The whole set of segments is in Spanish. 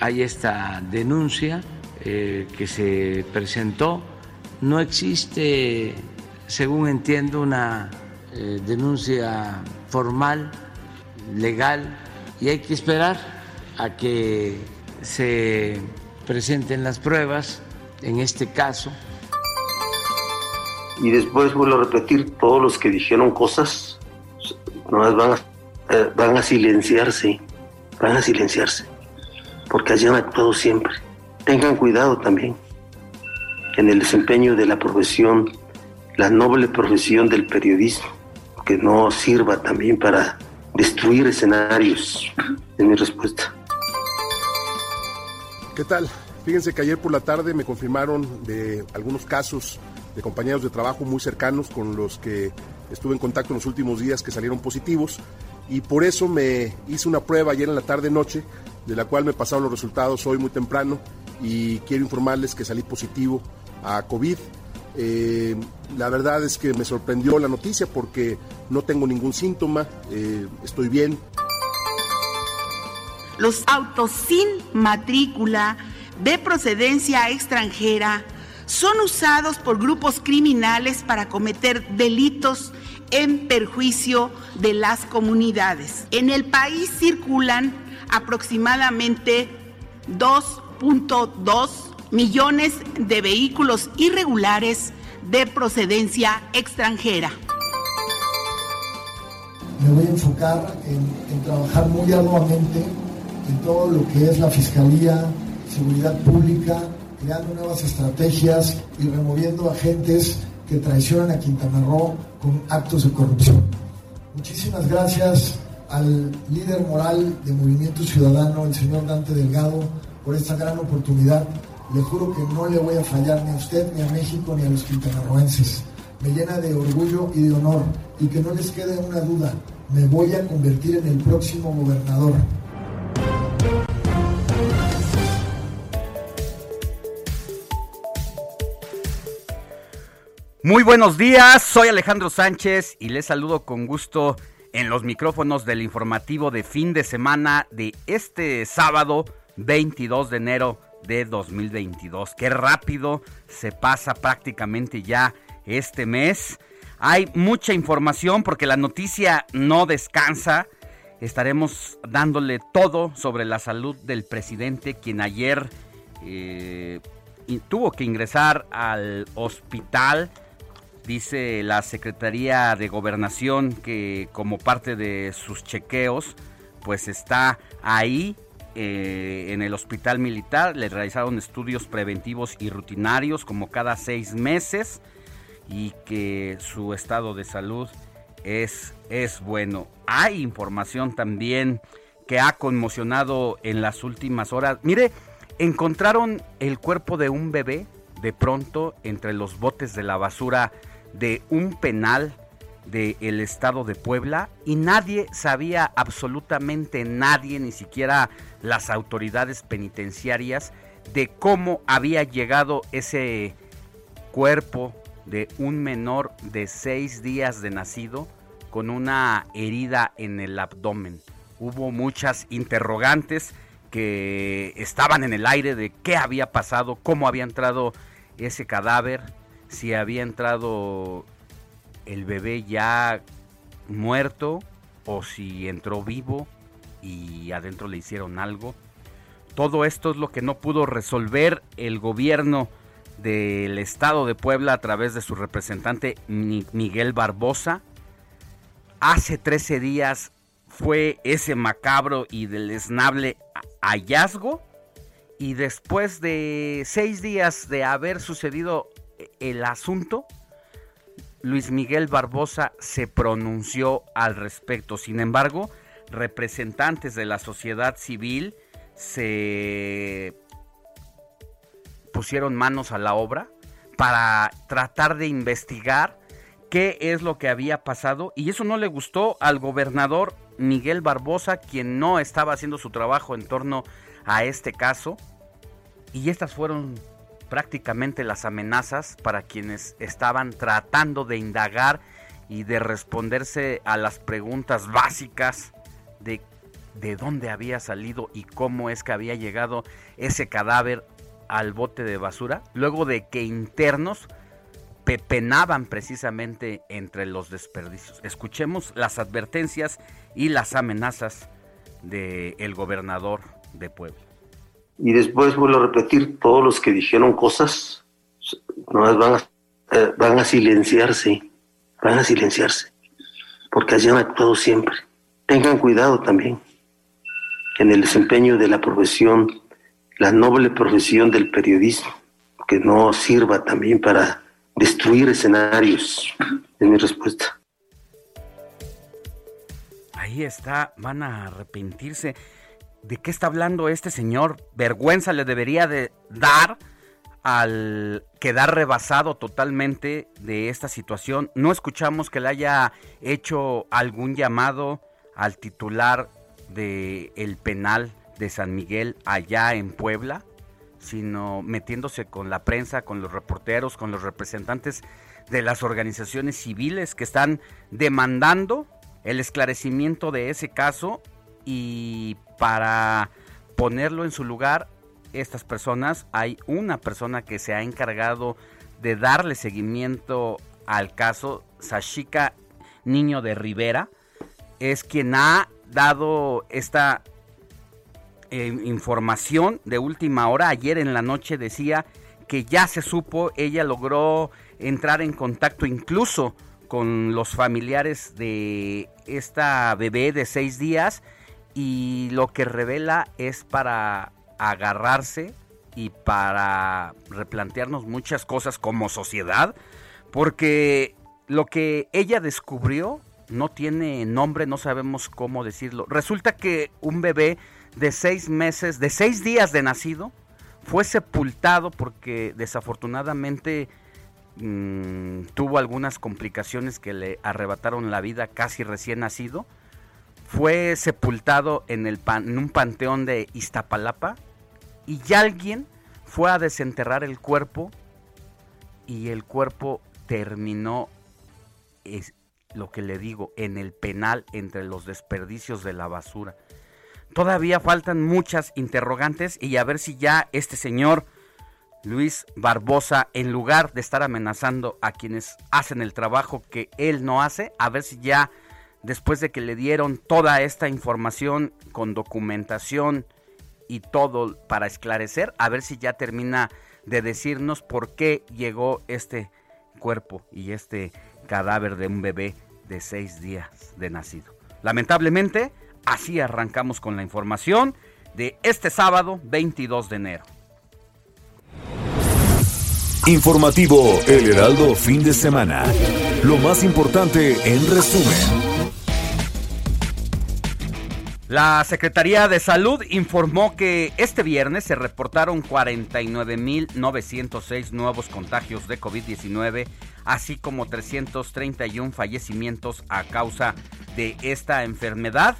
hay esta denuncia eh, que se presentó. No existe, según entiendo, una eh, denuncia formal, legal, y hay que esperar a que se presenten las pruebas en este caso. Y después vuelvo a repetir, todos los que dijeron cosas, nomás van a, eh, van a silenciarse, van a silenciarse, porque así han actuado siempre. Tengan cuidado también en el desempeño de la profesión, la noble profesión del periodismo, que no sirva también para destruir escenarios. Es mi respuesta. ¿Qué tal? Fíjense que ayer por la tarde me confirmaron de algunos casos de compañeros de trabajo muy cercanos con los que estuve en contacto en los últimos días que salieron positivos y por eso me hice una prueba ayer en la tarde noche de la cual me pasaron los resultados hoy muy temprano y quiero informarles que salí positivo a COVID. Eh, la verdad es que me sorprendió la noticia porque no tengo ningún síntoma, eh, estoy bien. Los autos sin matrícula de procedencia extranjera son usados por grupos criminales para cometer delitos en perjuicio de las comunidades. En el país circulan aproximadamente 2.2 millones de vehículos irregulares de procedencia extranjera. Me voy a enfocar en, trabajar muy arduamente en todo lo que es la Fiscalía, Seguridad Pública, creando nuevas estrategias y removiendo agentes que traicionan a Quintana Roo con actos de corrupción. Muchísimas gracias al líder moral de Movimiento Ciudadano, el señor Dante Delgado, por esta gran oportunidad. Le juro que no le voy a fallar ni a usted, ni a México, ni a los quintanarroenses. Me llena de orgullo y de honor y que no les quede una duda, me voy a convertir en el próximo gobernador. Muy buenos días, soy Alejandro Sánchez y les saludo con gusto en los micrófonos del informativo de fin de semana de este sábado 22 de enero de 2022. Qué rápido se pasa prácticamente ya este mes. Hay mucha información porque la noticia no descansa. Estaremos dándole todo sobre la salud del presidente, quien ayer eh, tuvo que ingresar al hospital Dice la Secretaría de Gobernación que como parte de sus chequeos, pues está ahí eh, en el hospital militar. Le realizaron estudios preventivos y rutinarios como cada seis meses y que su estado de salud es, es bueno. Hay información también que ha conmocionado en las últimas horas. Mire, encontraron el cuerpo de un bebé de pronto entre los botes de la basura de un penal del estado de Puebla y nadie sabía, absolutamente nadie, ni siquiera las autoridades penitenciarias, de cómo había llegado ese cuerpo de un menor de seis días de nacido con una herida en el abdomen. Hubo muchas interrogantes que estaban en el aire de qué había pasado, cómo había entrado ese cadáver, si había entrado el bebé ya muerto o si entró vivo y adentro le hicieron algo. Todo esto es lo que no pudo resolver el gobierno del estado de Puebla a través de su representante Miguel Barbosa. Hace 13 días fue ese macabro y deleznable hallazgo y después de seis días de haber sucedido el asunto, Luis Miguel Barbosa se pronunció al respecto. Sin embargo, representantes de la sociedad civil se pusieron manos a la obra para tratar de investigar qué es lo que había pasado y eso no le gustó al gobernador Miguel Barbosa, quien no estaba haciendo su trabajo en torno a este caso. Y estas fueron prácticamente las amenazas para quienes estaban tratando de indagar y de responderse a las preguntas básicas de de dónde había salido y cómo es que había llegado ese cadáver al bote de basura, luego de que internos pepenaban precisamente entre los desperdicios. Escuchemos las advertencias y las amenazas del gobernador de Puebla. Y después vuelvo a repetir, todos los que dijeron cosas no van a, eh, van a silenciarse, van a silenciarse, porque han actuado siempre. Tengan cuidado también en el desempeño de la profesión, la noble profesión del periodismo, que no sirva también para destruir escenarios. Es mi respuesta. Ahí está, van a arrepentirse. ¿De qué está hablando este señor? Vergüenza le debería de dar al quedar rebasado totalmente de esta situación. No escuchamos que le haya hecho algún llamado al titular del el penal de San Miguel allá en Puebla, sino metiéndose con la prensa, con los reporteros, con los representantes de las organizaciones civiles que están demandando el esclarecimiento de ese caso y para ponerlo en su lugar, estas personas, hay una persona que se ha encargado de darle seguimiento al caso, Sashika Niño de Rivera, es quien ha dado esta eh, información de última hora. Ayer en la noche decía que ya se supo, ella logró entrar en contacto incluso con los familiares de esta bebé de seis días y lo que revela es para agarrarse y para replantearnos muchas cosas como sociedad, porque lo que ella descubrió no tiene nombre, no sabemos cómo decirlo. Resulta que un bebé de seis meses, de seis días de nacido, fue sepultado porque desafortunadamente mm, tuvo algunas complicaciones que le arrebataron la vida casi recién nacido. Fue sepultado en, el en un panteón de Iztapalapa y ya alguien fue a desenterrar el cuerpo y el cuerpo terminó lo que le digo, en el penal entre los desperdicios de la basura. Todavía faltan muchas interrogantes y a ver si ya este señor Luis Barbosa, en lugar de estar amenazando a quienes hacen el trabajo que él no hace, a ver si ya después de que le dieron toda esta información con documentación y todo para esclarecer, a ver si ya termina de decirnos por qué llegó este cuerpo y este cadáver de un bebé de seis días de nacido. Lamentablemente, así arrancamos con la información de este sábado 22 de enero. Informativo El Heraldo fin de semana. Lo más importante en resumen. La Secretaría de Salud informó que este viernes se reportaron 49.906 nuevos contagios de COVID-19 así como 331 fallecimientos a causa de esta enfermedad,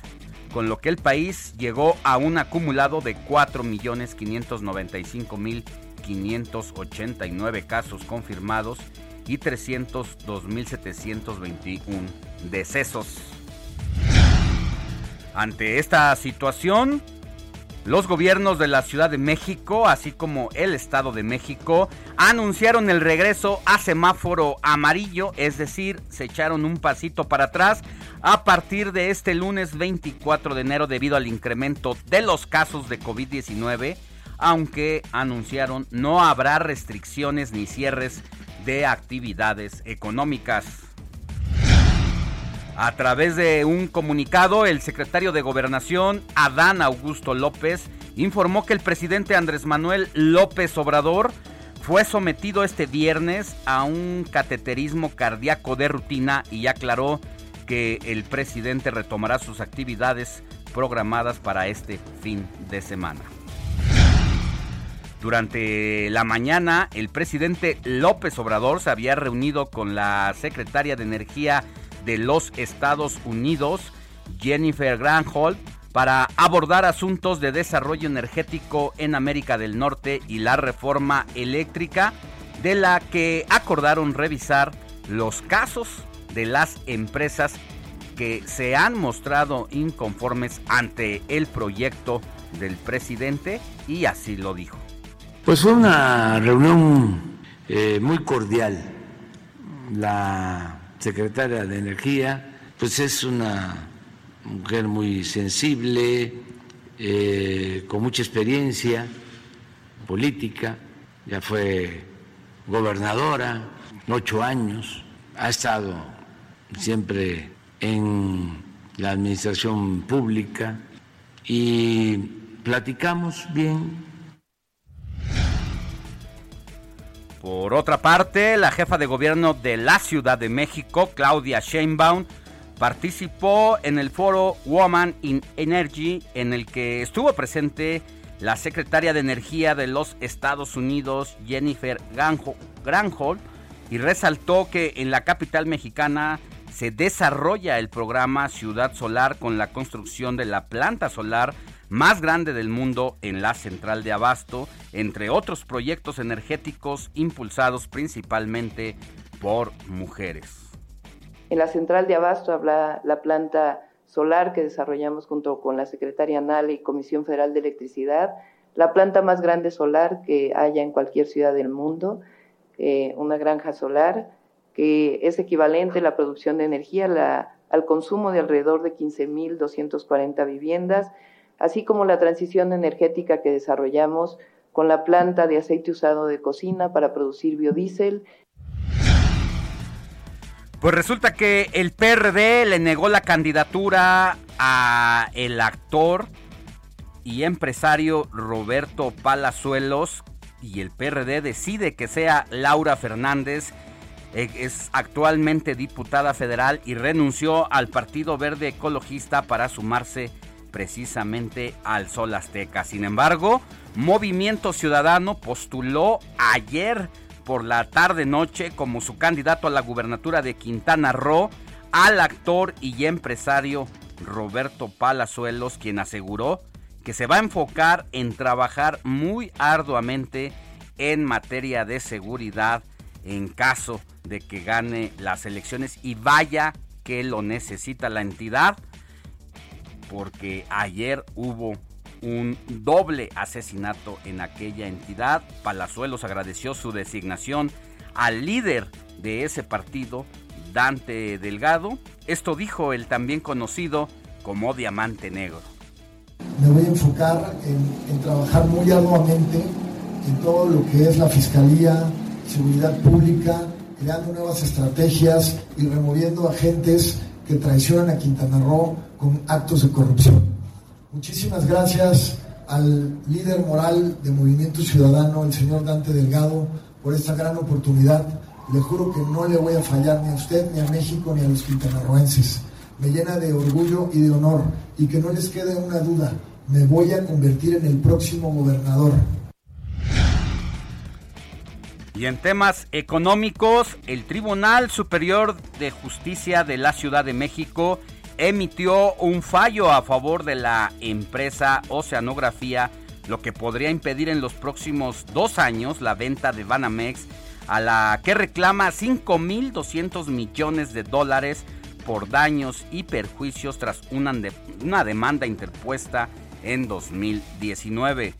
con lo que el país llegó a un acumulado de 4.595.589 casos confirmados y 302.721 decesos. Ante esta situación, Los gobiernos de la Ciudad de México, así como el Estado de México, anunciaron el regreso a semáforo amarillo, es decir, se echaron un pasito para atrás a partir de este lunes 24 de enero debido al incremento de los casos de COVID-19, aunque anunciaron no habrá restricciones ni cierres de actividades económicas. A través de un comunicado, el secretario de Gobernación, Adán Augusto López, informó que el presidente Andrés Manuel López Obrador fue sometido este viernes a un cateterismo cardíaco de rutina y aclaró que el presidente retomará sus actividades programadas para este fin de semana. Durante la mañana, el presidente López Obrador se había reunido con la secretaria de Energía de los Estados Unidos, Jennifer Granholm, para abordar asuntos de desarrollo energético en América del Norte y la reforma eléctrica, de la que acordaron revisar los casos de las empresas que se han mostrado inconformes ante el proyecto del presidente y así lo dijo. Pues fue una reunión eh, muy cordial. La secretaria de Energía, pues es una mujer muy sensible, eh, con mucha experiencia política, ya fue gobernadora, ocho años, ha estado siempre en la administración pública y platicamos bien Por otra parte, la jefa de gobierno de la Ciudad de México, Claudia Sheinbaum, participó en el foro Woman in Energy, en el que estuvo presente la secretaria de Energía de los Estados Unidos, Jennifer Granholm, y resaltó que en la capital mexicana se desarrolla el programa Ciudad Solar con la construcción de la planta solar más grande del mundo en la central de Abasto, entre otros proyectos energéticos impulsados principalmente por mujeres. En la central de Abasto habla la planta solar que desarrollamos junto con la Secretaría NALE y Comisión Federal de Electricidad, la planta más grande solar que haya en cualquier ciudad del mundo, eh, una granja solar que es equivalente a la producción de energía al consumo de alrededor de 15.240 viviendas, así como la transición energética que desarrollamos con la planta de aceite usado de cocina para producir biodiesel. Pues resulta que el PRD le negó la candidatura a el actor y empresario Roberto Palazuelos y el PRD decide que sea Laura Fernández eh, es actualmente diputada federal y renunció al Partido Verde Ecologista para sumarse precisamente al Sol Azteca. Sin embargo, Movimiento Ciudadano postuló ayer por la tarde-noche como su candidato a la gubernatura de Quintana Roo al actor y empresario Roberto Palazuelos, quien aseguró que se va a enfocar en trabajar muy arduamente en materia de seguridad en caso de que gane las elecciones y vaya que lo necesita la entidad porque ayer hubo un doble asesinato en aquella entidad. Palazuelos agradeció su designación al líder de ese partido, Dante Delgado. Esto dijo el también conocido como Diamante Negro. Me voy a enfocar en, trabajar muy arduamente en todo lo que es la Fiscalía, Seguridad Pública, creando nuevas estrategias y removiendo agentes que traicionan a Quintana Roo con actos de corrupción. Muchísimas gracias al líder moral de Movimiento Ciudadano, el señor Dante Delgado, por esta gran oportunidad. Le juro que no le voy a fallar ni a usted, ni a México, ni a los quintanarroenses. Me llena de orgullo y de honor y que no les quede una duda, me voy a convertir en el próximo gobernador. Y en temas económicos, el Tribunal Superior de Justicia de la Ciudad de México emitió un fallo a favor de la empresa Oceanografía, lo que podría impedir en los próximos dos años la venta de Banamex, a la que reclama 5.200 millones de dólares por daños y perjuicios tras una, una demanda interpuesta en 2019.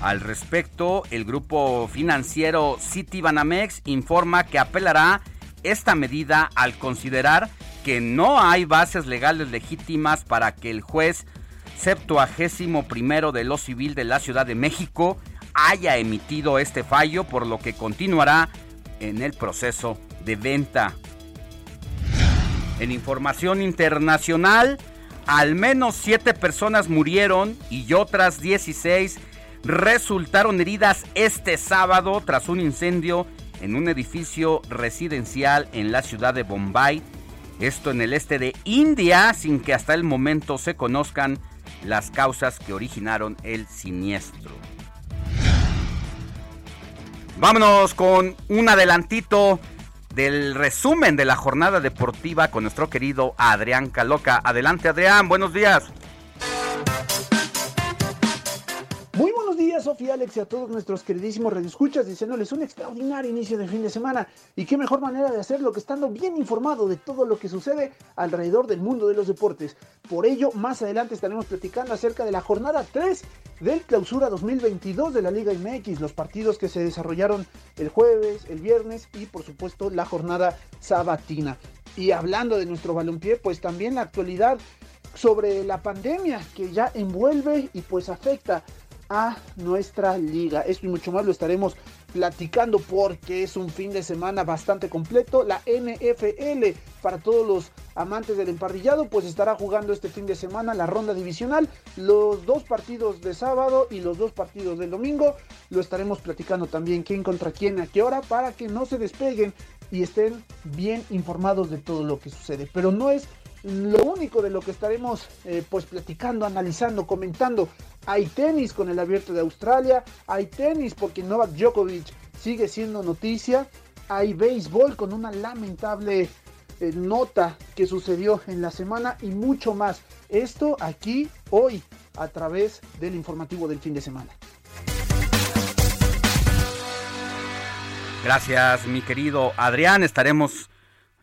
Al respecto, el grupo financiero Citibanamex informa que apelará esta medida al considerar que no hay bases legales legítimas para que el juez septuagésimo primero de lo civil de la Ciudad de México haya emitido este fallo, por lo que continuará en el proceso de venta. En información internacional, al menos siete personas murieron y otras 16 resultaron heridas este sábado tras un incendio en un edificio residencial en la ciudad de Bombay, esto en el este de India, sin que hasta el momento se conozcan las causas que originaron el siniestro. Vámonos con un adelantito del resumen de la jornada deportiva con nuestro querido Adrián Caloca. Adelante Adrián, buenos días. Sofía, Alex y a todos nuestros queridísimos redescuchas, diciéndoles un extraordinario inicio de fin de semana. Y qué mejor manera de hacerlo que estando bien informado de todo lo que sucede alrededor del mundo de los deportes. Por ello, más adelante estaremos platicando acerca de la jornada 3 del clausura 2022 de la Liga MX, los partidos que se desarrollaron el jueves, el viernes y por supuesto la jornada sabatina. Y hablando de nuestro balompié, pues también la actualidad sobre la pandemia que ya envuelve y pues afecta a nuestra liga. Esto y mucho más lo estaremos platicando porque es un fin de semana bastante completo. La NFL para todos los amantes del emparrillado pues estará jugando este fin de semana la ronda divisional. Los dos partidos de sábado y los dos partidos del domingo lo estaremos platicando también quién contra quién a qué hora para que no se despeguen y estén bien informados de todo lo que sucede. Pero no es lo único de lo que estaremos eh, pues platicando, analizando, comentando. Hay tenis con el abierto de Australia, hay tenis porque Novak Djokovic sigue siendo noticia, hay béisbol con una lamentable eh, nota que sucedió en la semana y mucho más. Esto aquí, hoy, a través del informativo del fin de semana. Gracias, mi querido Adrián. Estaremos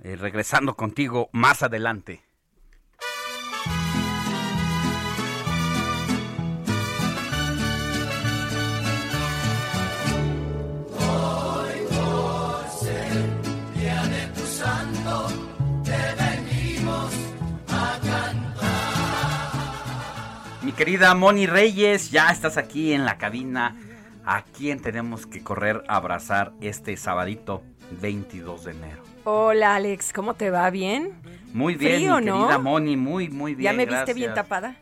eh, regresando contigo más adelante. Querida Moni Reyes, ya estás aquí en la cabina. ¿A quién tenemos que correr a abrazar este sabadito 22 de enero? Hola Alex, ¿cómo te va? ¿Bien? Muy bien, mi querida Moni, muy, muy bien. ¿Ya me viste bien tapada?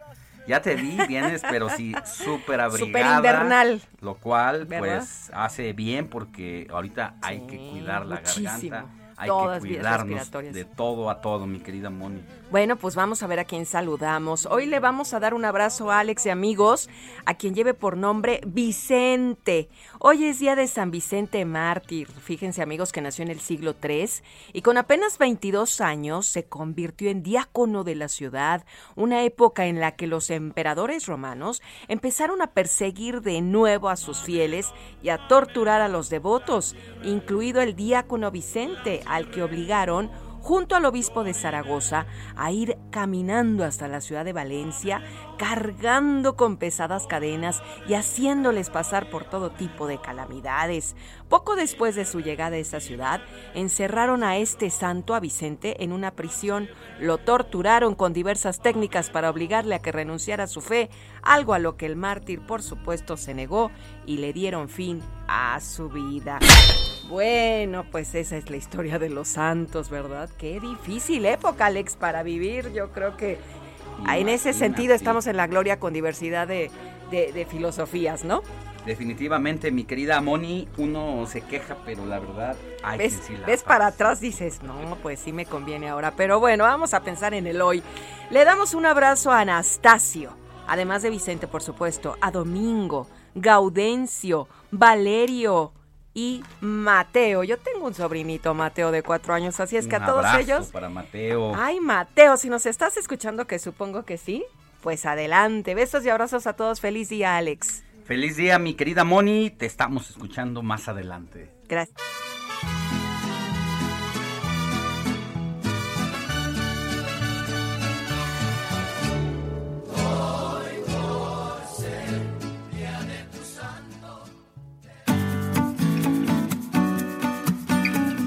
Ya te vi, vienes, pero sí, súper abrigada. Súper invernal. Lo cual, pues, hace bien porque ahorita hay que cuidar la garganta hay que cuidarnos de todo a todo, mi querida Moni. Bueno, pues vamos a ver a quién saludamos. Hoy le vamos a dar un abrazo a Alex y amigos, a quien lleve por nombre Vicente. Hoy es día de San Vicente Mártir. Fíjense amigos que nació en el siglo III y con apenas 22 años se convirtió en diácono de la ciudad, una época en la que los emperadores romanos empezaron a perseguir de nuevo a sus fieles y a torturar a los devotos, incluido el diácono Vicente, al que obligaron junto al obispo de Zaragoza a ir caminando hasta la ciudad de Valencia, cargando con pesadas cadenas y haciéndoles pasar por todo tipo de calamidades. Poco después de su llegada a esa ciudad, encerraron a este santo, a Vicente, en una prisión, lo torturaron con diversas técnicas para obligarle a que renunciara a su fe, algo a lo que el mártir por supuesto se negó y le dieron fin a su vida. Bueno, pues esa es la historia de los santos, ¿verdad? Qué difícil época, Alex, para vivir. Yo creo que en ese sentido estamos en la gloria con diversidad de, filosofías, ¿no? Definitivamente, mi querida Moni, uno se queja, pero la verdad hay ¿Ves, que ves para atrás, dices, no, pues sí me conviene ahora. Pero bueno, vamos a pensar en el hoy. Le damos un abrazo a Anastasio, además de Vicente, por supuesto, a Domingo, Gaudencio, Valerio, y Mateo. Yo tengo un sobrinito, Mateo, de cuatro años, así es que a todos ellos. para Mateo. Ay, Mateo, si nos estás escuchando, que supongo que sí, pues adelante. Besos y abrazos a todos. Feliz día, Alex. Feliz día, mi querida Moni. Te estamos escuchando más adelante. Gracias.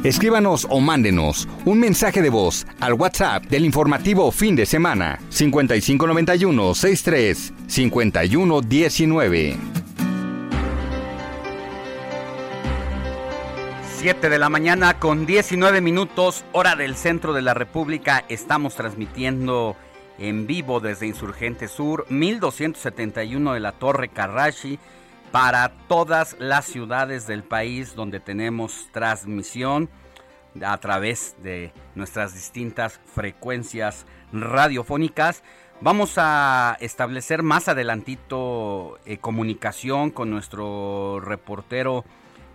Escríbanos o mándenos un mensaje de voz al WhatsApp del informativo fin de semana 5591 63 5119. 7 de la mañana con 19 minutos, hora del centro de la República. Estamos transmitiendo en vivo desde Insurgente Sur, 1271 de la Torre Carrashi, para todas las ciudades del país donde tenemos transmisión a través de nuestras distintas frecuencias radiofónicas. Vamos a establecer más adelantito eh, comunicación con nuestro reportero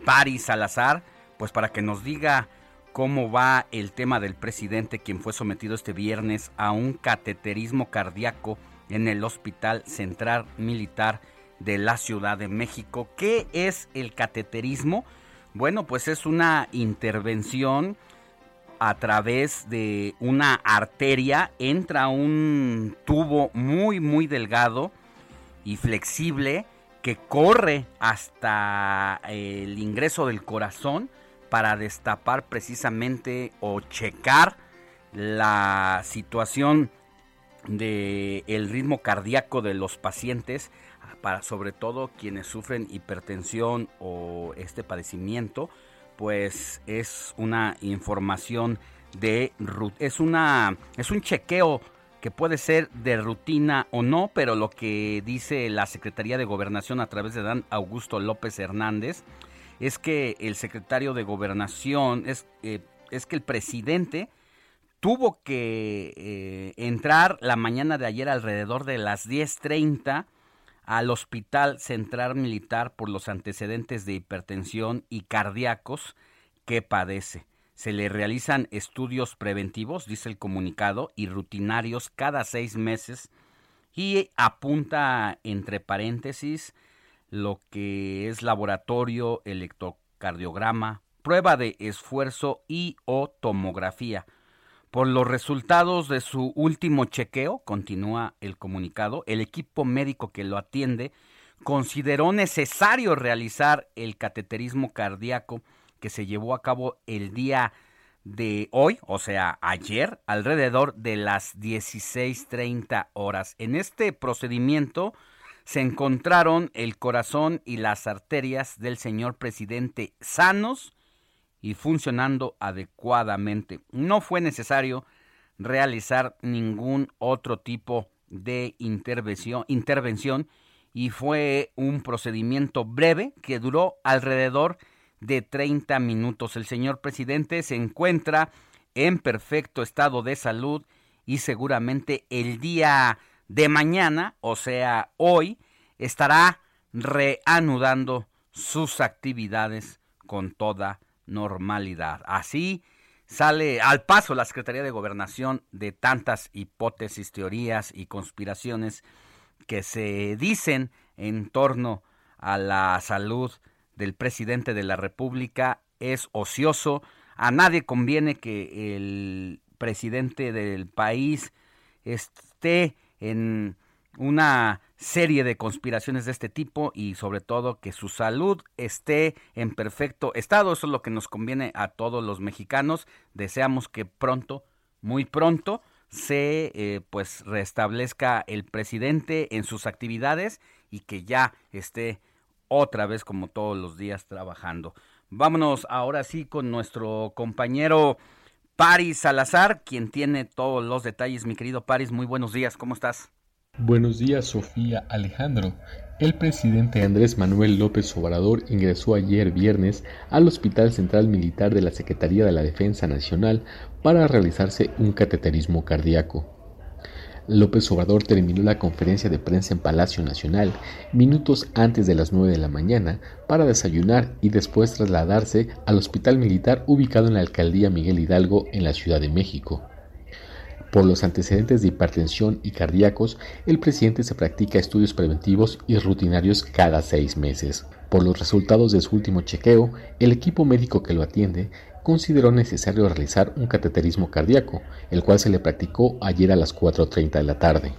Paris Salazar pues para que nos diga cómo va el tema del presidente, quien fue sometido este viernes a un cateterismo cardíaco en el Hospital Central Militar de la Ciudad de México. ¿Qué es el cateterismo? Bueno, pues es una intervención a través de una arteria, entra un tubo muy, muy delgado y flexible que corre hasta el ingreso del corazón para destapar precisamente o checar la situación de el ritmo cardíaco de los pacientes para sobre todo quienes sufren hipertensión o este padecimiento pues es una información de es una es un chequeo que puede ser de rutina o no, pero lo que dice la Secretaría de Gobernación a través de Dan Augusto López Hernández es que el secretario de gobernación, es, eh, es que el presidente tuvo que eh, entrar la mañana de ayer alrededor de las 10.30 al Hospital Central Militar por los antecedentes de hipertensión y cardíacos que padece. Se le realizan estudios preventivos, dice el comunicado, y rutinarios cada seis meses y apunta entre paréntesis lo que es laboratorio, electrocardiograma, prueba de esfuerzo y o tomografía. Por los resultados de su último chequeo, continúa el comunicado, el equipo médico que lo atiende consideró necesario realizar el cateterismo cardíaco que se llevó a cabo el día de hoy, o sea, ayer, alrededor de las 16.30 horas. En este procedimiento se encontraron el corazón y las arterias del señor presidente sanos y funcionando adecuadamente. No fue necesario realizar ningún otro tipo de intervención, intervención y fue un procedimiento breve que duró alrededor de 30 minutos. El señor presidente se encuentra en perfecto estado de salud y seguramente el día de mañana, o sea, hoy, estará reanudando sus actividades con toda normalidad. Así sale al paso la Secretaría de Gobernación de tantas hipótesis, teorías y conspiraciones que se dicen en torno a la salud del presidente de la República. Es ocioso. A nadie conviene que el presidente del país esté en una serie de conspiraciones de este tipo y sobre todo que su salud esté en perfecto estado. Eso es lo que nos conviene a todos los mexicanos. Deseamos que pronto, muy pronto, se eh, pues restablezca el presidente en sus actividades y que ya esté otra vez como todos los días trabajando. Vámonos ahora sí con nuestro compañero Paris Salazar, quien tiene todos los detalles. Mi querido Paris, muy buenos días, ¿cómo estás? Buenos días, Sofía Alejandro. El presidente Andrés Manuel López Obrador ingresó ayer viernes al Hospital Central Militar de la Secretaría de la Defensa Nacional para realizarse un cateterismo cardíaco. López Obrador terminó la conferencia de prensa en Palacio Nacional minutos antes de las 9 de la mañana para desayunar y después trasladarse al hospital militar ubicado en la alcaldía Miguel Hidalgo en la Ciudad de México. Por los antecedentes de hipertensión y cardíacos, el presidente se practica estudios preventivos y rutinarios cada seis meses. Por los resultados de su último chequeo, el equipo médico que lo atiende consideró necesario realizar un cateterismo cardíaco, el cual se le practicó ayer a las 4.30 de la tarde.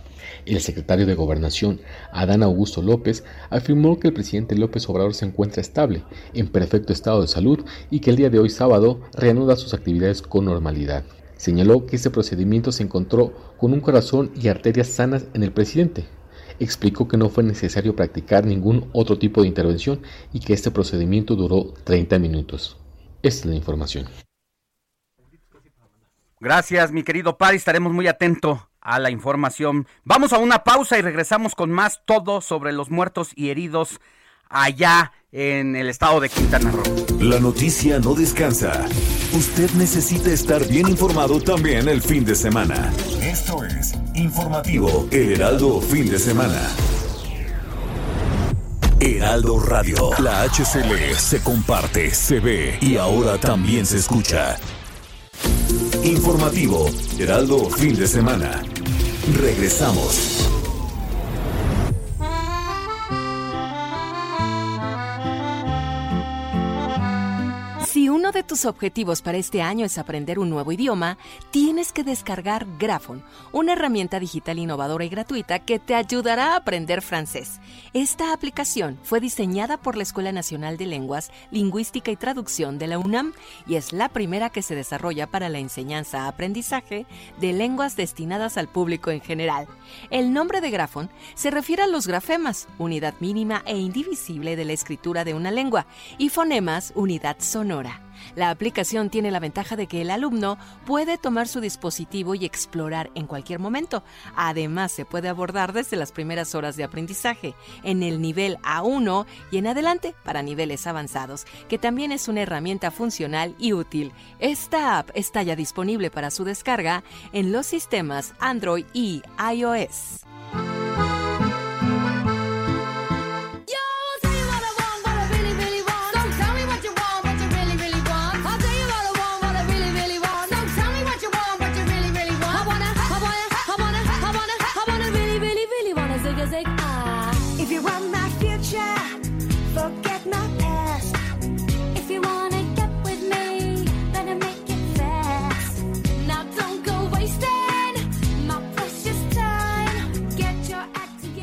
El secretario de Gobernación, Adán Augusto López, afirmó que el presidente López Obrador se encuentra estable, en perfecto estado de salud y que el día de hoy sábado reanuda sus actividades con normalidad. Señaló que este procedimiento se encontró con un corazón y arterias sanas en el presidente. Explicó que no fue necesario practicar ningún otro tipo de intervención y que este procedimiento duró 30 minutos. Esta es la información. Gracias, mi querido Pari. Estaremos muy atentos a la información. Vamos a una pausa y regresamos con más todo sobre los muertos y heridos allá en el estado de Quintana Roo. La noticia no descansa. Usted necesita estar bien informado también el fin de semana. Esto es Informativo El Heraldo Fin de Semana. Heraldo Radio. La HCL se comparte, se ve y ahora también se escucha. Informativo Heraldo Fin de Semana. Regresamos. Si uno de tus objetivos para este año es aprender un nuevo idioma, tienes que descargar Grafon, una herramienta digital innovadora y gratuita que te ayudará a aprender francés. Esta aplicación fue diseñada por la Escuela Nacional de Lenguas, Lingüística y Traducción de la UNAM y es la primera que se desarrolla para la enseñanza-aprendizaje de lenguas destinadas al público en general. El nombre de Grafon se refiere a los grafemas, unidad mínima e indivisible de la escritura de una lengua, y fonemas, unidad sonora. La aplicación tiene la ventaja de que el alumno puede tomar su dispositivo y explorar en cualquier momento. Además, se puede abordar desde las primeras horas de aprendizaje, en el nivel A1 y en adelante para niveles avanzados, que también es una herramienta funcional y útil. Esta app está ya disponible para su descarga en los sistemas Android y iOS.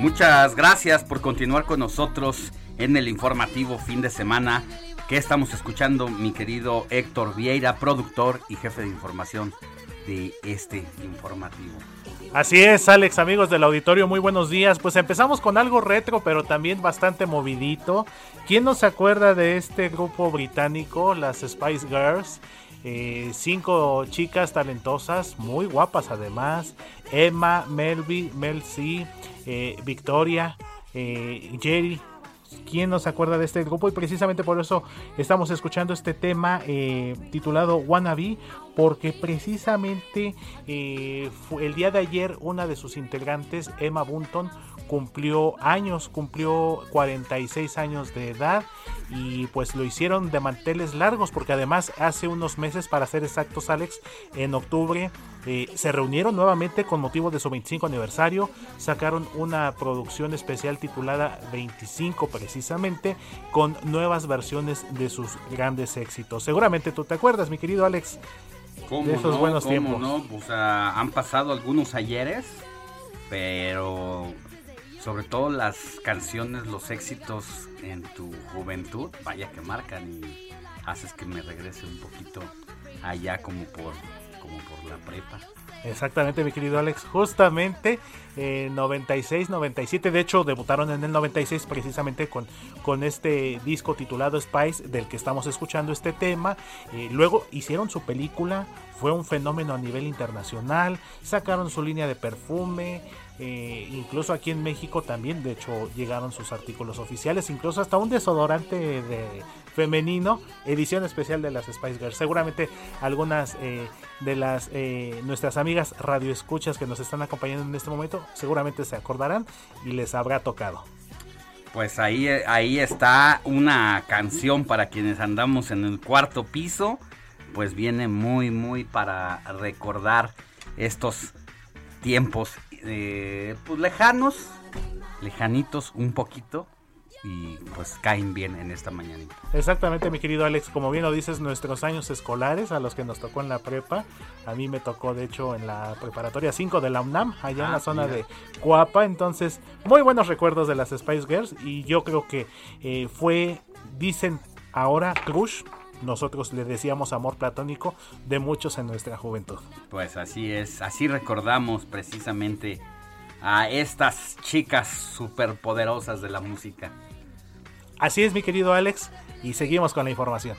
Muchas gracias por continuar con nosotros en el informativo fin de semana que estamos escuchando mi querido Héctor Vieira, productor y jefe de información de este informativo. Así es, Alex, amigos del auditorio, muy buenos días. Pues empezamos con algo retro, pero también bastante movidito. ¿Quién no se acuerda de este grupo británico, las Spice Girls? Eh, cinco chicas talentosas, muy guapas además. Emma, Melby, Mel C, eh, Victoria, eh, Jerry, ¿Quién no se acuerda de este grupo? Y precisamente por eso estamos escuchando este tema eh, titulado Wannabe, porque precisamente el día de ayer una de sus integrantes, Emma Bunton, cumplió años, cumplió 46 años de edad y pues lo hicieron de manteles largos porque además hace unos meses, para ser exactos Alex, en octubre eh, se reunieron nuevamente con motivo de su 25 aniversario, sacaron una producción especial titulada 25 precisamente, con nuevas versiones de sus grandes éxitos. Seguramente tú te acuerdas, mi querido Alex, de esos buenos tiempos. No? Pues, han pasado algunos ayeres, pero sobre todo las canciones, los éxitos en tu juventud, vaya que marcan y haces que me regrese un poquito allá como por, como por la prepa. Exactamente, mi querido Alex. Justamente en 96, 97. De hecho, debutaron en el 96 precisamente con, con este disco titulado Spice, del que estamos escuchando este tema. Eh, luego hicieron su película, fue un fenómeno a nivel internacional. Sacaron su línea de perfume. Eh, incluso aquí en México también, de hecho, llegaron sus artículos oficiales, incluso hasta un desodorante de femenino, edición especial de las Spice Girls. Seguramente algunas eh, de las eh, nuestras amigas radioescuchas que nos están acompañando en este momento, seguramente se acordarán y les habrá tocado. Pues ahí, ahí está una canción para quienes andamos en el cuarto piso, pues viene muy, muy para recordar estos tiempos eh, pues lejanos, lejanitos un poquito, y pues caen bien en esta mañana. Exactamente, mi querido Alex, como bien lo dices, nuestros años escolares a los que nos tocó en la prepa, a mí me tocó de hecho en la preparatoria 5 de la UNAM, allá en la ah, zona de Coapa, entonces muy buenos recuerdos de las Spice Girls y yo creo que eh, fue, dicen ahora, crush nosotros le decíamos amor platónico de muchos en nuestra juventud. Pues así es, así recordamos precisamente a estas chicas superpoderosas de la música. Así es, mi querido Alex, y seguimos con la información.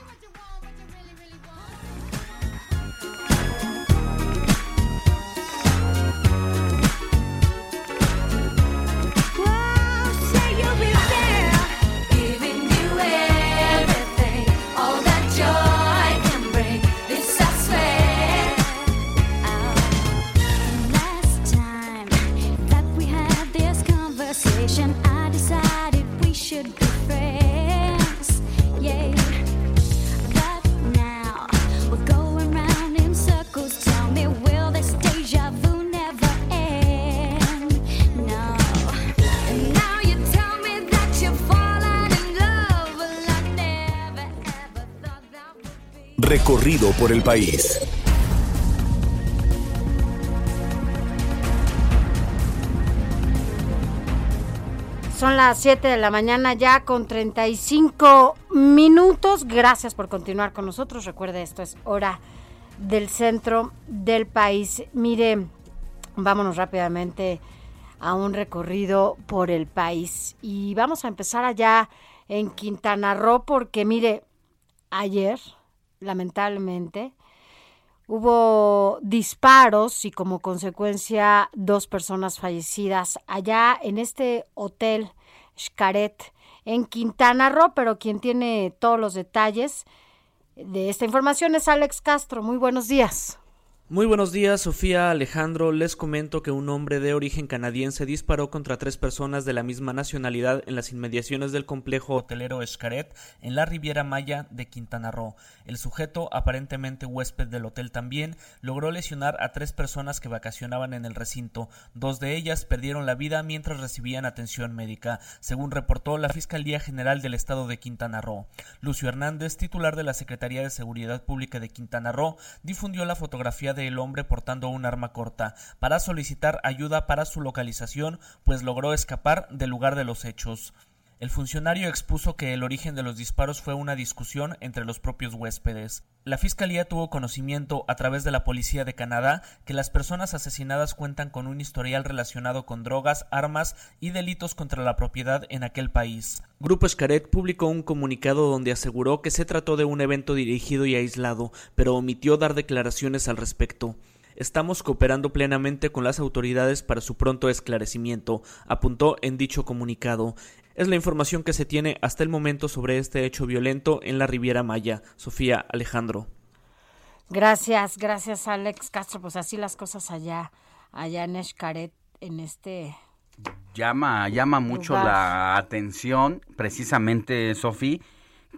Recorrido por el país. Son las 7 de la mañana ya con 35 minutos. Gracias por continuar con nosotros. Recuerde, esto es hora del centro del país. Mire, vámonos rápidamente a un recorrido por el país. Y vamos a empezar allá en Quintana Roo porque, mire, ayer lamentablemente. Hubo disparos y como consecuencia dos personas fallecidas allá en este hotel Xcaret en Quintana Roo, pero quien tiene todos los detalles de esta información es Alex Castro. Muy buenos días. Muy buenos días, Sofía Alejandro. Les comento que un hombre de origen canadiense disparó contra tres personas de la misma nacionalidad en las inmediaciones del complejo hotelero Escaret en la Riviera Maya de Quintana Roo. El sujeto, aparentemente huésped del hotel también, logró lesionar a tres personas que vacacionaban en el recinto. Dos de ellas perdieron la vida mientras recibían atención médica, según reportó la Fiscalía General del Estado de Quintana Roo. Lucio Hernández, titular de la Secretaría de Seguridad Pública de Quintana Roo, difundió la fotografía de el hombre portando un arma corta para solicitar ayuda para su localización, pues logró escapar del lugar de los hechos. El funcionario expuso que el origen de los disparos fue una discusión entre los propios huéspedes. La Fiscalía tuvo conocimiento a través de la Policía de Canadá que las personas asesinadas cuentan con un historial relacionado con drogas, armas y delitos contra la propiedad en aquel país. Grupo Escaret publicó un comunicado donde aseguró que se trató de un evento dirigido y aislado, pero omitió dar declaraciones al respecto. Estamos cooperando plenamente con las autoridades para su pronto esclarecimiento, apuntó en dicho comunicado. Es la información que se tiene hasta el momento sobre este hecho violento en la Riviera Maya. Sofía Alejandro. Gracias, gracias Alex Castro. Pues así las cosas allá, allá en Escaret, en este llama, llama mucho la atención, precisamente, Sofía,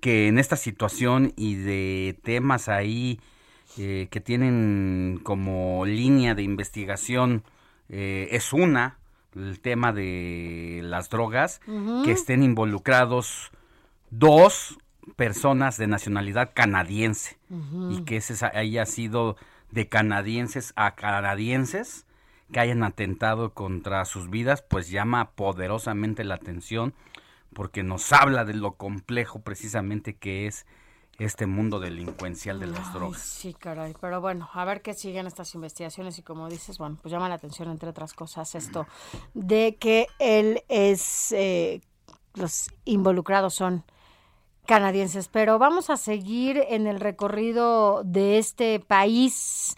que en esta situación y de temas ahí eh, que tienen como línea de investigación eh, es una, el tema de las drogas, que estén involucrados dos personas de nacionalidad canadiense. Y que ese haya sido de canadienses a canadienses que hayan atentado contra sus vidas, pues llama poderosamente la atención porque nos habla de lo complejo precisamente que es este mundo delincuencial de las drogas. Sí, caray, pero bueno, a ver qué siguen estas investigaciones y como dices, bueno, pues llama la atención entre otras cosas esto de que él es, eh, los involucrados son canadienses, pero vamos a seguir en el recorrido de este país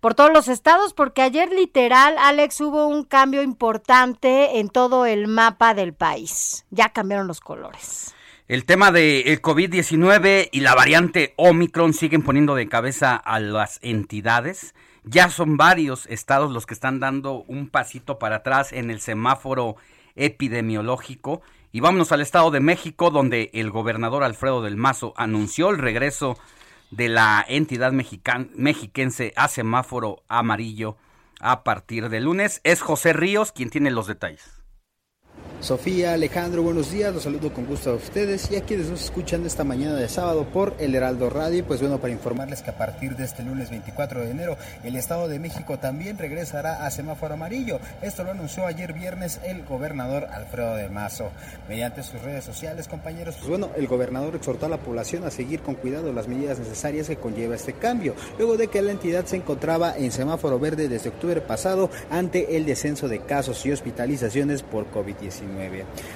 por todos los estados, porque ayer literal, Alex, hubo un cambio importante en todo el mapa del país. Ya cambiaron los colores. El tema del COVID-19 y la variante Omicron siguen poniendo de cabeza a las entidades. Ya son varios estados los que están dando un pasito para atrás en el semáforo epidemiológico. Y vámonos al Estado de México, donde el gobernador Alfredo del Mazo anunció el regreso de la entidad mexiquense a semáforo amarillo a partir de lunes. Es José Ríos quien tiene los detalles. Sofía, Alejandro, buenos días, los saludo con gusto a ustedes y a quienes nos escuchan esta mañana de sábado por El Heraldo Radio, pues bueno, para informarles que a partir de este lunes 24 de enero el Estado de México también regresará a semáforo amarillo. Esto lo anunció ayer viernes el gobernador Alfredo de Mazo. Mediante sus redes sociales, compañeros, pues bueno, el gobernador exhortó a la población a seguir con cuidado las medidas necesarias que conlleva este cambio, luego de que la entidad se encontraba en semáforo verde desde octubre pasado ante el descenso de casos y hospitalizaciones por COVID-19.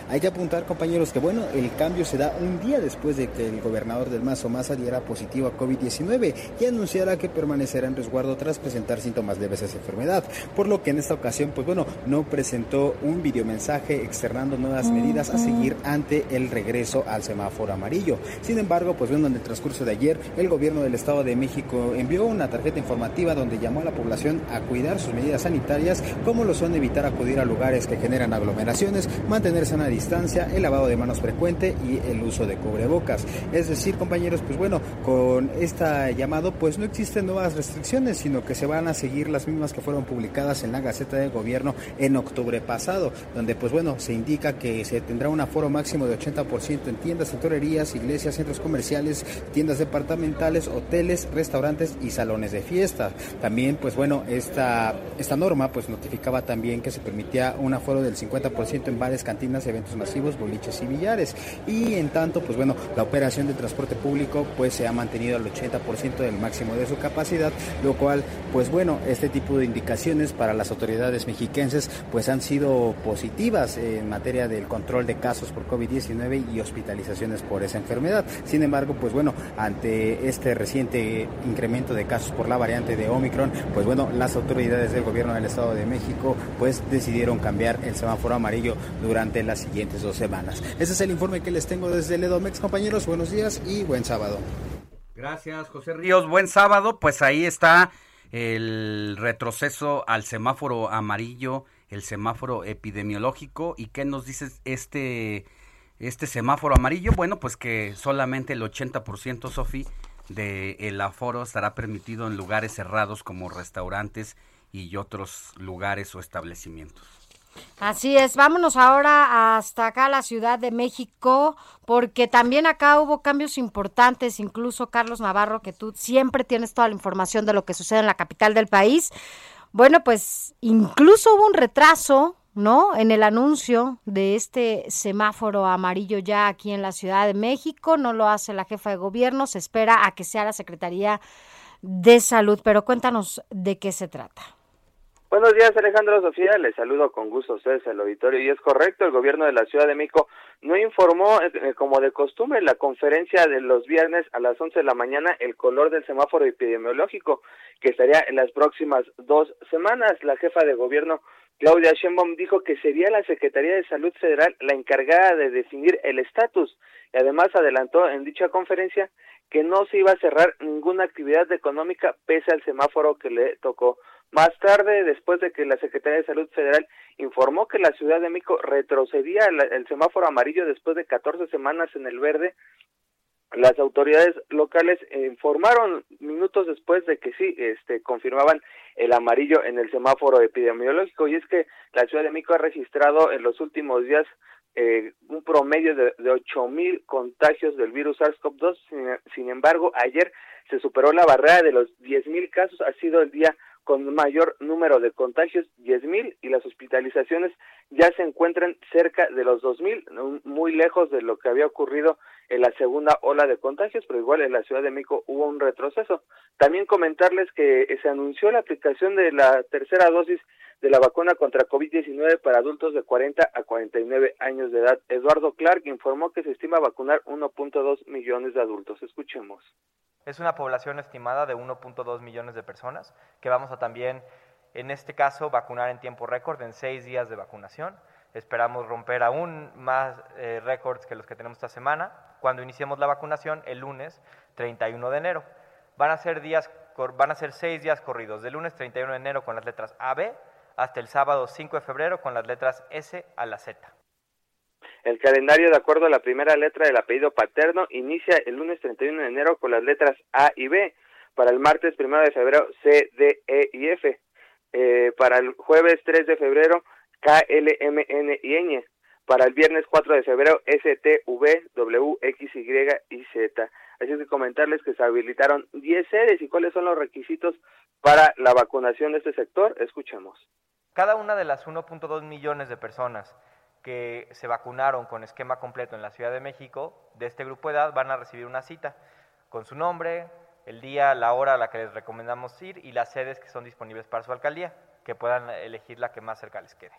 Hay que apuntar, compañeros, que bueno, el cambio se da un día después de que el gobernador del Mazo Maza diera positivo a COVID-19 y anunciara que permanecerá en resguardo tras presentar síntomas leves de esa enfermedad, por lo que en esta ocasión, pues bueno, no presentó un videomensaje externando nuevas medidas a seguir ante el regreso al semáforo amarillo. Sin embargo, pues bueno, en el transcurso de ayer, el gobierno del Estado de México envió una tarjeta informativa donde llamó a la población a cuidar sus medidas sanitarias, como lo son evitar acudir a lugares que generan aglomeraciones, mantenerse a una distancia, el lavado de manos frecuente y el uso de cubrebocas. Es decir, compañeros, pues bueno, con este llamado pues no existen nuevas restricciones, sino que se van a seguir las mismas que fueron publicadas en la Gaceta de Gobierno en octubre pasado, donde pues bueno, se indica que se tendrá un aforo máximo de 80% en tiendas, tintorerías, iglesias, centros comerciales, tiendas departamentales, hoteles, restaurantes y salones de fiesta. También pues bueno, esta, esta norma pues notificaba también que se permitía un aforo del 50% en bares cantinas, eventos masivos, boliches y billares. Y en tanto, pues bueno, la operación de transporte público pues se ha mantenido al 80% del máximo de su capacidad, lo cual, pues bueno, este tipo de indicaciones para las autoridades mexiquenses pues han sido positivas en materia del control de casos por COVID-19 y hospitalizaciones por esa enfermedad. Sin embargo, pues bueno, ante este reciente incremento de casos por la variante de Omicron, pues bueno, las autoridades del gobierno del Estado de México pues decidieron cambiar el semáforo amarillo durante las siguientes dos semanas. Ese es el informe que les tengo desde Ledomex, compañeros. Buenos días y buen sábado. Gracias, José Ríos. Buen sábado. Pues ahí está el retroceso al semáforo amarillo, el semáforo epidemiológico. ¿Y qué nos dice este, este semáforo amarillo? Bueno, pues que solamente el 80%, Sofi, del aforo estará permitido en lugares cerrados como restaurantes y otros lugares o establecimientos. Así es, vámonos ahora hasta acá la Ciudad de México, porque también acá hubo cambios importantes, incluso Carlos Navarro, que tú siempre tienes toda la información de lo que sucede en la capital del país. Bueno, pues incluso hubo un retraso, ¿no? En el anuncio de este semáforo amarillo ya aquí en la Ciudad de México, no lo hace la jefa de gobierno, se espera a que sea la Secretaría de Salud, pero cuéntanos de qué se trata. Buenos días, Alejandro Sofía. Les saludo con gusto a ustedes el auditorio. Y es correcto, el gobierno de la Ciudad de México no informó, eh, como de costumbre, la conferencia de los viernes a las 11 de la mañana el color del semáforo epidemiológico, que estaría en las próximas dos semanas. La jefa de gobierno, Claudia Sheinbaum, dijo que sería la Secretaría de Salud Federal la encargada de definir el estatus. Y además adelantó en dicha conferencia que no se iba a cerrar ninguna actividad económica pese al semáforo que le tocó. Más tarde, después de que la Secretaría de Salud Federal informó que la Ciudad de México retrocedía el, semáforo amarillo después de 14 semanas en el verde, las autoridades locales informaron minutos después de que sí, este, confirmaban el amarillo en el semáforo epidemiológico. Y es que la Ciudad de México ha registrado en los últimos días eh, un promedio de, de 8.000 contagios del virus SARS-CoV-2. Sin, sin, embargo, ayer se superó la barrera de los 10.000 casos. Ha sido el día con mayor número de contagios, 10.000, y las hospitalizaciones ya se encuentran cerca de los 2.000, muy lejos de lo que había ocurrido en la segunda ola de contagios, pero igual en la Ciudad de México hubo un retroceso. También comentarles que se anunció la aplicación de la tercera dosis de la vacuna contra COVID-19 para adultos de 40 a 49 años de edad. Eduardo Clark informó que se estima vacunar 1.2 millones de adultos. Escuchemos. Es una población estimada de 1.2 millones de personas que vamos a también, en este caso, vacunar en tiempo récord, en seis días de vacunación. Esperamos romper aún más eh, récords que los que tenemos esta semana cuando iniciemos la vacunación el lunes 31 de enero. Van a ser, días, van a ser seis días corridos, del lunes 31 de enero con las letras A, B, hasta el sábado 5 de febrero con las letras S a la Z. El calendario, de acuerdo a la primera letra del apellido paterno, inicia el lunes 31 de enero con las letras A y B. Para el martes 1 de febrero, C, D, E y F. Eh, para el jueves 3 de febrero, K, L, M, N y Ñ. para el viernes 4 de febrero STV, X, Y, Z. Así que comentarles que se habilitaron 10 sedes y cuáles son los requisitos para la vacunación de este sector. Escuchemos. Cada una de las 1.2 millones de personas que se vacunaron con esquema completo en la Ciudad de México, de este grupo de edad, van a recibir una cita con su nombre, el día, la hora a la que les recomendamos ir y las sedes que son disponibles para su alcaldía, que puedan elegir la que más cerca les quede.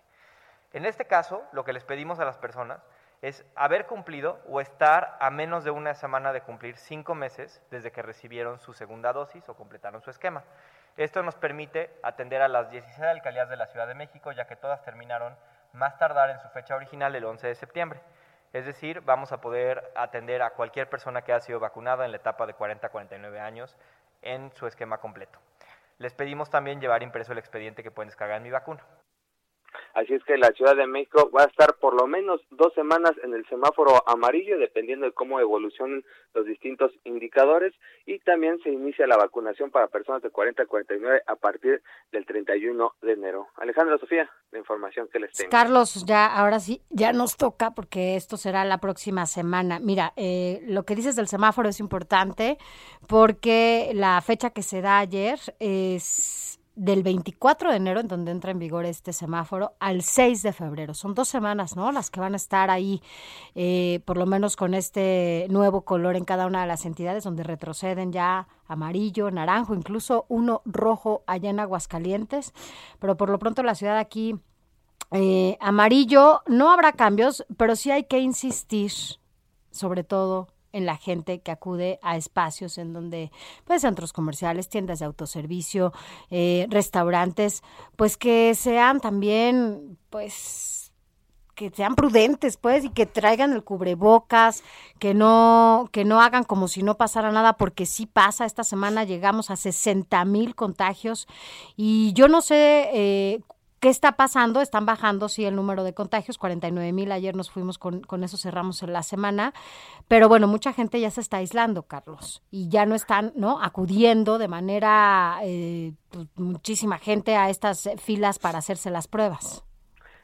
En este caso, lo que les pedimos a las personas es haber cumplido o estar a menos de una semana de cumplir cinco meses desde que recibieron su segunda dosis o completaron su esquema. Esto nos permite atender a las 16 alcaldías de la Ciudad de México, ya que todas terminaron más tardar en su fecha original el 11 de septiembre. Es decir, vamos a poder atender a cualquier persona que haya sido vacunada en la etapa de 40 a 49 años en su esquema completo. Les pedimos también llevar impreso el expediente que pueden descargar en mi vacuna. Así es que la Ciudad de México va a estar por lo menos dos semanas en el semáforo amarillo, dependiendo de cómo evolucionen los distintos indicadores. Y también se inicia la vacunación para personas de 40 a 49 a partir del 31 de enero. Alejandra Sofía, la información que les tengo. Carlos, ya ahora sí, ya nos toca porque esto será la próxima semana. Mira, eh, lo que dices del semáforo es importante porque la fecha que se da ayer es del 24 de enero, en donde entra en vigor este semáforo, al 6 de febrero. Son dos semanas, ¿no? Las que van a estar ahí, eh, por lo menos con este nuevo color en cada una de las entidades, donde retroceden ya amarillo, naranjo, incluso uno rojo allá en Aguascalientes. Pero por lo pronto la ciudad aquí, eh, amarillo, no habrá cambios, pero sí hay que insistir, sobre todo en la gente que acude a espacios en donde, pues, centros comerciales, tiendas de autoservicio, eh, restaurantes, pues que sean también, pues, que sean prudentes, pues, y que traigan el cubrebocas, que no, que no hagan como si no pasara nada, porque sí pasa. Esta semana llegamos a 60 mil contagios y yo no sé eh, ¿Qué está pasando? Están bajando, sí, el número de contagios, 49 mil. Ayer nos fuimos con, con eso, cerramos en la semana. Pero bueno, mucha gente ya se está aislando, Carlos, y ya no están, ¿no? Acudiendo de manera, eh, pues, muchísima gente a estas filas para hacerse las pruebas.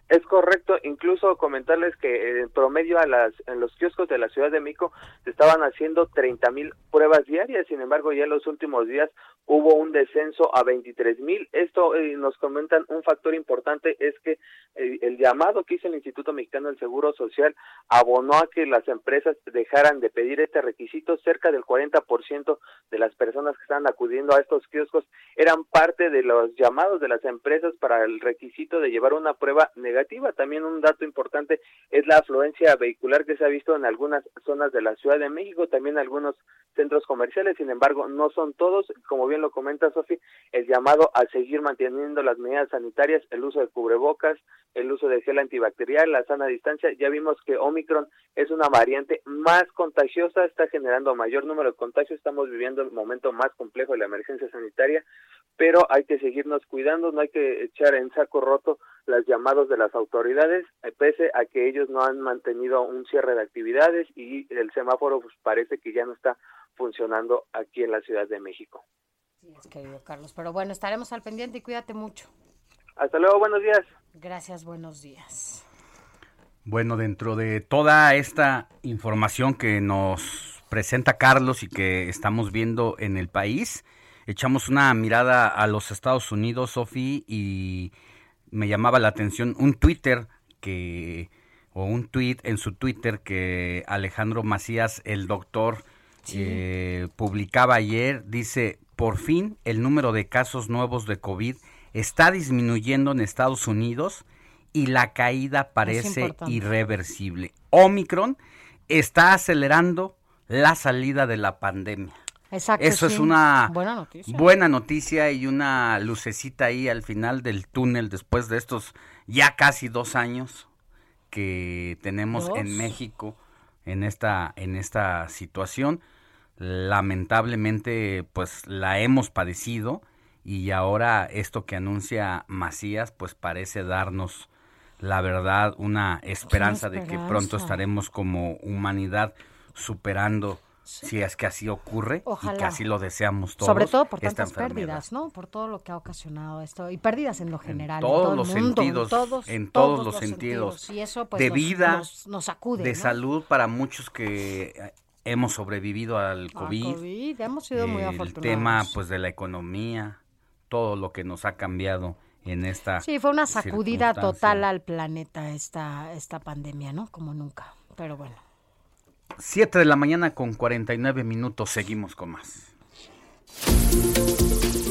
Es correcto, incluso comentarles que en promedio a las, en los kioscos de la Ciudad de México se estaban haciendo 30 mil pruebas diarias, sin embargo ya en los últimos días hubo un descenso a 23 mil. Esto eh, nos comentan un factor importante es que eh, el llamado que hizo el Instituto Mexicano del Seguro Social abonó a que las empresas dejaran de pedir este requisito. Cerca del 40% de las personas que están acudiendo a estos kioscos eran parte de los llamados de las empresas para el requisito de llevar una prueba negativa también un dato importante es la afluencia vehicular que se ha visto en algunas zonas de la Ciudad de México, también algunos centros comerciales, sin embargo, no son todos, como bien lo comenta Sofi, el llamado a seguir manteniendo las medidas sanitarias, el uso de cubrebocas, el uso de gel antibacterial, la sana distancia. Ya vimos que Omicron es una variante más contagiosa, está generando mayor número de contagios, estamos viviendo el momento más complejo de la emergencia sanitaria, pero hay que seguirnos cuidando, no hay que echar en saco roto los llamados de las autoridades, eh, pese a que ellos no han mantenido un cierre de actividades y el semáforo pues, parece que ya no está funcionando aquí en la Ciudad de México. Es querido Carlos, pero bueno, estaremos al pendiente y cuídate mucho. Hasta luego, buenos días. Gracias, buenos días. Bueno, dentro de toda esta información que nos presenta Carlos y que estamos viendo en el país, echamos una mirada a los Estados Unidos, Sofi, y me llamaba la atención un Twitter que o un tweet en su Twitter que Alejandro Macías, el doctor, eh, publicaba ayer, dice, por fin el número de casos nuevos de COVID está disminuyendo en Estados Unidos y la caída parece irreversible. Omicron está acelerando la salida de la pandemia. Exacto, Eso es una buena noticia. buena noticia y una lucecita ahí al final del túnel después de estos ya casi dos años que tenemos en México en esta en esta situación. Lamentablemente, pues la hemos padecido y ahora esto que anuncia Macías, pues parece darnos la verdad una esperanza, de que pronto estaremos como humanidad superando si es que así ocurre Ojalá. y que así lo deseamos todos. Sobre todo por tantas pérdidas, ¿no? Por todo lo que ha ocasionado esto y pérdidas en lo general, en todos todo el los mundo, sentidos, todos, en todos, los, los sentidos, Y eso pues de nos- vida, nos, nos sacude, de ¿no? salud para muchos que hemos sobrevivido al COVID. COVID, hemos sido muy el afortunados. tema pues de la economía, todo lo que nos ha cambiado en esta Sí, fue una sacudida total al planeta esta, esta pandemia, ¿no? Como nunca. Pero bueno. 7 de la mañana con 49 minutos, seguimos con más.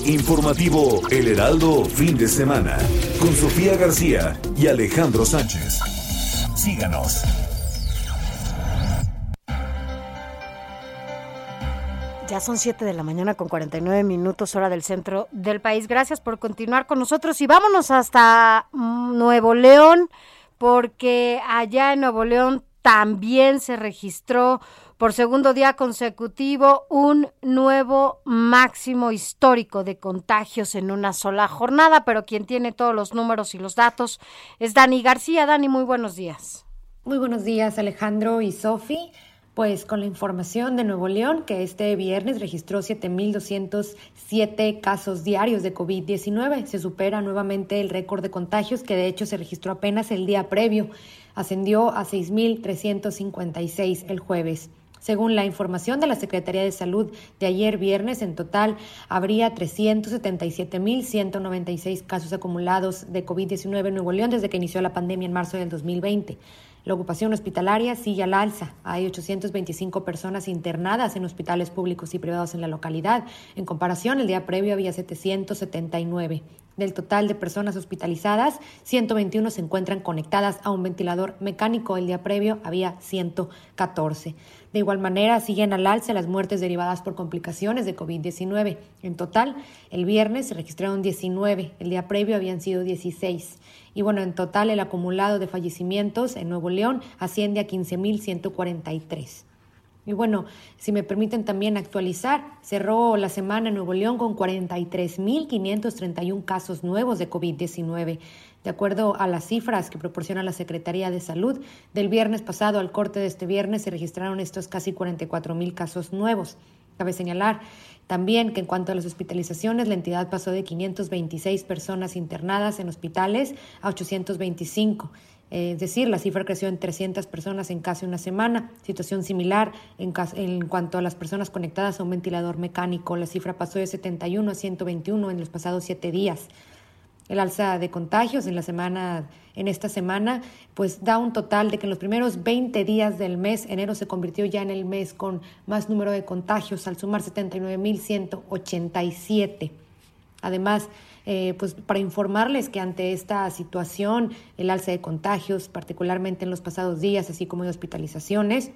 Informativo El Heraldo fin de semana con Sofía García y Alejandro Sánchez. Síganos. Ya son 7 de la mañana con 49 minutos hora del centro del país. Gracias por continuar con nosotros y vámonos hasta mm, Nuevo León porque allá en Nuevo León también se registró por segundo día consecutivo un nuevo máximo histórico de contagios en una sola jornada, pero quien tiene todos los números y los datos es Dani García. Dani, muy buenos días. Muy buenos días, Alejandro y Sofi. Pues con la información de Nuevo León, que este viernes registró 7.207 casos diarios de COVID-19, se supera nuevamente el récord de contagios que de hecho se registró apenas el día previo. Ascendió a 6.356 el jueves. Según la información de la Secretaría de Salud de ayer viernes, en total habría 377.196 casos acumulados de COVID-19 en Nuevo León desde que inició la pandemia en marzo del 2020. La ocupación hospitalaria sigue al alza. Hay 825 personas internadas en hospitales públicos y privados en la localidad. En comparación, el día previo había 779. Del total de personas hospitalizadas, 121 se encuentran conectadas a un ventilador mecánico. El día previo había 114. De igual manera, siguen al alza las muertes derivadas por complicaciones de COVID-19. En total, el viernes se registraron 19, el día previo habían sido 16. Y bueno, en total el acumulado de fallecimientos en Nuevo León asciende a 15.143. Y bueno, si me permiten también actualizar, cerró la semana en Nuevo León con 43.531 casos nuevos de COVID-19. De acuerdo a las cifras que proporciona la Secretaría de Salud, del viernes pasado al corte de este viernes se registraron estos casi 44.000 casos nuevos. Cabe señalar también que en cuanto a las hospitalizaciones, la entidad pasó de 526 personas internadas en hospitales a 825. Eh, Es decir, la cifra creció en 300 personas en casi una semana. Situación similar en, cas- en cuanto a las personas conectadas a un ventilador mecánico. La cifra pasó de 71 a 121 en los pasados siete días. El alza de contagios en la semana, en esta semana, pues da un total de que en los primeros 20 días del mes, enero se convirtió ya en el mes con más número de contagios, al sumar 79.187. Además, eh, pues para informarles que ante esta situación, el alza de contagios, particularmente en los pasados días, así como de hospitalizaciones,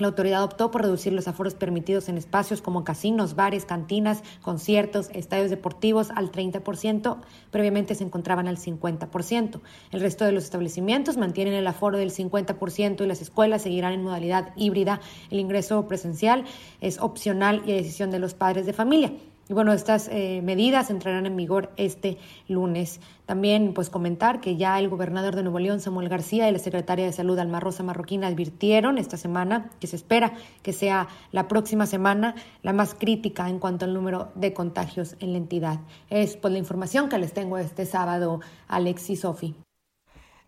la autoridad optó por reducir los aforos permitidos en espacios como casinos, bares, cantinas, conciertos, estadios deportivos al 30%, previamente se encontraban al 50%. El resto de los establecimientos mantienen el aforo del 50% y las escuelas seguirán en modalidad híbrida. El ingreso presencial es opcional y a decisión de los padres de familia. Y bueno, estas eh, medidas entrarán en vigor este lunes. También, pues, comentar que ya el gobernador de Nuevo León, Samuel García, y la secretaria de Salud, Alma Rosa Marroquín, advirtieron esta semana que se espera que sea la próxima semana la más crítica en cuanto al número de contagios en la entidad. Es pues la información que les tengo este sábado, Alex y Sofi.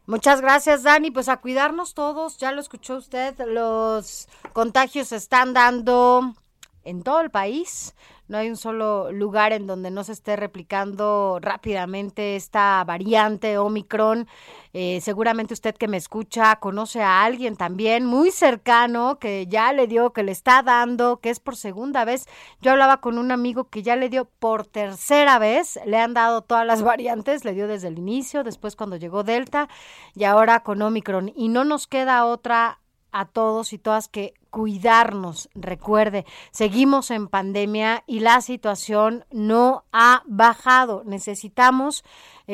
Muchas gracias, Dani. Pues a cuidarnos todos, ya lo escuchó usted, los contagios se están dando en todo el país. No hay un solo lugar en donde no se esté replicando rápidamente esta variante Omicron. Eh, seguramente usted que me escucha conoce a alguien también muy cercano que ya le dio, que le está dando, que es por segunda vez. Yo hablaba con un amigo que ya le dio por tercera vez, le han dado todas las variantes, le dio desde el inicio, después cuando llegó Delta y ahora con Omicron. Y no nos queda otra a todos y todas que cuidarnos. Recuerde, seguimos en pandemia y la situación no ha bajado. Necesitamos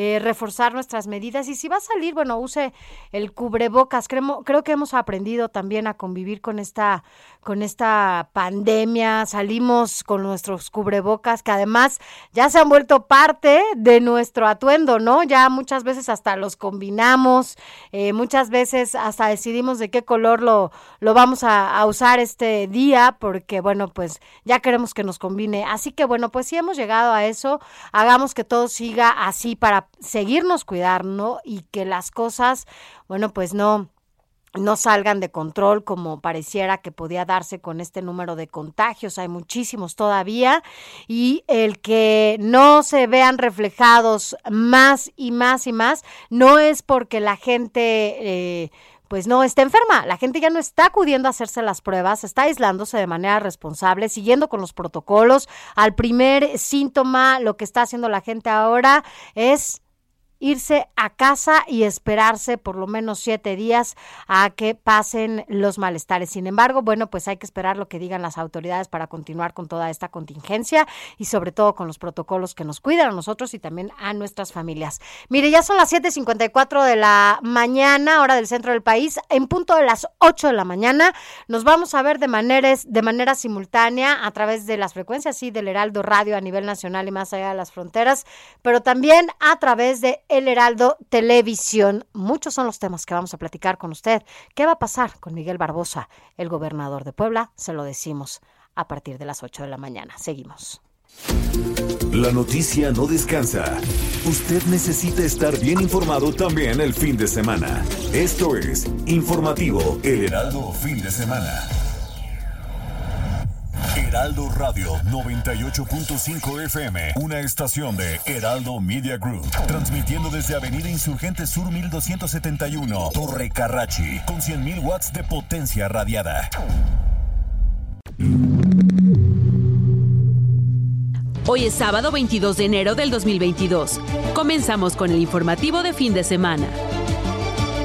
eh, reforzar nuestras medidas y si va a salir, bueno, use el cubrebocas. Creo, creo que hemos aprendido también a convivir con esta, con esta pandemia. Salimos con nuestros cubrebocas que además ya se han vuelto parte de nuestro atuendo, ¿no? Ya muchas veces hasta los combinamos, eh, muchas veces hasta decidimos de qué color lo, lo vamos a, a usar este día porque, bueno, pues ya queremos que nos combine. Así que, bueno, pues si hemos llegado a eso, hagamos que todo siga así para seguirnos cuidando y que las cosas, bueno, pues no no salgan de control como pareciera que podía darse con este número de contagios. Hay muchísimos todavía y el que no se vean reflejados más y más y más no es porque la gente... Eh, pues no está enferma. La gente ya no está acudiendo a hacerse las pruebas, está aislándose de manera responsable, siguiendo con los protocolos. Al primer síntoma, lo que está haciendo la gente ahora es irse a casa y esperarse por lo menos siete días a que pasen los malestares. Sin embargo, bueno, pues hay que esperar lo que digan las autoridades para continuar con toda esta contingencia y sobre todo con los protocolos que nos cuidan a nosotros y también a nuestras familias. Mire, ya son las 7.54 de la mañana, hora del centro del país. En punto de las 8 de la mañana nos vamos a ver de, maneras, de manera simultánea a través de las frecuencias, sí, del Heraldo Radio a nivel nacional y más allá de las fronteras, pero también a través de el Heraldo Televisión. Muchos son los temas que vamos a platicar con usted. ¿Qué va a pasar con Miguel Barbosa, el gobernador de Puebla? Se lo decimos a partir de las 8 de la mañana. Seguimos. La noticia no descansa. Usted necesita estar bien informado también el fin de semana. Esto es Informativo El Heraldo Fin de Semana. Heraldo Radio 98.5 FM, una estación de Heraldo Media Group, transmitiendo desde Avenida Insurgente Sur 1271, Torre Carrachi, con 100.000 watts de potencia radiada. Hoy es sábado 22 de enero del 2022. Comenzamos con el informativo de fin de semana.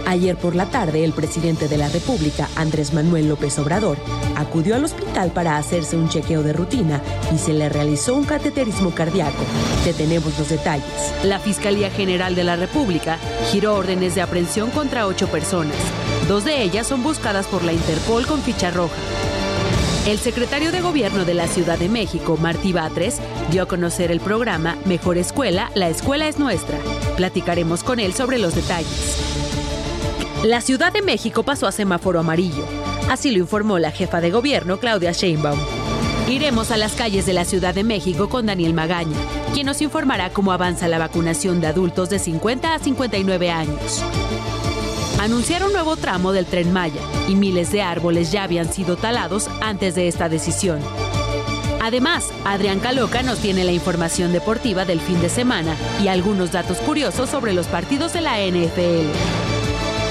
Ayer por la tarde, el presidente de la República, Andrés Manuel López Obrador, acudió al hospital para hacerse un chequeo de rutina y se le realizó un cateterismo cardíaco. Detenemos los detalles. La Fiscalía General de la República giró órdenes de aprehensión contra ocho personas. Dos de ellas son buscadas por la Interpol con ficha roja. El secretario de Gobierno de la Ciudad de México, Martí Batres, dio a conocer el programa Mejor Escuela, la escuela es nuestra. Platicaremos con él sobre los detalles. La Ciudad de México pasó a semáforo amarillo. Así lo informó la jefa de gobierno, Claudia Sheinbaum. Iremos a las calles de la Ciudad de México con Daniel Magaña, quien nos informará cómo avanza la vacunación de adultos de 50 a 59 años. Anunciaron un nuevo tramo del tren Maya y miles de árboles ya habían sido talados antes de esta decisión. Además, Adrián Caloca nos tiene la información deportiva del fin de semana y algunos datos curiosos sobre los partidos de la NFL.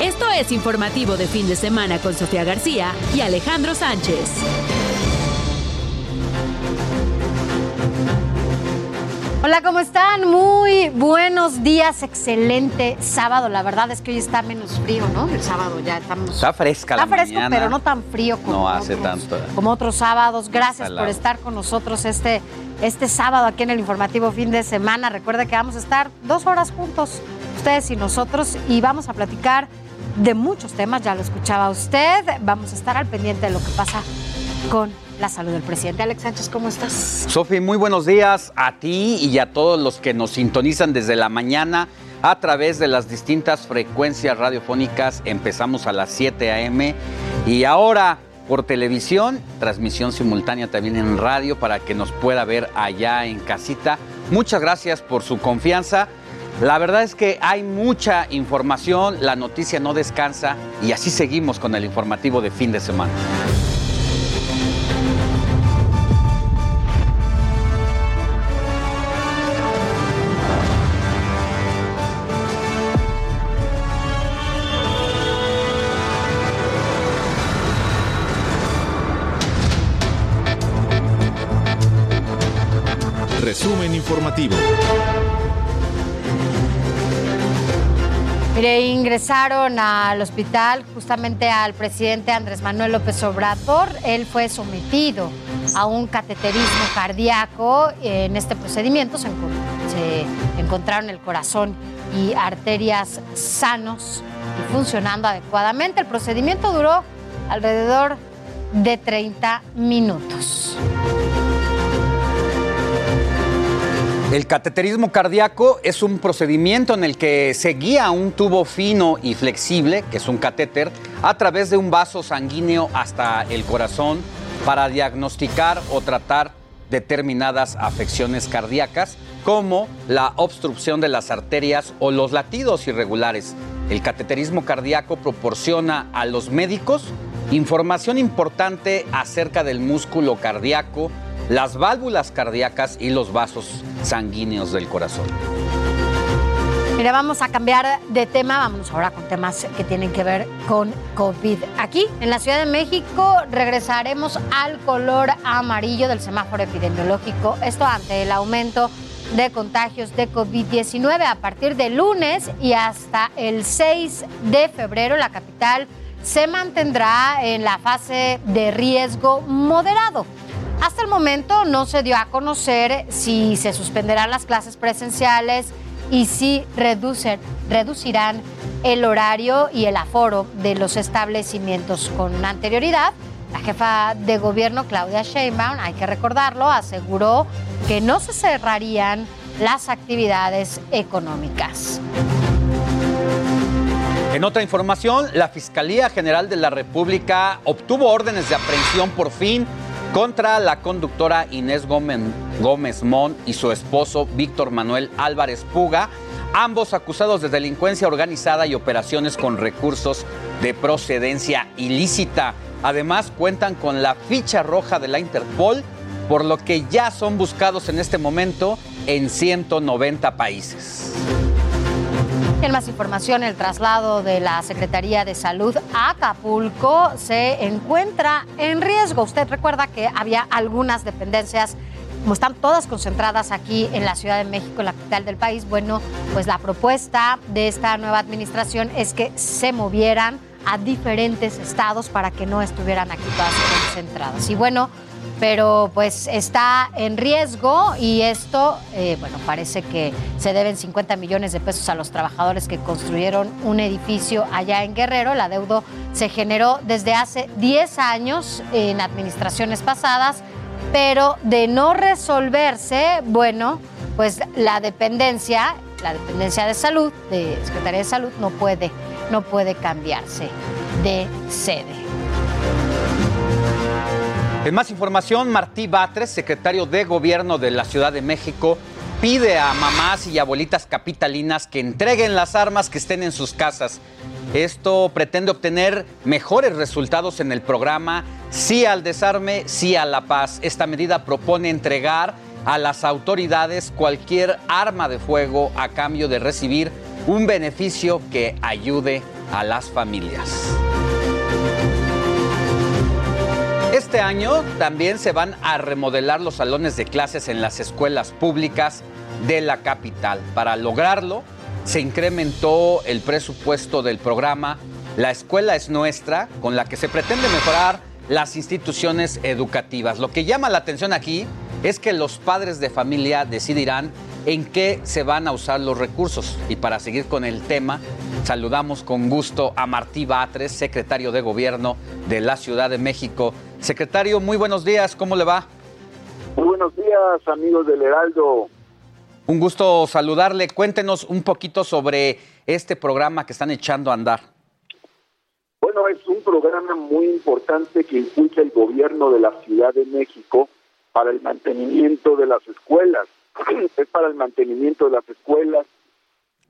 Esto es informativo de fin de semana con Sofía García y Alejandro Sánchez. Hola, ¿cómo están? Muy buenos días, excelente sábado. La verdad es que hoy está menos frío, ¿no? El sábado ya estamos. Está fresca Está la fresco, mañana. pero no tan frío como, No hace otros, tanto. como otros sábados. Gracias Salado. por estar con nosotros este, este sábado aquí en el informativo fin de semana. Recuerde que vamos a estar dos horas juntos, ustedes y nosotros, y vamos a platicar de muchos temas. Ya lo escuchaba usted. Vamos a estar al pendiente de lo que pasa con la salud del presidente. Alex Sánchez, ¿cómo estás? Sofi, muy buenos días a ti y a todos los que nos sintonizan desde la mañana a través de las distintas frecuencias radiofónicas. Empezamos a las 7 a.m. y ahora por televisión, transmisión simultánea también en radio para que nos pueda ver allá en casita. Muchas gracias por su confianza. La verdad es que hay mucha información, la noticia no descansa y así seguimos con el informativo de fin de semana. Resumen informativo. Mire, ingresaron al hospital justamente al presidente Andrés Manuel López Obrador. Él fue sometido a un cateterismo cardíaco. En este procedimiento se, encontraron el corazón y arterias sanos y funcionando adecuadamente. El procedimiento duró alrededor de 30 minutos. El cateterismo cardíaco es un procedimiento en el que se guía un tubo fino y flexible, que es un catéter, a través de un vaso sanguíneo hasta el corazón para diagnosticar o tratar determinadas afecciones cardíacas como la obstrucción de las arterias o los latidos irregulares. El cateterismo cardíaco proporciona a los médicos información importante acerca del músculo cardíaco, las válvulas cardíacas y los vasos sanguíneos del corazón. Mira, vamos a cambiar de tema, vamos ahora con temas que tienen que ver con COVID. Aquí, en la Ciudad de México, regresaremos al color amarillo del semáforo epidemiológico, esto ante el aumento de contagios de COVID-19 a partir de lunes y hasta el 6 de febrero la capital se mantendrá en la fase de riesgo moderado. Hasta el momento no se dio a conocer si se suspenderán las clases presenciales y si reducirán el horario y el aforo de los establecimientos con anterioridad. La jefa de gobierno, Claudia Sheinbaum, hay que recordarlo, aseguró que no se cerrarían las actividades económicas. En otra información, la Fiscalía General de la República obtuvo órdenes de aprehensión por fin contra la conductora Inés Gómez, Mon y su esposo Víctor Manuel Álvarez Puga, ambos acusados de delincuencia organizada y operaciones con recursos de procedencia ilícita. Además, cuentan con la ficha roja de la Interpol, por lo que ya son buscados en este momento en 190 países. En más información, el traslado de la Secretaría de Salud a Acapulco se encuentra en riesgo. Usted recuerda que había algunas dependencias como están todas concentradas aquí en la Ciudad de México, en la capital del país, bueno, pues la propuesta de esta nueva administración es que se movieran a diferentes estados para que no estuvieran aquí todas concentradas. Y bueno, pero pues está en riesgo y esto, eh, bueno, parece que se deben 50 millones de pesos a los trabajadores que construyeron un edificio allá en Guerrero. La deuda se generó desde hace 10 años en administraciones pasadas, pero de no resolverse, bueno, pues la dependencia, la dependencia de salud, de Secretaría de Salud, no puede, no puede cambiarse de sede. En más información, Martí Batres, secretario de Gobierno de la Ciudad de México, pide a mamás y abuelitas capitalinas que entreguen las armas que estén en sus casas. Esto pretende obtener mejores resultados en el programa Sí al desarme, sí a la paz. Esta medida propone entregar a las autoridades cualquier arma de fuego a cambio de recibir un beneficio que ayude a las familias. Este año también se van a remodelar los salones de clases en las escuelas públicas de la capital. Para lograrlo, se incrementó el presupuesto del programa La Escuela es Nuestra, con la que se pretende mejorar las instituciones educativas. Lo que llama la atención aquí es que los padres de familia decidirán en qué se van a usar los recursos. Y para seguir con el tema, saludamos con gusto a Martí Batres, secretario de Gobierno de la Ciudad de México. Secretario, muy buenos días, ¿cómo le va? Muy buenos días, amigos del Heraldo. Un gusto saludarle. Cuéntenos un poquito sobre este programa que están echando a andar. Bueno, es un programa muy importante que impulsa el gobierno de la Ciudad de México para el mantenimiento de las escuelas. es para el mantenimiento de las escuelas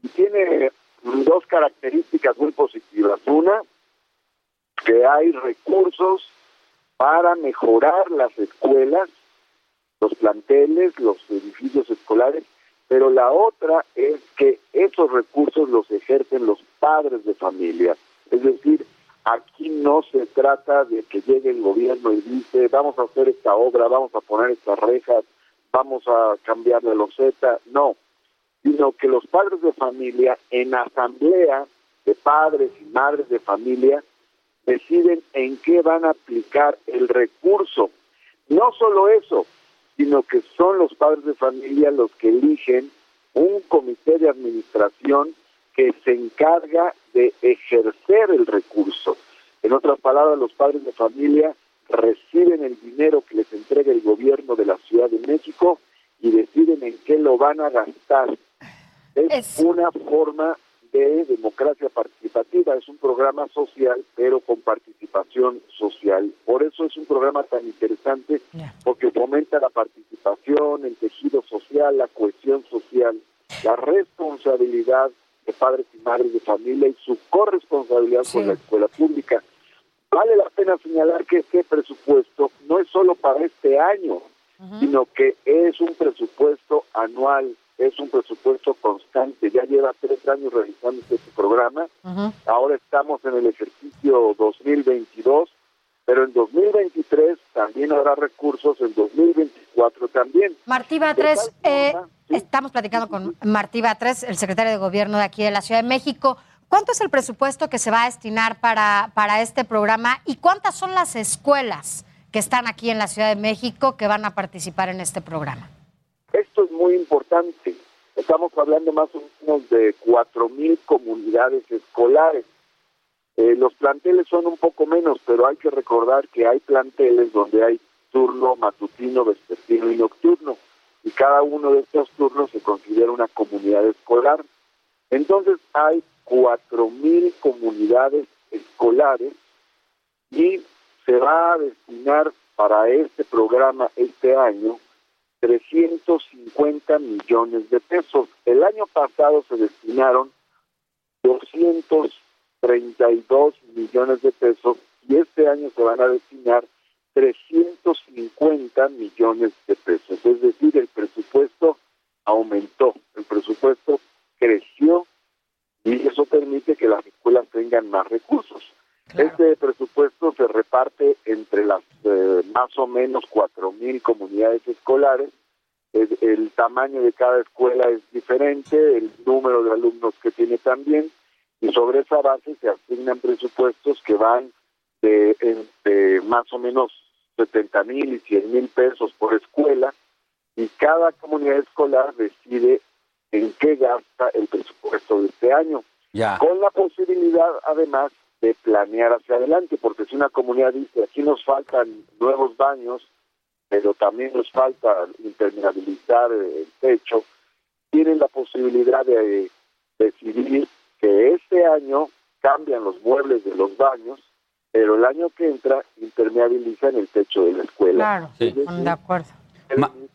y tiene dos características muy positivas. Una, que hay recursos para mejorar las escuelas, los planteles, los edificios escolares, pero la otra es que esos recursos los ejercen los padres de familia. Es decir, aquí no se trata de que llegue el gobierno y dice, vamos a hacer esta obra, vamos a poner estas rejas, vamos a cambiar la loseta, no, sino que los padres de familia en asamblea de padres y madres de familia deciden en qué van a aplicar el recurso. No solo eso, sino que son los padres de familia los que eligen un comité de administración que se encarga de ejercer el recurso. En otras palabras, los padres de familia reciben el dinero que les entrega el gobierno de la Ciudad de México y deciden en qué lo van a gastar. Es, una forma de democracia participativa, es un programa social, pero con participación social. Por eso es un programa tan interesante, porque fomenta la participación, el tejido social, la cohesión social, la responsabilidad de padres y madres de familia y su corresponsabilidad con la escuela pública. Vale la pena señalar que este presupuesto no es solo para este año, sino que es un presupuesto anual, es un presupuesto constante. Ya lleva tres años realizando este programa. Ahora estamos en el ejercicio 2022, pero en 2023 también habrá recursos, en 2024 también. Martí Batres, eh, estamos platicando con Martí Batres, el secretario de Gobierno de aquí de la Ciudad de México. ¿Cuánto es el presupuesto que se va a destinar para, para este programa y cuántas son las escuelas que están aquí en la Ciudad de México que van a participar en este programa? Esto es muy importante. Estamos hablando más o menos de cuatro mil comunidades escolares. Eh, los planteles son un poco menos, pero hay que recordar que hay planteles donde hay turno matutino, vespertino y nocturno. Y cada uno de estos turnos se considera una comunidad escolar. Entonces hay cuatro mil comunidades escolares y se va a destinar para este programa este año 350 millones de pesos. El año pasado se destinaron 232 millones de pesos y este año se van a destinar 350 millones de pesos. Es decir, el presupuesto aumentó, el presupuesto creció y eso permite que las escuelas tengan más recursos. Este presupuesto se reparte entre las eh, más o menos cuatro mil comunidades escolares. El, tamaño de cada escuela es diferente, el número de alumnos que tiene también, y sobre esa base se asignan presupuestos que van de, más o menos 70 mil y 100 mil pesos por escuela, y cada comunidad escolar decide en qué gasta el presupuesto de este año. Con la posibilidad, además, de planear hacia adelante, porque si una comunidad dice, aquí nos faltan nuevos baños, pero también nos falta impermeabilizar el techo, tienen la posibilidad de decidir que este año cambian los muebles de los baños, pero el año que entra impermeabilizan el techo de la escuela. Claro, de acuerdo.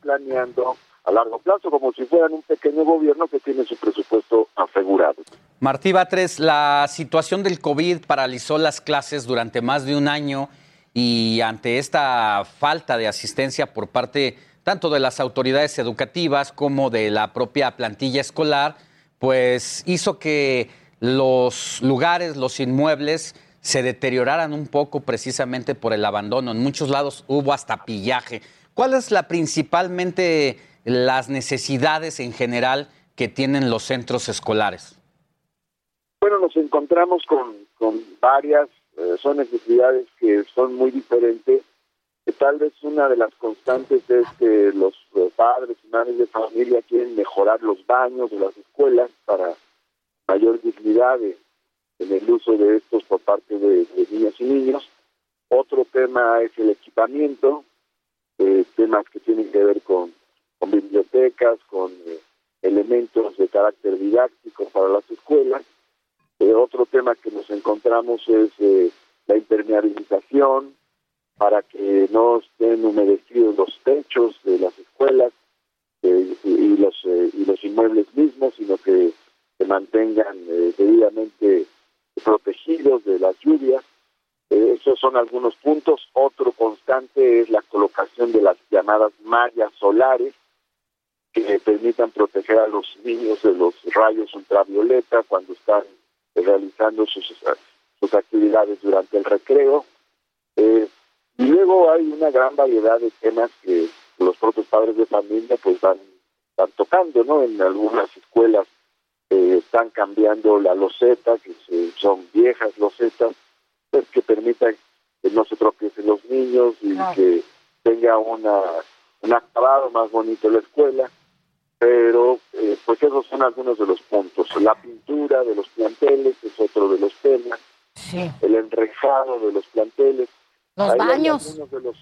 planeando a largo plazo, como si fueran un pequeño gobierno que tiene su presupuesto asegurado. Martí Batres, la situación del COVID paralizó las clases durante más de un año y ante esta falta de asistencia por parte tanto de las autoridades educativas como de la propia plantilla escolar, pues hizo que los lugares, los inmuebles se deterioraran un poco precisamente por el abandono. En muchos lados hubo hasta pillaje. ¿Cuál es la principalmente las necesidades en general que tienen los centros escolares? Bueno, nos encontramos con, con varias, eh, son necesidades que son muy diferentes. tal vez una de las constantes es que los padres y madres de familia quieren mejorar los baños de las escuelas para mayor dignidad en el uso de estos por parte de, de niñas y niños. Otro tema es el equipamiento, eh, temas que tienen que ver con con bibliotecas, con eh, elementos de carácter didáctico para las escuelas. Eh, otro tema que nos encontramos es eh, la impermeabilización para que no estén humedecidos los techos de las escuelas y, los, y los inmuebles mismos, sino que se mantengan debidamente protegidos de las lluvias. esos son algunos puntos. Otro constante es la colocación de las llamadas mallas solares, que permitan proteger a los niños de los rayos ultravioleta cuando están realizando sus, sus actividades durante el recreo. Eh, y luego hay una gran variedad de temas que los propios padres de familia pues van, van tocando, ¿no? En algunas escuelas eh, están cambiando la loseta, que son viejas losetas, pues que permitan que no se tropiecen los niños y que tenga una, un acabado más bonito la escuela. Pero, eh, pues esos son algunos de los puntos. La pintura de los planteles es otro de los temas. El enrejado de los planteles. Los baños. De los,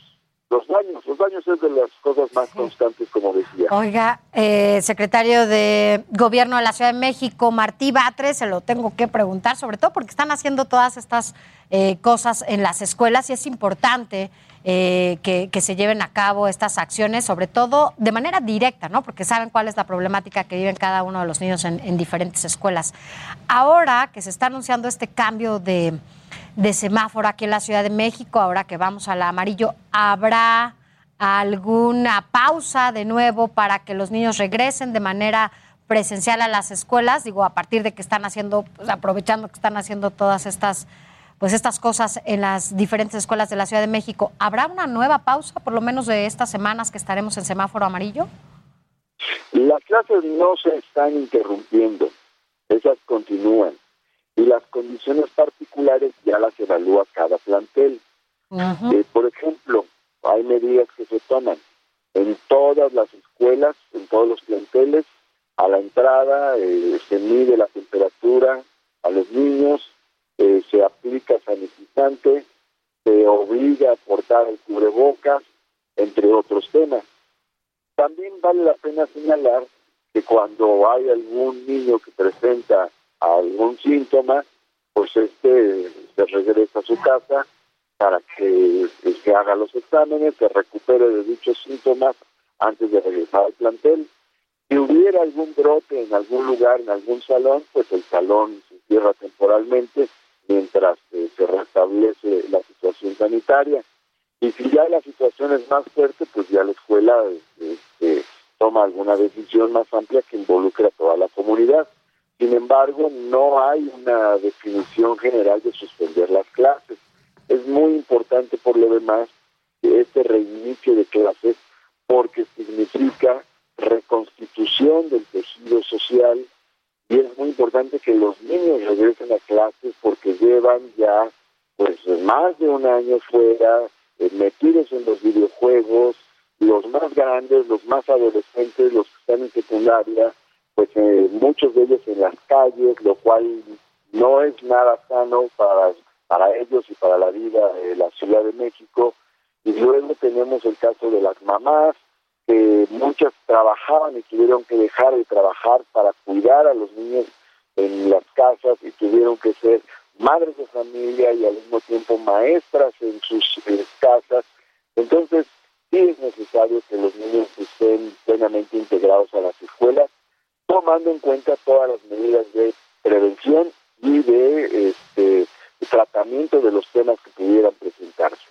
los baños. Los baños es de las cosas más constantes, como decía. Oiga, eh, secretario de Gobierno de la Ciudad de México, Martí Batres, se lo tengo que preguntar, sobre todo porque están haciendo todas estas eh, cosas en las escuelas y es importante eh, que, se lleven a cabo estas acciones, sobre todo de manera directa, ¿no? Porque saben cuál es la problemática que viven cada uno de los niños en, diferentes escuelas. Ahora que se está anunciando este cambio de, semáforo aquí en la Ciudad de México, ahora que vamos al amarillo, ¿habrá alguna pausa de nuevo para que los niños regresen de manera presencial a las escuelas? Digo, a partir de que están haciendo, pues, aprovechando que están haciendo todas estas pues estas cosas en las diferentes escuelas de la Ciudad de México. ¿Habrá una nueva pausa, por lo menos de estas semanas que estaremos en semáforo amarillo? Las clases no se están interrumpiendo, esas continúan. Y las condiciones particulares ya las evalúa cada plantel. Eh, por ejemplo, hay medidas que se toman en todas las escuelas, en todos los planteles. A la entrada eh, se mide la temperatura a los niños, eh, se aplica sanitizante, se obliga a portar el cubrebocas, entre otros temas. También vale la pena señalar que cuando hay algún niño que presenta algún síntoma, pues este se regresa a su casa para que se haga los exámenes, se recupere de dichos síntomas antes de regresar al plantel. Si hubiera algún brote en algún lugar, en algún salón, pues el salón se cierra temporalmente mientras eh, se restablece la situación sanitaria. Y si ya la situación es más fuerte, pues ya la escuela este, toma alguna decisión más amplia que involucre a toda la comunidad. Sin embargo, no hay una definición general de suspender las clases. Es muy importante por lo demás este reinicio de clases porque significa reconstitución del tejido social, y es muy importante que los niños regresen a clases porque llevan ya pues más de un año fuera, eh, metidos en los videojuegos, los más grandes, los más adolescentes, los que están en secundaria, pues eh, muchos de ellos en las calles, lo cual no es nada sano para, para ellos y para la vida de la Ciudad de México. Y luego tenemos el caso de las mamás que muchas trabajaban y tuvieron que dejar de trabajar para cuidar a los niños en las casas y tuvieron que ser madres de familia y al mismo tiempo maestras en sus casas. Entonces, sí es necesario que los niños estén plenamente integrados a las escuelas, tomando en cuenta todas las medidas de prevención y de este, tratamiento de los temas que pudieran presentarse.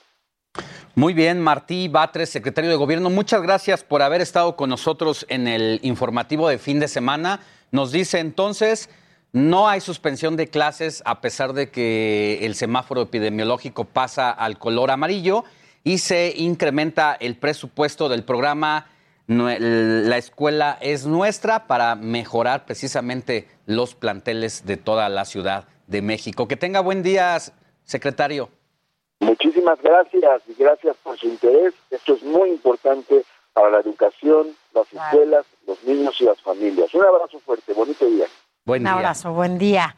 Muy bien, Martí Batres, secretario de Gobierno, muchas gracias por haber estado con nosotros en el informativo de fin de semana. Nos dice entonces, no hay suspensión de clases a pesar de que el semáforo epidemiológico pasa al color amarillo y se incrementa el presupuesto del programa La escuela es nuestra para mejorar precisamente los planteles de toda la Ciudad de México. Que tenga buen día, secretario. Muchísimas gracias y gracias por su interés. Esto es muy importante para la educación, las escuelas, los niños y las familias. Un abrazo fuerte, bonito día. Buen Un abrazo, buen día.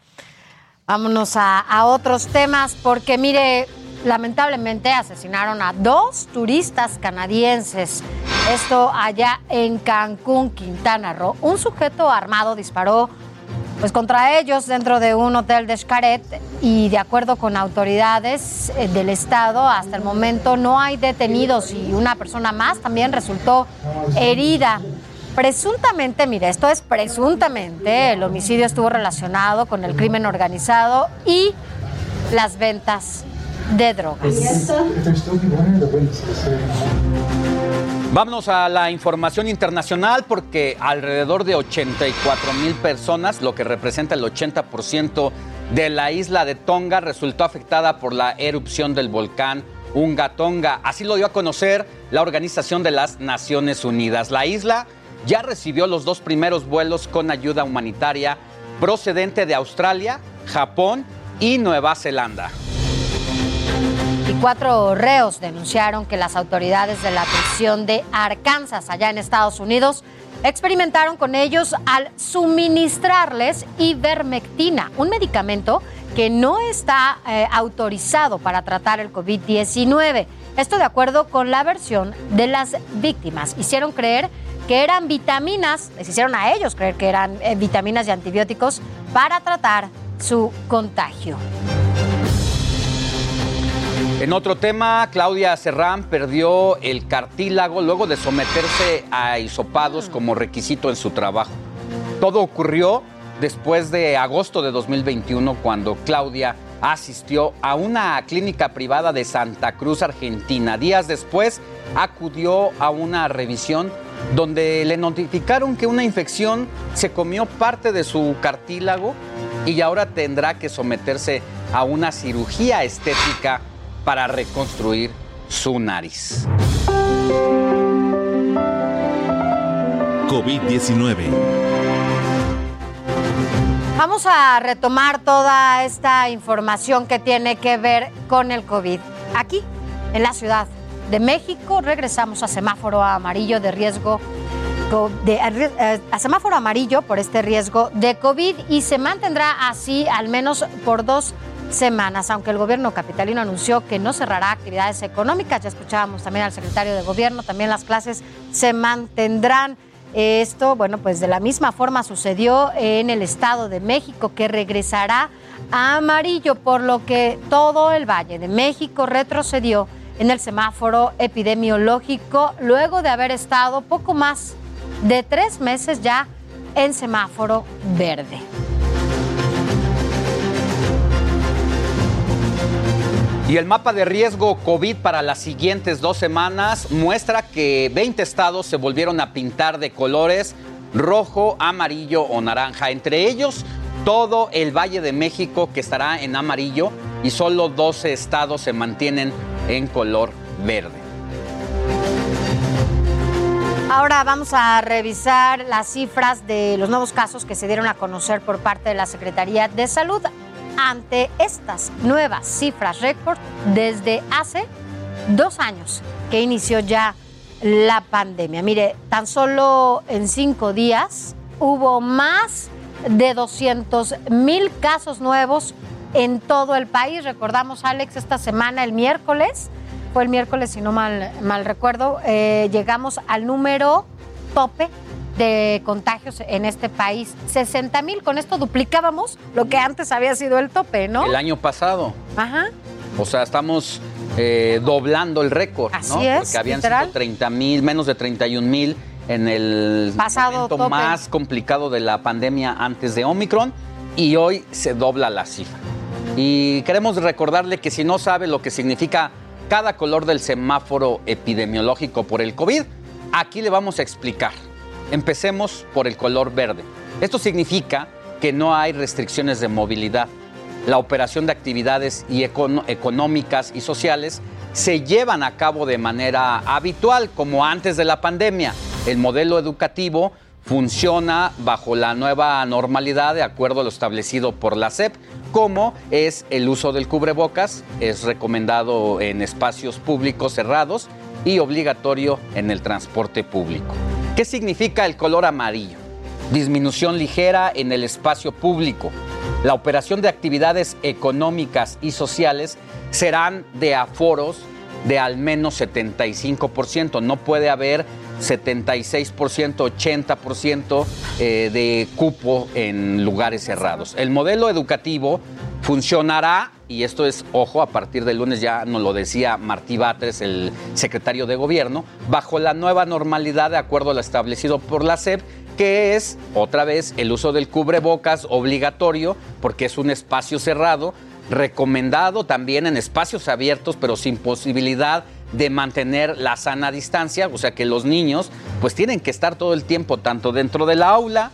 Vámonos a, otros temas porque mire, lamentablemente asesinaron a dos turistas canadienses. Esto allá en Cancún, Quintana Roo. Un sujeto armado disparó pues contra ellos dentro de un hotel de Xcaret y de acuerdo con autoridades eh, del estado hasta el momento no hay detenidos y una persona más también resultó herida. Presuntamente, mire, esto es presuntamente, el homicidio estuvo relacionado con el crimen organizado y las ventas de drogas. Vámonos a la información internacional porque alrededor de 84 mil personas, lo que representa el 80% de la isla de Tonga, resultó afectada por la erupción del volcán Unga Tonga. Así lo dio a conocer la Organización de las Naciones Unidas. La isla ya recibió los dos primeros vuelos con ayuda humanitaria procedente de Australia, Japón y Nueva Zelanda. Y cuatro reos denunciaron que las autoridades de la prisión de Arkansas, allá en Estados Unidos, experimentaron con ellos al suministrarles ivermectina, un medicamento que no está eh, autorizado para tratar el COVID-19. Esto de acuerdo con la versión de las víctimas. Hicieron creer que eran vitaminas, les hicieron a ellos creer que eran eh, vitaminas y antibióticos para tratar su contagio. En otro tema, Claudia Serrán perdió el cartílago luego de someterse a hisopados como requisito en su trabajo. Todo ocurrió después de agosto de 2021 cuando Claudia asistió a una clínica privada de Santa Cruz, Argentina. Días después acudió a una revisión donde le notificaron que una infección se comió parte de su cartílago y ahora tendrá que someterse a una cirugía estética para reconstruir su nariz. COVID-19. Vamos a retomar toda esta información que tiene que ver con el COVID. Aquí, en la Ciudad de México, regresamos a semáforo amarillo de riesgo de, eh, a semáforo amarillo por este riesgo de COVID y se mantendrá así al menos por dos semanas, aunque el gobierno capitalino anunció que no cerrará actividades económicas. Ya escuchábamos también al secretario de gobierno, también las clases se mantendrán. Esto, bueno, pues de la misma forma sucedió en el Estado de México, que regresará a amarillo, por lo que todo el Valle de México retrocedió en el semáforo epidemiológico luego de haber estado poco más de tres meses ya en semáforo verde. Y el mapa de riesgo COVID para las siguientes dos semanas muestra que 20 estados se volvieron a pintar de colores rojo, amarillo o naranja. Entre ellos, todo el Valle de México que estará en amarillo y solo 12 estados se mantienen en color verde. Ahora vamos a revisar las cifras de los nuevos casos que se dieron a conocer por parte de la Secretaría de Salud ante estas nuevas cifras récord desde hace dos años que inició ya la pandemia. Mire, tan solo en cinco días hubo más de 200 mil casos nuevos en todo el país. Recordamos, Alex, esta semana, el miércoles, fue el miércoles, si no mal, mal recuerdo, eh, llegamos al número tope de contagios en este país. 60 mil, con esto duplicábamos lo que antes había sido el tope, ¿no? El año pasado. Ajá. O sea, estamos eh, doblando el récord, Así ¿no? es, Porque habían literal. sido 30 mil, menos de 31 mil en el Pasado momento tope. más complicado de la pandemia antes de Omicron y hoy se dobla la cifra. Y queremos recordarle que si no sabe lo que significa cada color del semáforo epidemiológico por el COVID, aquí le vamos a explicar. Empecemos por el color verde. Esto significa que no hay restricciones de movilidad. La operación de actividades y económicas y sociales se llevan a cabo de manera habitual, como antes de la pandemia. El modelo educativo funciona bajo la nueva normalidad de acuerdo a lo establecido por la SEP, como es el uso del cubrebocas, es recomendado en espacios públicos cerrados y obligatorio en el transporte público. ¿Qué significa el color amarillo? Disminución ligera en el espacio público. La operación de actividades económicas y sociales serán de aforos de al menos 75%. No puede haber 76%, 80% eh, de cupo en lugares cerrados. El modelo educativo funcionará, y esto es, ojo, a partir del lunes ya nos lo decía Martí Batres, el secretario de gobierno, bajo la nueva normalidad de acuerdo a lo establecido por la SEP, que es, otra vez, el uso del cubrebocas obligatorio, porque es un espacio cerrado, recomendado también en espacios abiertos, pero sin posibilidad de mantener la sana distancia, o sea que los niños pues tienen que estar todo el tiempo tanto dentro del aula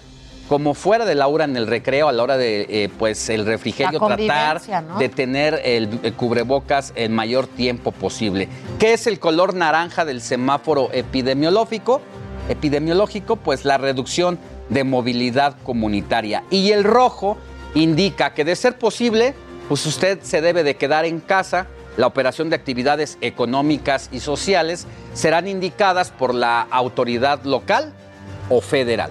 como fuera del aula en el recreo a la hora de eh, pues el refrigerio La tratar de tener el, el cubrebocas el mayor tiempo posible. ¿Qué es el color naranja del semáforo epidemiológico? Epidemiológico, pues la reducción de movilidad comunitaria. Y el rojo indica que de ser posible, pues usted se debe de quedar en casa. La operación de actividades económicas y sociales serán indicadas por la autoridad local o federal.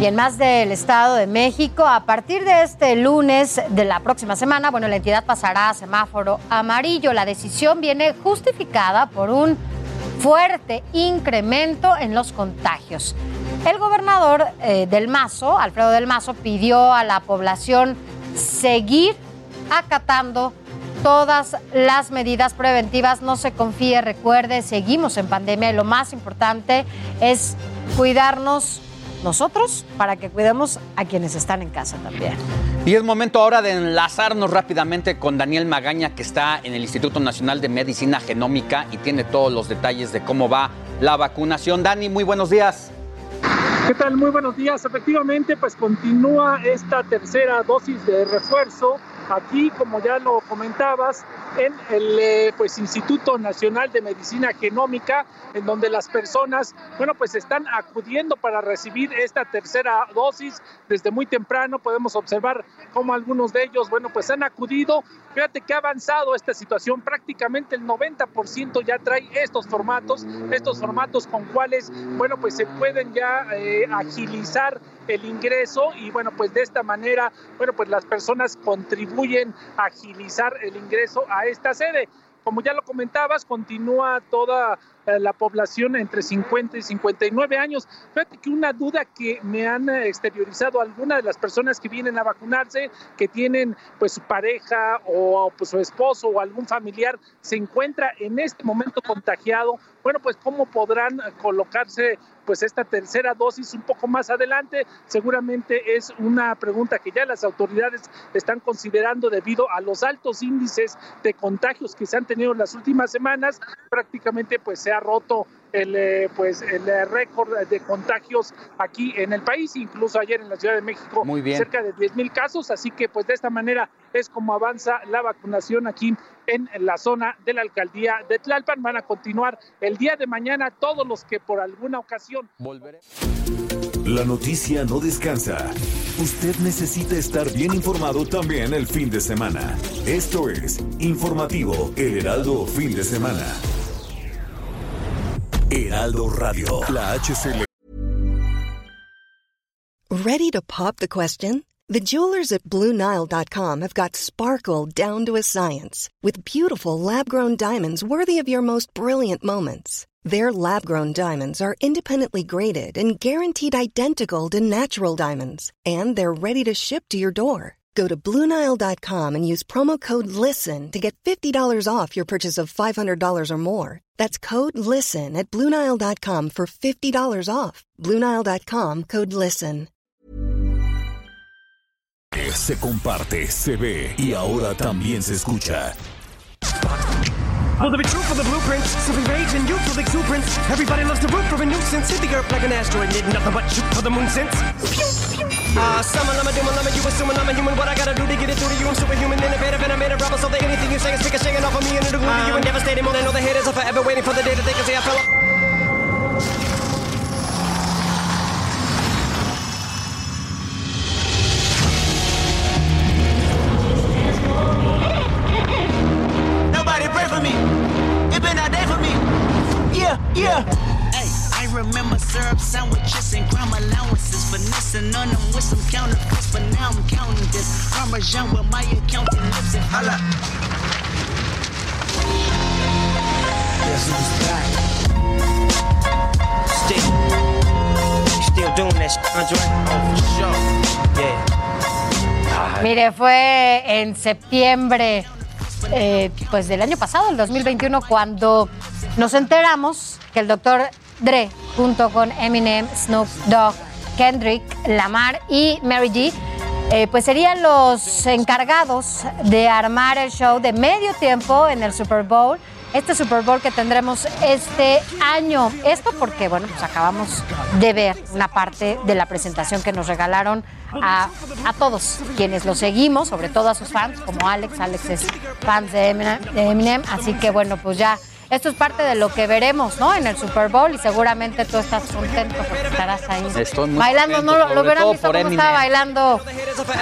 Y en más del Estado de México, a partir de este lunes de la próxima semana, bueno, la entidad pasará a semáforo amarillo. La decisión viene justificada por un fuerte incremento en los contagios. El gobernador eh, del Mazo, Alfredo del Mazo, pidió a la población seguir acatando todas las medidas preventivas. No se confíe, recuerde, seguimos en pandemia lo más importante es cuidarnos nosotros para que cuidemos a quienes están en casa también. Y es momento ahora de enlazarnos rápidamente con Daniel Magaña, que está en el Instituto Nacional de Medicina Genómica y tiene todos los detalles de cómo va la vacunación. Dani, muy buenos días. ¿Qué tal? Muy buenos días. Efectivamente, pues continúa esta tercera dosis de refuerzo aquí, como ya lo comentabas, en el eh, pues, Instituto Nacional de Medicina Genómica, en donde las personas, bueno, pues están acudiendo para recibir esta tercera dosis desde muy temprano. Podemos observar cómo algunos de ellos, bueno, pues han acudido. Fíjate que ha avanzado esta situación, prácticamente el 90% ya trae estos formatos, estos formatos con cuales, bueno, pues se pueden ya eh, agilizar el ingreso y bueno, pues de esta manera, bueno, pues las personas contribuyen a agilizar el ingreso a esta sede. Como ya lo comentabas, continúa toda eh, la población entre 50 y 59 años. Fíjate que una duda que me han eh, exteriorizado algunas de las personas que vienen a vacunarse, que tienen pues su pareja o pues, su esposo o algún familiar se encuentra en este momento contagiado, bueno, pues cómo podrán colocarse pues esta tercera dosis un poco más adelante. Seguramente es una pregunta que ya las autoridades están considerando debido a los altos índices de contagios que se han tenido en las últimas semanas. Prácticamente pues se ha roto el eh, pues el eh, récord de contagios aquí en el país, incluso ayer en la Ciudad de México cerca de 10 mil casos, así que pues de esta manera es como avanza la vacunación aquí en la zona de la alcaldía de Tlalpan. Van a continuar el día de mañana todos los que por alguna ocasión volveré. La noticia no descansa. Usted necesita estar bien informado también el fin de semana. Esto es Informativo El Heraldo Fin de Semana. Heraldo Radio. La HCL. Ready to pop the question? The jewelers at BlueNile.com have got sparkle down to a science with beautiful lab grown diamonds worthy of your most brilliant moments. Their lab grown diamonds are independently graded and guaranteed identical to natural diamonds, and they're ready to ship to your door. Go to Bluenile.com and use promo code LISTEN to get $50 off your purchase of $500 or more. That's code LISTEN at Bluenile.com for $50 off. Bluenile.com code LISTEN. Se comparte, se ve y ahora también se escucha. Will there be truth for the blueprints? Simply rage and youth with exuberance. Everybody loves to root for a nuisance. Hit the earth like an asteroid, need nothing but shoot for the moon since. Uh, summon, I'm a doom, I'm a you assuming I'm a human. What I gotta do to get it through to you? I'm superhuman, innovative, and I made a rubber. So that anything you say is speaking, shaking off of me and it'll glue to you and devastating. More than all the haters are forever waiting for the day that they can say I fell off. Nobody pray for me. It been a day for me. Yeah yeah, remember syrup sandwiches and crime allowances. Finessing on them with some counterfeits, but now I'm counting this. Parmesan with my accountant lips and holla. Guess who's back? Still, still doing that shit, Andre? Oh, for sure. Yeah. Mire, fue en septiembre eh, pues del año pasado, el 2021, cuando nos enteramos que el doctor Dre, junto con Eminem, Snoop Dogg, Kendrick, Lamar y Mary G, eh, pues serían los encargados de armar el show de medio tiempo en el Super Bowl. Este Super Bowl que tendremos este año. Esto porque, bueno, pues acabamos de ver una parte de la presentación que nos regalaron a, a todos quienes lo seguimos, sobre todo a sus fans, como Alex. Alex es fan de Eminem, de Eminem, así que, bueno, pues ya esto es parte de lo que veremos, ¿no? En el Super Bowl y seguramente tú estás contento porque estarás ahí. Estoy muy bailando, contento, no lo, hubieran visto cómo estaba bailando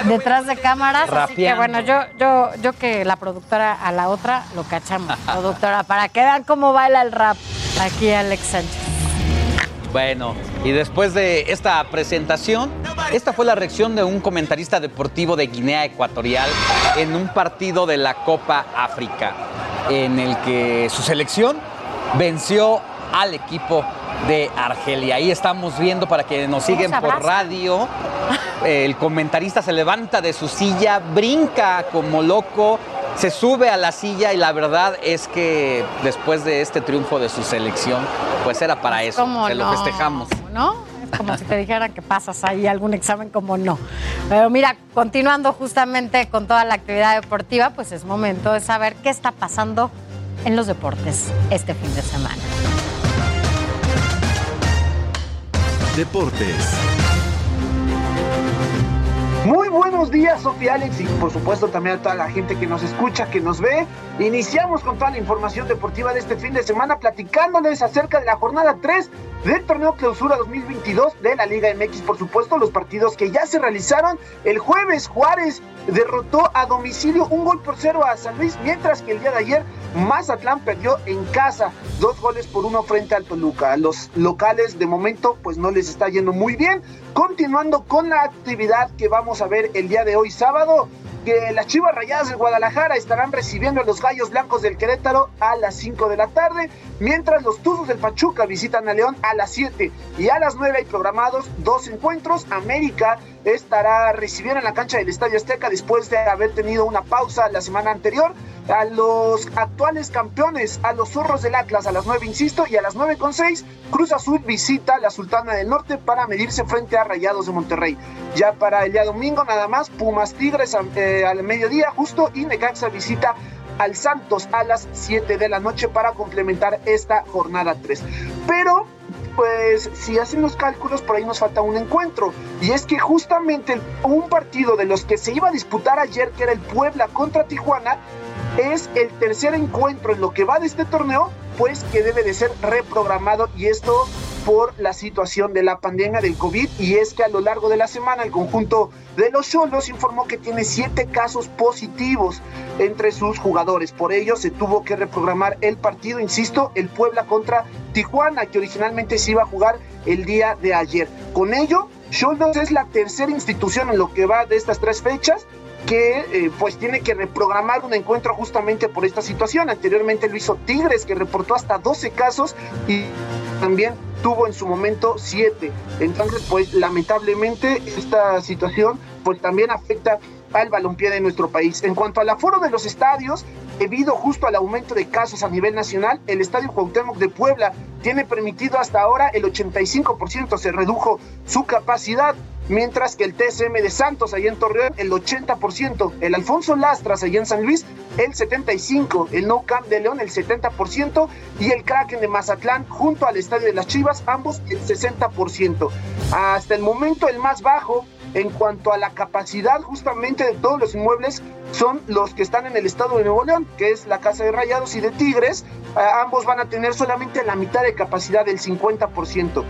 detrás de cámaras. Así que Rapeando. bueno, yo, yo, yo que la productora a la otra lo cachamos, productora, para que vean cómo baila el rap aquí Alex Sánchez. Bueno, y después de esta presentación, esta fue la reacción de un comentarista deportivo de Guinea Ecuatorial en un partido de la Copa África, en el que su selección venció al equipo de Argelia. Ahí estamos viendo para que nos siguen por radio. El comentarista se levanta de su silla, brinca como loco, se sube a la silla y la verdad es que después de este triunfo de su selección, pues era para eso, ¿Cómo se lo no? festejamos. ¿No? Es como si te dijeran que pasas ahí algún examen como no. Pero mira, continuando justamente con toda la actividad deportiva, pues es momento de saber qué está pasando en los deportes este fin de semana. Deportes. Muy buenos días, Sofía Alex, y por supuesto también a toda la gente que nos escucha, que nos ve. Iniciamos con toda la información deportiva de este fin de semana, platicándoles acerca de la jornada 3 del torneo Clausura 2022 de la Liga MX. Por supuesto, los partidos que ya se realizaron el jueves, Juárez derrotó a domicilio un gol por cero a San Luis, mientras que el día de ayer Mazatlán perdió en casa dos goles por uno frente al Toluca. Los locales de momento pues no les está yendo muy bien. Continuando con la actividad que vamos a ver el día de hoy sábado, que las Chivas Rayadas de Guadalajara estarán recibiendo a los Gallos Blancos del Querétaro a las 5 de la tarde, mientras los Tuzos del Pachuca visitan a León a las 7 y a las 9 hay programados dos encuentros. América estará recibiendo en la cancha del Estadio Azteca después de haber tenido una pausa la semana anterior a los actuales campeones, a los zorros del Atlas a las 9, insisto, y a las 9 con 6, Cruz Azul visita a la Sultana del Norte para medirse frente a Rayados de Monterrey. Ya para el día domingo nada más, Pumas Tigres al mediodía justo y Necaxa visita al Santos a las 7 de la noche para complementar esta jornada 3. Pero pues si hacen los cálculos, por ahí nos falta un encuentro. Y es que justamente un partido de los que se iba a disputar ayer, que era el Puebla contra Tijuana, es el tercer encuentro en lo que va de este torneo, pues que debe de ser reprogramado y esto por la situación de la pandemia del COVID y es que a lo largo de la semana el conjunto de los Cholos informó que tiene siete casos positivos entre sus jugadores. Por ello se tuvo que reprogramar el partido, insisto, el Puebla contra Tijuana, que originalmente se iba a jugar el día de ayer. Con ello, Cholos es la tercera institución en lo que va de estas tres fechas que eh, pues tiene que reprogramar un encuentro justamente por esta situación. Anteriormente lo hizo Tigres, que reportó hasta 12 casos y también tuvo en su momento 7. Entonces, pues lamentablemente esta situación pues también afecta al balompié de nuestro país. En cuanto al aforo de los estadios, debido justo al aumento de casos a nivel nacional, el Estadio Cuauhtémoc de Puebla tiene permitido hasta ahora el 85%, se redujo su capacidad, mientras que el TSM de Santos allá en Torreón el 80%, el Alfonso Lastras allá en San Luis el 75%, el No Camp de León el 70% y el Kraken de Mazatlán junto al Estadio de las Chivas ambos el 60%. Hasta el momento el más bajo en cuanto a la capacidad justamente de todos los inmuebles son los que están en el estado de Nuevo León, que es la Casa de Rayados y de Tigres. Eh, ambos van a tener solamente la mitad de capacidad del 50%.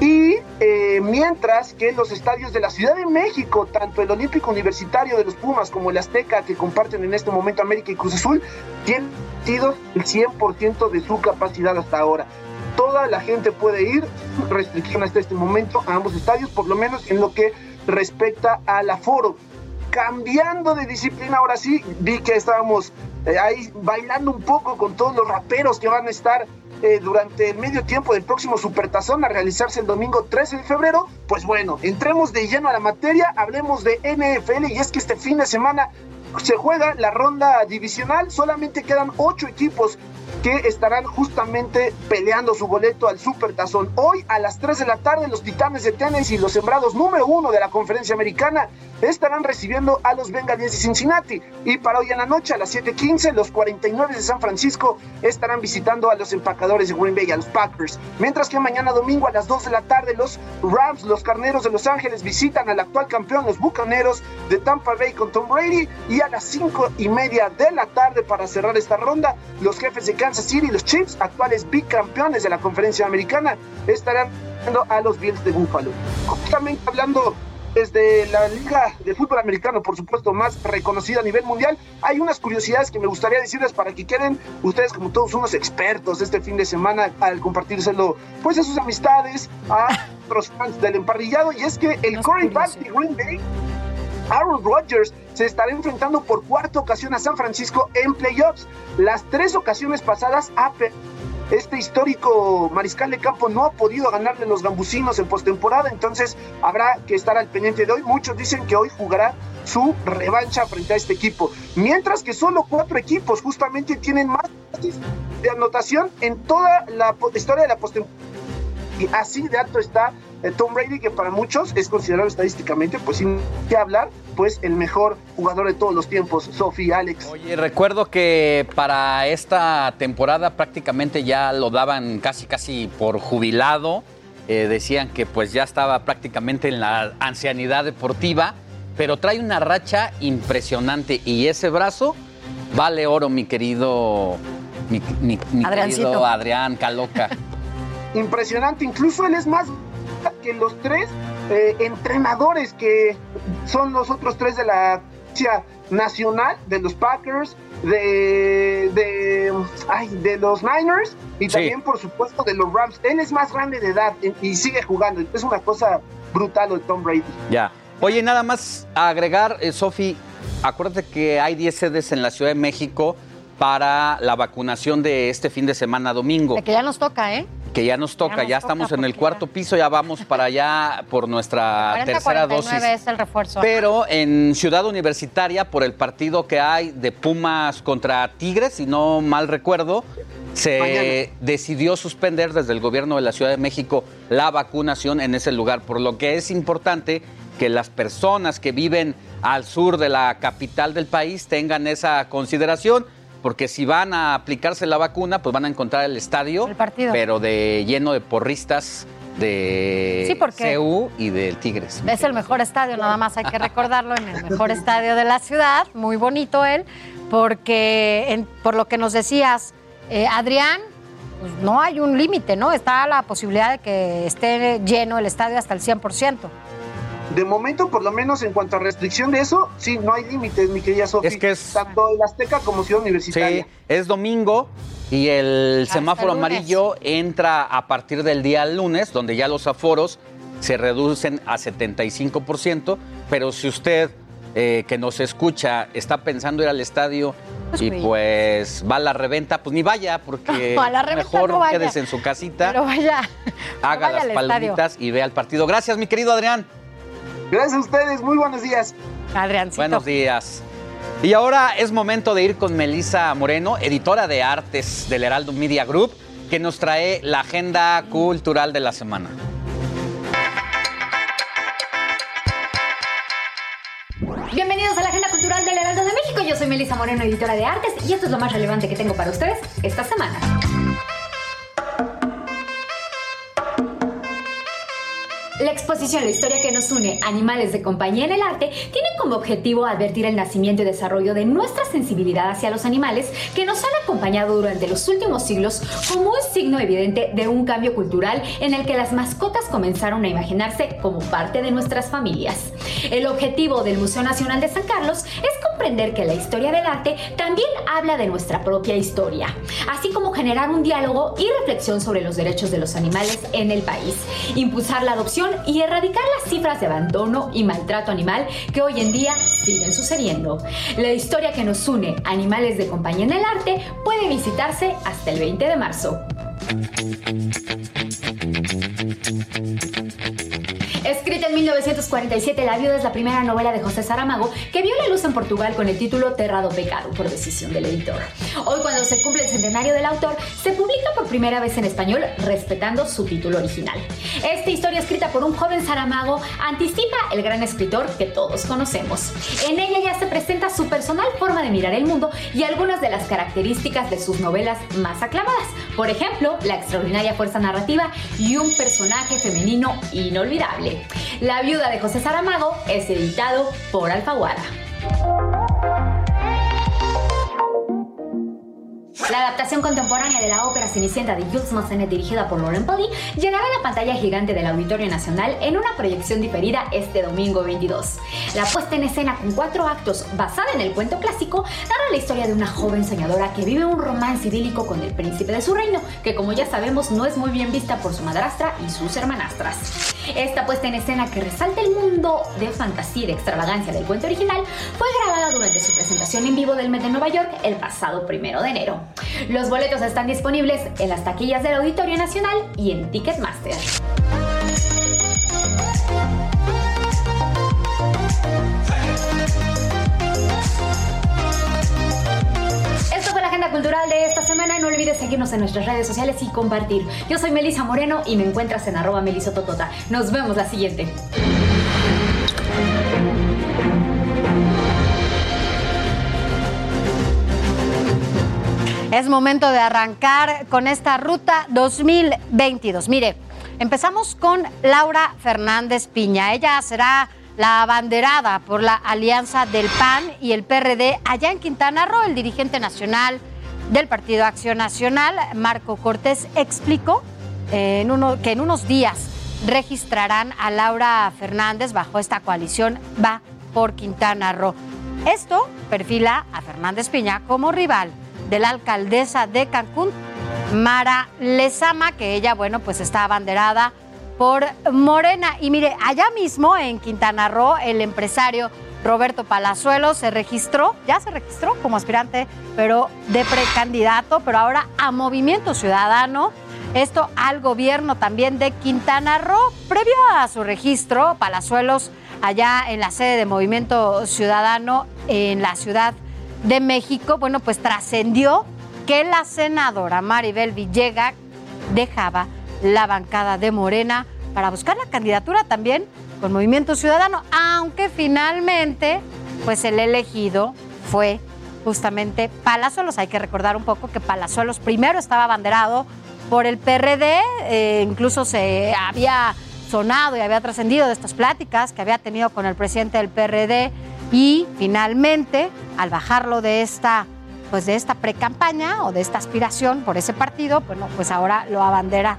Y eh, mientras que los estadios de la Ciudad de México, tanto el Olímpico Universitario de los Pumas como el Azteca, que comparten en este momento América y Cruz Azul, tienen metido el 100% de su capacidad hasta ahora. Toda la gente puede ir, restricción hasta este momento a ambos estadios, por lo menos en lo que respecta al aforo. Cambiando de disciplina, ahora sí, vi que estábamos eh, ahí bailando un poco con todos los raperos que van a estar eh, durante el medio tiempo del próximo Supertazón a realizarse el domingo 13 de febrero. Pues bueno, entremos de lleno a la materia, hablemos de NFL y es que este fin de semana se juega la ronda divisional, solamente quedan ocho equipos que estarán justamente peleando su boleto al Supertazón. Hoy a las 3 de la tarde los Titanes de Tennessee, los sembrados número uno de la conferencia americana, estarán recibiendo a los Bengalíes de Cincinnati. Y para hoy en la noche, a las 7:15, los 49 de San Francisco estarán visitando a los empacadores de Green Bay, a los Packers. Mientras que mañana domingo a las 2 de la tarde, los Rams, los Carneros de Los Ángeles visitan al actual campeón, los Bucaneros de Tampa Bay con Tom Brady. Y a las 5 y media de la tarde, para cerrar esta ronda, los jefes de Kansas City, los Chiefs, actuales bicampeones de la conferencia americana, estarán a los Bills de Buffalo. Justamente hablando desde la Liga de Fútbol Americano, por supuesto, más reconocida a nivel mundial, hay unas curiosidades que me gustaría decirles para que queden ustedes como todos unos expertos este fin de semana al compartírselo pues a sus amistades, a otros fans del emparrillado, y es que el quarterback de Green Bay Aaron Rodgers se estará enfrentando por cuarta ocasión a San Francisco en playoffs. Las tres ocasiones pasadas ha este histórico mariscal de campo no ha podido ganarle los gambusinos en postemporada, entonces habrá que estar al pendiente de hoy. Muchos dicen que hoy jugará su revancha frente a este equipo, mientras que solo cuatro equipos justamente tienen más de anotación en toda la historia de la postemporada. Y así de alto está Tom Brady, que para muchos es considerado estadísticamente, pues sin que hablar, pues el mejor jugador de todos los tiempos, Sofía, Alex. Oye, recuerdo que para esta temporada prácticamente ya lo daban casi casi por jubilado. Eh, decían que pues ya estaba prácticamente en la ancianidad deportiva, pero trae una racha impresionante y ese brazo vale oro, mi querido, mi, querido Adrián Caloca. Impresionante, incluso él es más que los tres eh, entrenadores que son los otros tres de la nacional, de los Packers, de, de, de los Niners y también, por supuesto, de los Rams. Él es más grande de edad y sigue jugando. Es una cosa brutal de Tom Brady. Ya. Oye, nada más agregar, eh, Sofi, acuérdate que hay 10 sedes en la Ciudad de México para la vacunación de este fin de semana domingo. que ya nos toca, ¿eh? Que ya nos toca, ya, estamos en el cuarto piso, ya vamos para allá por nuestra tercera dosis. Es el refuerzo. Pero en Ciudad Universitaria, por el partido que hay de Pumas contra Tigres, si no mal recuerdo, se decidió suspender desde el gobierno de la Ciudad de México la vacunación en ese lugar, por lo que es importante que las personas que viven al sur de la capital del país tengan esa consideración porque si van a aplicarse la vacuna, pues van a encontrar el estadio, pero de lleno de porristas de sí, CU y del Tigres. Es el mejor estadio, nada más hay que recordarlo, en el mejor estadio de la ciudad, muy bonito él, porque por lo que nos decías, eh, Adrián, pues no hay un límite, ¿no? Está la posibilidad de que esté lleno el estadio hasta el 100%. De momento, por lo menos en cuanto a restricción de eso, sí, no hay límites, mi querida Sofía. Es que es... Tanto el Azteca como Ciudad Universitaria. Sí, es domingo y el semáforo amarillo entra a partir del día lunes, donde ya los aforos se reducen a 75%, pero si usted eh, que nos escucha está pensando ir al estadio pues y pues va a la reventa, pues ni vaya, porque mejor quédese en su casita, pero vaya, haga las palomitas y vea el partido. Gracias, mi querido Adrián. Gracias a ustedes, muy buenos días. Adriancito. Buenos días. Y ahora es momento de ir con Melisa Moreno, editora de artes del Heraldo Media Group, que nos trae la agenda cultural de la semana. Bienvenidos a la Agenda Cultural del Heraldo de México. Yo soy Melisa Moreno, editora de artes, y esto es lo más relevante que tengo para ustedes esta semana. La exposición La historia que nos une, Animales de compañía en el arte, tiene como objetivo advertir el nacimiento y desarrollo de nuestra sensibilidad hacia los animales que nos han acompañado durante los últimos siglos como un signo evidente de un cambio cultural en el que las mascotas comenzaron a imaginarse como parte de nuestras familias. El objetivo del Museo Nacional de San Carlos es comprender que la historia del arte también habla de nuestra propia historia, así como generar un diálogo y reflexión sobre los derechos de los animales en el país, impulsar la adopción y erradicar las cifras de abandono y maltrato animal que hoy en día siguen sucediendo. La historia que nos une, Animales de Compañía en el Arte, puede visitarse hasta el 20 de marzo. Escrita en 1947, La viuda es la primera novela de José Saramago que vio la luz en Portugal con el título Terrado Pecado por decisión del editor. Hoy cuando se cumple el centenario del autor, se publica por primera vez en español respetando su título original. Esta historia escrita por un joven Saramago anticipa el gran escritor que todos conocemos. En ella ya se presenta su personal forma de mirar el mundo y algunas de las características de sus novelas más aclamadas. Por ejemplo, la extraordinaria fuerza narrativa y un personaje femenino inolvidable. La viuda de José Saramago es editado por Alfaguara. La adaptación contemporánea de la ópera Cenicienta de Jules Massenet dirigida por Lauren Poli llegará a la pantalla gigante del Auditorio Nacional en una proyección diferida este domingo 22. La puesta en escena con cuatro actos basada en el cuento clásico narra la historia de una joven soñadora que vive un romance idílico con el príncipe de su reino, que como ya sabemos no es muy bien vista por su madrastra y sus hermanastras. Esta puesta en escena que resalta el mundo de fantasía y de extravagancia del cuento original fue grabada durante su presentación en vivo del Met de Nueva York el pasado primero de enero. Los boletos están disponibles en las taquillas del Auditorio Nacional y en Ticketmaster. Esto fue la agenda cultural de esta semana. No olvides seguirnos en nuestras redes sociales y compartir. Yo soy Melisa Moreno y me encuentras en arroba melisototota. Nos vemos la siguiente. Es momento de arrancar con esta ruta 2022. Mire, empezamos con Laura Fernández Piña. Ella será la abanderada por la alianza del PAN y el PRD allá en Quintana Roo. El dirigente nacional del Partido Acción Nacional, Marco Cortés, explicó eh, que en unos días registrarán a Laura Fernández bajo esta coalición Va por Quintana Roo. Esto perfila a Fernández Piña como rival de la alcaldesa de Cancún, Mara Lezama, que ella, bueno, pues está abanderada por Morena. Y mire, allá mismo en Quintana Roo, el empresario Roberto Palazuelo se registró, ya se registró como aspirante, pero de precandidato, pero ahora a Movimiento Ciudadano. Esto al gobierno también de Quintana Roo. Previo a su registro, Palazuelos, allá en la sede de Movimiento Ciudadano en la Ciudad de México, bueno, pues trascendió que la senadora Maribel Villega dejaba la bancada de Morena para buscar la candidatura también con Movimiento Ciudadano, aunque finalmente, pues el elegido fue justamente Palazuelos. Hay que recordar un poco que Palazuelos primero estaba abanderado por el PRD, eh, incluso se había sonado y había trascendido de estas pláticas que había tenido con el presidente del PRD y finalmente, al bajarlo de esta pues de esta precampaña o de esta aspiración por ese partido, bueno, pues ahora lo abandera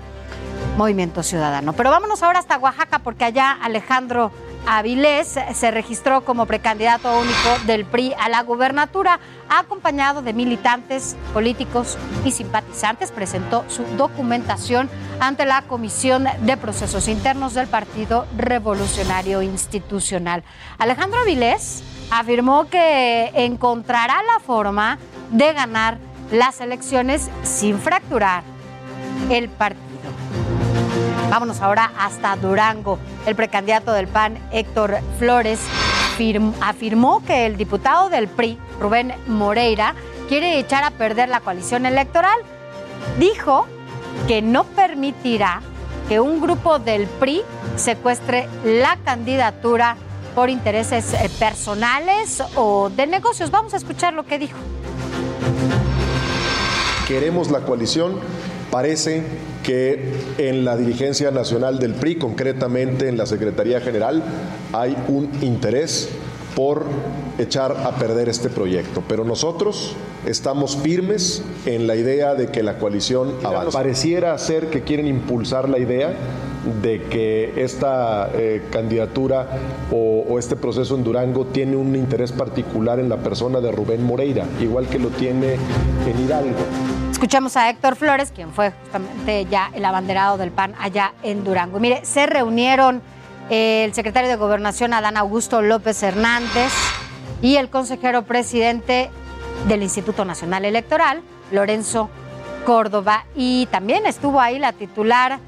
Movimiento Ciudadano. Pero vámonos ahora hasta Oaxaca porque allá Alejandro Avilés se registró como precandidato único del PRI a la gubernatura, acompañado de militantes, políticos y simpatizantes. Presentó su documentación ante la Comisión de Procesos Internos del Partido Revolucionario Institucional. Alejandro Avilés afirmó que encontrará la forma de ganar las elecciones sin fracturar el partido. Vámonos ahora hasta Durango. El precandidato del PAN, Héctor Flores, afirmó que el diputado del PRI, Rubén Moreira, quiere echar a perder la coalición electoral. Dijo que no permitirá que un grupo del PRI secuestre la candidatura por intereses eh, personales o de negocios. Vamos a escuchar lo que dijo. Queremos la coalición. Parece que en la dirigencia nacional del PRI, concretamente en la Secretaría General, hay un interés por echar a perder este proyecto. Pero nosotros estamos firmes en la idea de que la coalición avance. Pareciera ser que quieren impulsar la idea de que esta eh, candidatura o, este proceso en Durango tiene un interés particular en la persona de Rubén Moreira, igual que lo tiene en Hidalgo. Escuchamos a Héctor Flores, quien fue justamente ya el abanderado del PAN allá en Durango. Mire, se reunieron el secretario de Gobernación Adán Augusto López Hernández y el consejero presidente del Instituto Nacional Electoral, Lorenzo Córdoba. Y también estuvo ahí la titular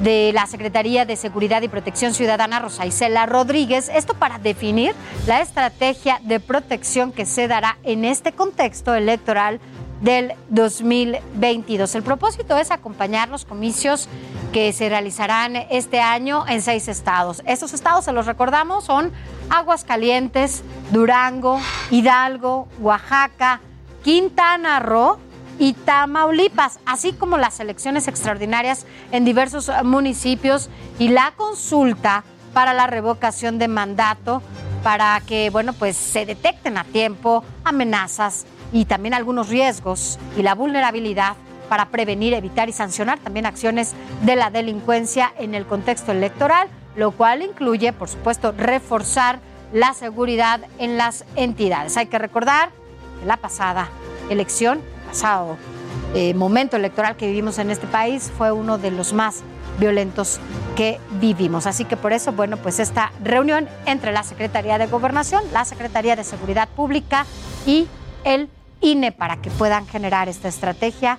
de la Secretaría de Seguridad y Protección Ciudadana, Rosa Isela Rodríguez, esto para definir la estrategia de protección que se dará en este contexto electoral del 2022. El propósito es acompañar los comicios que se realizarán este año en seis estados. Estos estados, se los recordamos, son Aguascalientes, Durango, Hidalgo, Oaxaca, Quintana Roo y Tamaulipas, así como las elecciones extraordinarias en diversos municipios y la consulta para la revocación de mandato para que, bueno, pues se detecten a tiempo amenazas y también algunos riesgos y la vulnerabilidad para prevenir, evitar y sancionar también acciones de la delincuencia en el contexto electoral, lo cual incluye, por supuesto, reforzar la seguridad en las entidades. Hay que recordar que la pasada elección, pasado eh, momento electoral que vivimos en este país fue uno de los más violentos que vivimos. Así que por eso, bueno, pues esta reunión entre la Secretaría de Gobernación, la Secretaría de Seguridad Pública y el INE para que puedan generar esta estrategia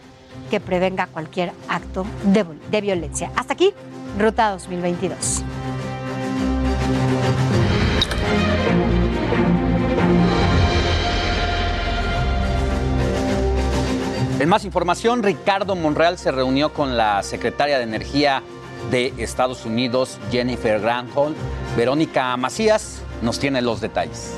que prevenga cualquier acto de, de violencia. Hasta aquí, Ruta 2022. En más información, Ricardo Monreal se reunió con la secretaria de Energía de Estados Unidos, Jennifer Granholm. Verónica Macías nos tiene los detalles.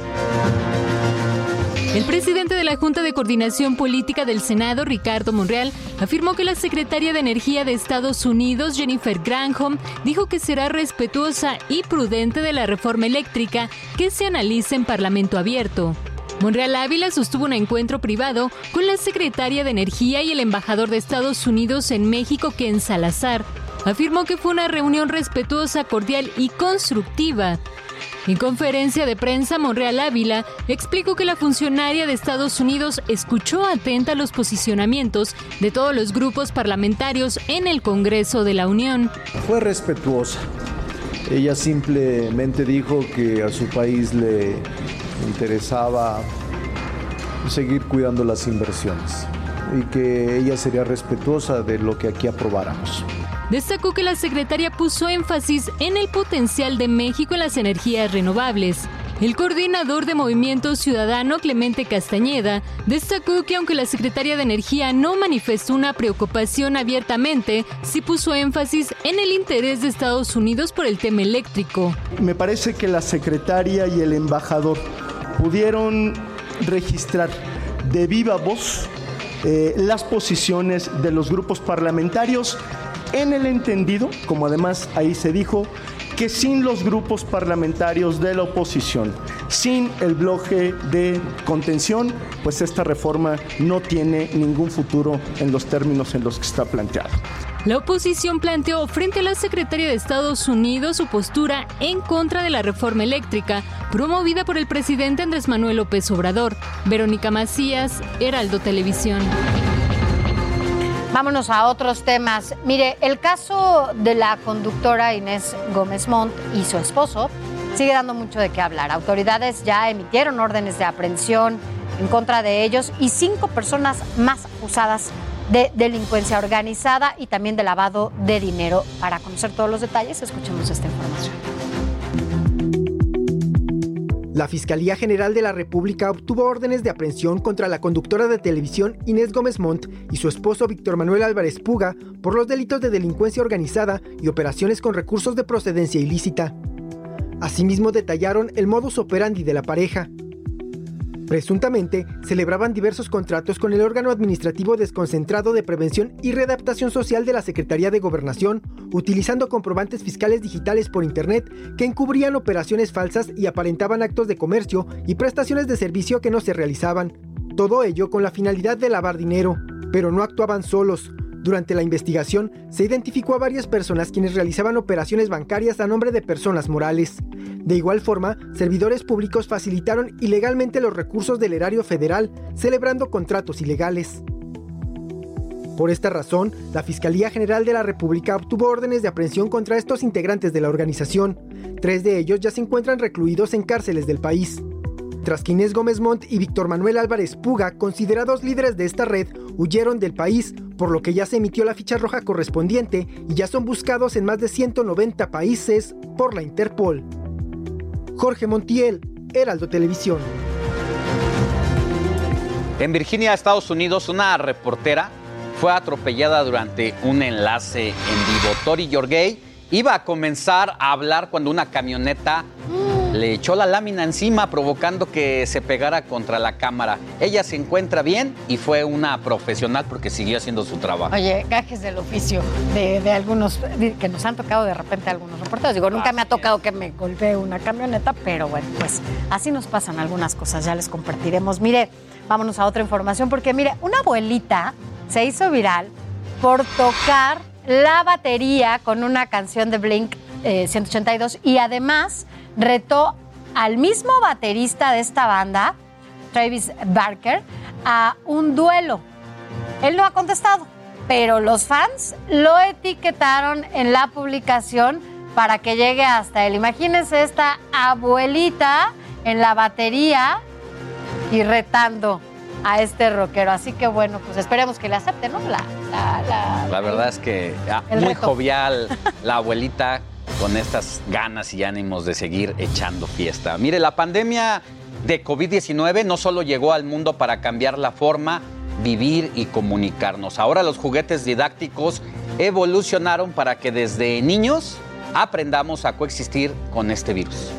El presidente de la Junta de Coordinación Política del Senado, Ricardo Monreal, afirmó que la secretaria de Energía de Estados Unidos, Jennifer Granholm, dijo que será respetuosa y prudente de la reforma eléctrica que se analice en Parlamento abierto. Monreal Ávila sostuvo un encuentro privado con la secretaria de Energía y el embajador de Estados Unidos en México, Ken Salazar. Afirmó que fue una reunión respetuosa, cordial y constructiva. En conferencia de prensa, Monreal Ávila explicó que la funcionaria de Estados Unidos escuchó atenta los posicionamientos de todos los grupos parlamentarios en el Congreso de la Unión. Fue respetuosa. Ella simplemente dijo que a su país le interesaba seguir cuidando las inversiones y que ella sería respetuosa de lo que aquí aprobáramos. Destacó que la secretaria puso énfasis en el potencial de México en las energías renovables. El coordinador de Movimiento Ciudadano, Clemente Castañeda, destacó que aunque la secretaria de Energía no manifestó una preocupación abiertamente, sí puso énfasis en el interés de Estados Unidos por el tema eléctrico. Me parece que la secretaria y el embajador pudieron registrar de viva voz eh, las posiciones de los grupos parlamentarios en el entendido, como además ahí se dijo, que sin los grupos parlamentarios de la oposición, sin el bloque de contención, pues esta reforma no tiene ningún futuro en los términos en los que está planteado. La oposición planteó frente a la secretaria de Estados Unidos su postura en contra de la reforma eléctrica promovida por el presidente Andrés Manuel López Obrador. Verónica Macías, Heraldo Televisión. Vámonos a otros temas. Mire, el caso de la conductora Inés Gómez Montt y su esposo sigue dando mucho de qué hablar. Autoridades ya emitieron órdenes de aprehensión en contra de ellos y cinco personas más acusadas de delincuencia organizada y también de lavado de dinero. Para conocer todos los detalles, escuchemos esta información. La Fiscalía General de la República obtuvo órdenes de aprehensión contra la conductora de televisión Inés Gómez Montt y su esposo Víctor Manuel Álvarez Puga por los delitos de delincuencia organizada y operaciones con recursos de procedencia ilícita. Asimismo detallaron el modus operandi de la pareja, Presuntamente, celebraban diversos contratos con el órgano administrativo desconcentrado de prevención y readaptación social de la Secretaría de Gobernación, utilizando comprobantes fiscales digitales por Internet que encubrían operaciones falsas y aparentaban actos de comercio y prestaciones de servicio que no se realizaban. Todo ello con la finalidad de lavar dinero, pero no actuaban solos. Durante la investigación se identificó a varias personas quienes realizaban operaciones bancarias a nombre de personas morales. De igual forma, servidores públicos facilitaron ilegalmente los recursos del erario federal, celebrando contratos ilegales. Por esta razón, la Fiscalía General de la República obtuvo órdenes de aprehensión contra estos integrantes de la organización. Tres de ellos ya se encuentran recluidos en cárceles del país. Tras que Gómez Montt y Víctor Manuel Álvarez Puga, considerados líderes de esta red, huyeron del país, por lo que ya se emitió la ficha roja correspondiente y ya son buscados en más de 190 países por la Interpol. Jorge Montiel, Heraldo Televisión. En Virginia, Estados Unidos, una reportera fue atropellada durante un enlace en vivo. Tori Yorgay iba a comenzar a hablar cuando una camioneta le echó la lámina encima provocando que se pegara contra la cámara. Ella se encuentra bien y fue una profesional porque siguió haciendo su trabajo. Oye, gajes del oficio de, algunos que nos han tocado de repente algunos reporteros. Digo, nunca me ha tocado que me golpee una camioneta, pero bueno, pues así nos pasan algunas cosas, ya les compartiremos. Mire, vámonos a otra información porque mire, una abuelita se hizo viral por tocar la batería con una canción de Blink 182 eh, y además retó al mismo baterista de esta banda, Travis Barker, a un duelo. Él no ha contestado, pero los fans lo etiquetaron en la publicación para que llegue hasta él. Imagínense esta abuelita en la batería y retando a este rockero. Así que bueno, pues esperemos que le acepte, ¿no? La, la, verdad es que ah, muy jovial la abuelita con estas ganas y ánimos de seguir echando fiesta. Mire, la pandemia de COVID-19 no solo llegó al mundo para cambiar la forma, vivir y comunicarnos. Ahora los juguetes didácticos evolucionaron para que desde niños aprendamos a coexistir con este virus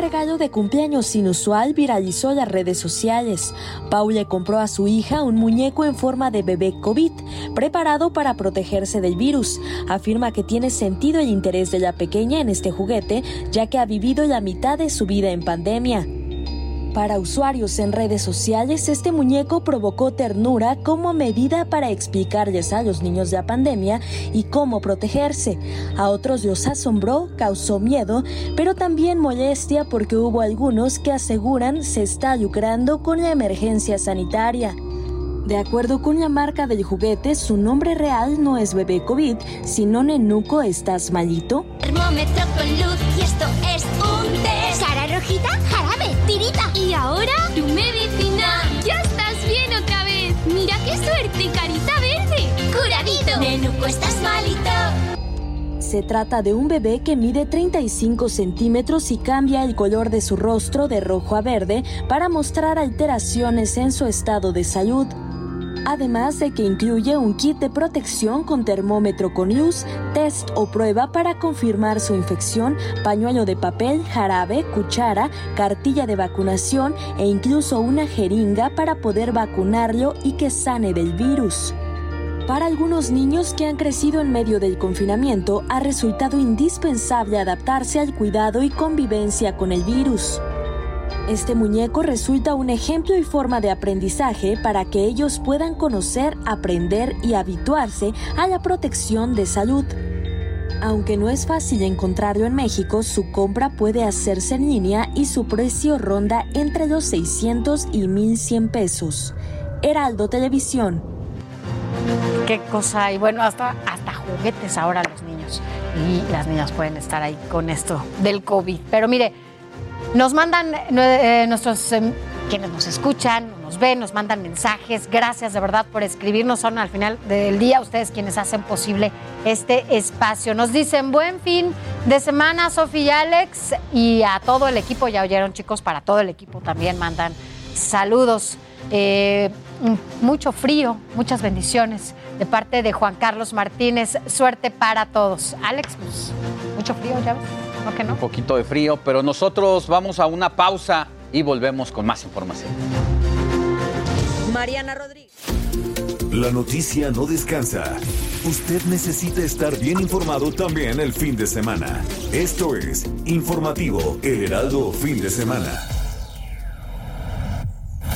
regalo de cumpleaños inusual viralizó las redes sociales. Paul le compró a su hija un muñeco en forma de bebé COVID, preparado para protegerse del virus. Afirma que tiene sentido el interés de la pequeña en este juguete, ya que ha vivido la mitad de su vida en pandemia. Para usuarios en redes sociales, este muñeco provocó ternura como medida para explicarles a los niños de la pandemia y cómo protegerse. A otros los asombró, causó miedo, pero también molestia porque hubo algunos que aseguran se está lucrando con la emergencia sanitaria. De acuerdo con la marca del juguete, su nombre real no es bebé COVID, sino Nenuco estás malito. Termómetro con luz y esto es un test. Cara rojita, jarabe, tirita. Y ahora tu medicina. Ya estás bien otra vez. Mira qué suerte, carita verde. Curadito. Nenuco estás malito. Se trata de un bebé que mide 35 centímetros y cambia el color de su rostro de rojo a verde para mostrar alteraciones en su estado de salud además de que incluye un kit de protección con termómetro con luz, test o prueba para confirmar su infección, pañuelo de papel, jarabe, cuchara, cartilla de vacunación e incluso una jeringa para poder vacunarlo y que sane del virus. Para algunos niños que han crecido en medio del confinamiento, ha resultado indispensable adaptarse al cuidado y convivencia con el virus. Este muñeco resulta un ejemplo y forma de aprendizaje para que ellos puedan conocer, aprender y habituarse a la protección de salud. Aunque no es fácil encontrarlo en México, su compra puede hacerse en línea y su precio ronda entre los 600 y 1100 pesos. Heraldo Televisión. Qué cosa, y bueno, hasta, hasta juguetes ahora los niños. Y las niñas pueden estar ahí con esto del COVID. Pero mire, nos mandan eh, nuestros em, quienes nos escuchan, nos ven, nos mandan mensajes. Gracias de verdad por escribirnos. Son al final del día ustedes quienes hacen posible este espacio. Nos dicen buen fin de semana, Sofía y Alex, y a todo el equipo. Ya oyeron, chicos, para todo el equipo también mandan saludos. Eh, mucho frío, muchas bendiciones de parte de Juan Carlos Martínez. Suerte para todos. Alex, pues, mucho frío, ya ves. Un poquito de frío, pero nosotros vamos a una pausa y volvemos con más información. Mariana Rodríguez. La noticia no descansa. Usted necesita estar bien informado también el fin de semana. Esto es Informativo El Heraldo Fin de Semana.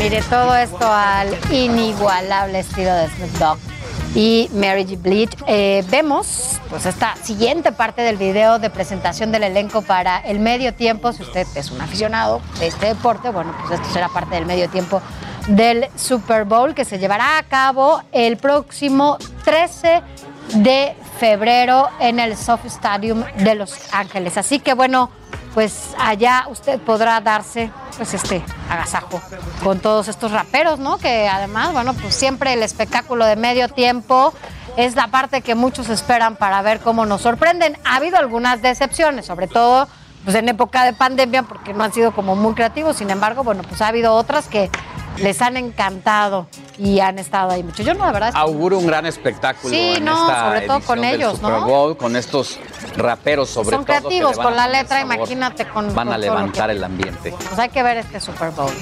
Todo esto al inigualable estilo de Snoop Dogg y Mary G. Bleach. Eh, vemos pues esta siguiente parte del video de presentación del elenco para el medio tiempo. Si usted es un aficionado de este deporte, bueno, pues esto será parte del medio tiempo del Super Bowl que se llevará a cabo el próximo 13 de febrero en el Soft Stadium de Los Ángeles. Así que bueno, pues allá usted podrá darse pues este agasajo con todos estos raperos, ¿no? Que además, bueno, pues siempre el espectáculo de medio tiempo es la parte que muchos esperan para ver cómo nos sorprenden. Ha habido algunas decepciones, sobre todo pues en época de pandemia porque no han sido como muy creativos, sin embargo, bueno, pues ha habido otras que les han encantado y han estado ahí mucho. Yo no, la verdad. Auguro un gran espectáculo. Sí, en no, esta sobre todo con ellos, Super ¿no? Bowl, con estos raperos, sobre Son todo. que creativos con la letra, sabor. imagínate con. Van a con levantar que- el ambiente. Pues hay que ver este Super Bowl.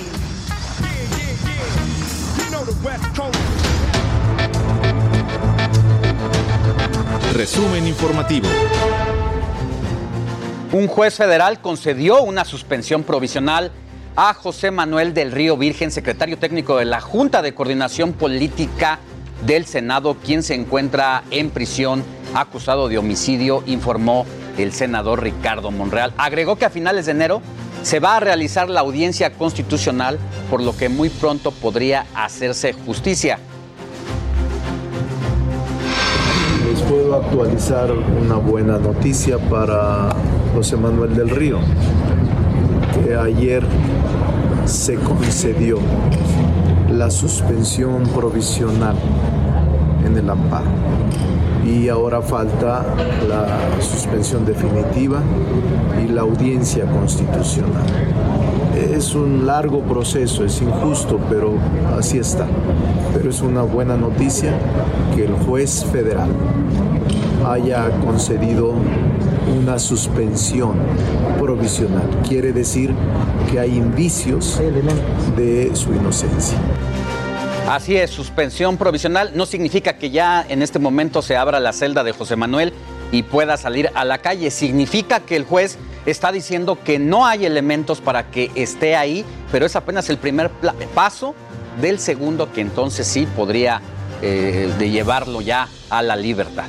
Resumen informativo. Un juez federal concedió una suspensión provisional a José Manuel del Río Virgen, secretario técnico de la Junta de Coordinación Política del Senado, quien se encuentra en prisión acusado de homicidio, informó el senador Ricardo Monreal. Agregó que a finales de enero se va a realizar la audiencia constitucional, por lo que muy pronto podría hacerse justicia. Les puedo actualizar una buena noticia para José Manuel del Río, ayer se concedió la suspensión provisional en el amparo y ahora falta la suspensión definitiva y la audiencia constitucional. Es un largo proceso, es injusto, pero así está. Pero es una buena noticia que el juez federal haya concedido una suspensión provisional. Quiere decir que hay indicios de su inocencia. Así es, suspensión provisional no significa que ya en este momento se abra la celda de José Manuel y pueda salir a la calle. Significa que el juez está diciendo que no hay elementos para que esté ahí, pero es apenas el primer paso del segundo que entonces sí podría eh, de llevarlo ya a la libertad.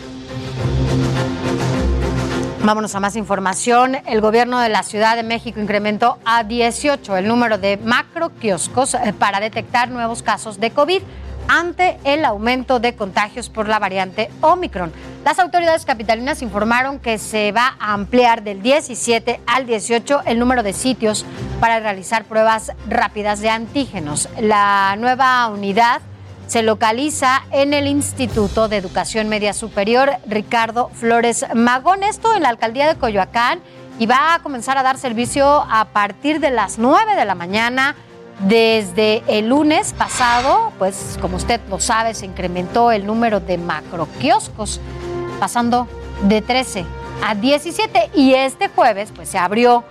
Vámonos a más información. El gobierno de la Ciudad de México incrementó a 18 el número de macro kioscos eh, para detectar nuevos casos de COVID ante el aumento de contagios por la variante Omicron. Las autoridades capitalinas informaron que se va a ampliar del 17 al 18 el número de sitios para realizar pruebas rápidas de antígenos. La nueva unidad se localiza en el Instituto de Educación Media Superior Ricardo Flores Magón, esto en la alcaldía de Coyoacán, y va a comenzar a dar servicio a partir de las 9 de la mañana. Desde el lunes pasado, pues como usted lo sabe, se incrementó el número de macroquioscos, pasando de 13 a 17 y este jueves pues se abrió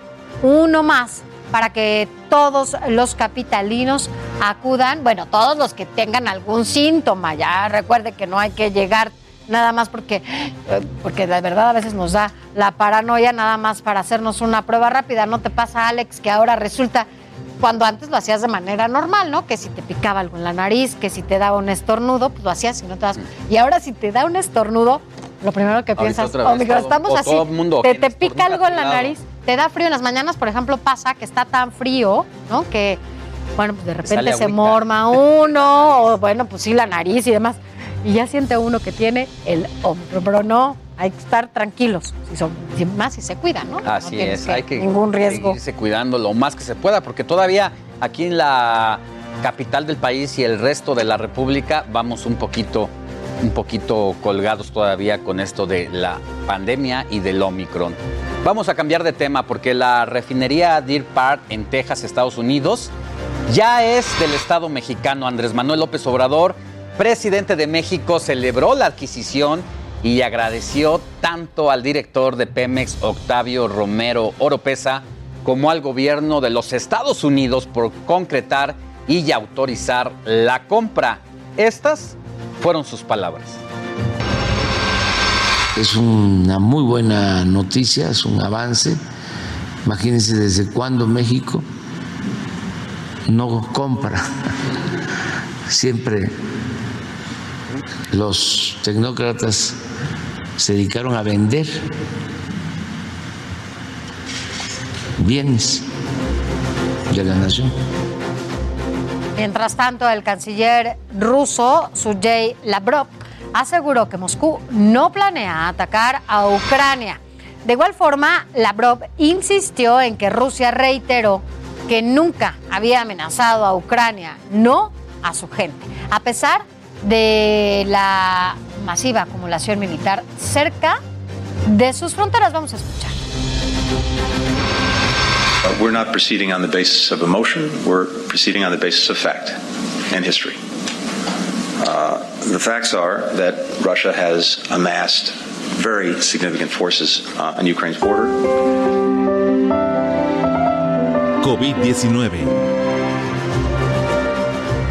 uno más para que todos los capitalinos acudan, bueno, todos los que tengan algún síntoma, ya recuerde que no hay que llegar nada más porque, porque de verdad a veces nos da la paranoia nada más para hacernos una prueba rápida. ¿No te pasa, Alex, que ahora resulta, cuando antes lo hacías de manera normal, ¿no? Que si te picaba algo en la nariz, que si te daba un estornudo, pues lo hacías y no te das. Y ahora si te da un estornudo, lo primero que piensas, vez, micro, todo- estamos o así, todo mundo te, te pica algo en la nariz, te da frío en las mañanas, por ejemplo, pasa que está tan frío, ¿no? Que, bueno, pues de repente se morma uno, o bueno, pues sí, la nariz y demás. Y ya siente uno que tiene el hombro, pero no, hay que estar tranquilos, si son, más si se cuidan, ¿no? Así No es, hay que ningún riesgo. seguirse cuidando lo más que se pueda, porque todavía aquí en la capital del país y el resto de la República vamos un poquito, un poquito colgados todavía con esto de la pandemia y del Omicron. Vamos a cambiar de tema porque la refinería Deer Park en Texas, Estados Unidos, ya es del Estado mexicano. Andrés Manuel López Obrador, presidente de México, celebró la adquisición y agradeció tanto al director de Pemex, Octavio Romero Oropesa, como al gobierno de los Estados Unidos por concretar y autorizar la compra. Estas fueron sus palabras. Es una muy buena noticia, es un avance. Imagínense desde cuándo México no compra. Siempre los tecnócratas se dedicaron a vender bienes de la nación. Mientras tanto, el canciller ruso, Sergei Lavrov, aseguró que Moscú no planea atacar a Ucrania. De igual forma, Lavrov insistió en que Rusia reiteró que nunca había amenazado a Ucrania, no a su gente, a pesar de la masiva acumulación militar cerca de sus fronteras. Vamos a escuchar. Uh, we're not proceeding on the basis of emotion, we're proceeding on the basis of fact and history. Uh, the facts are that Russia has amassed very significant forces uh, on Ukraine's border. COVID-19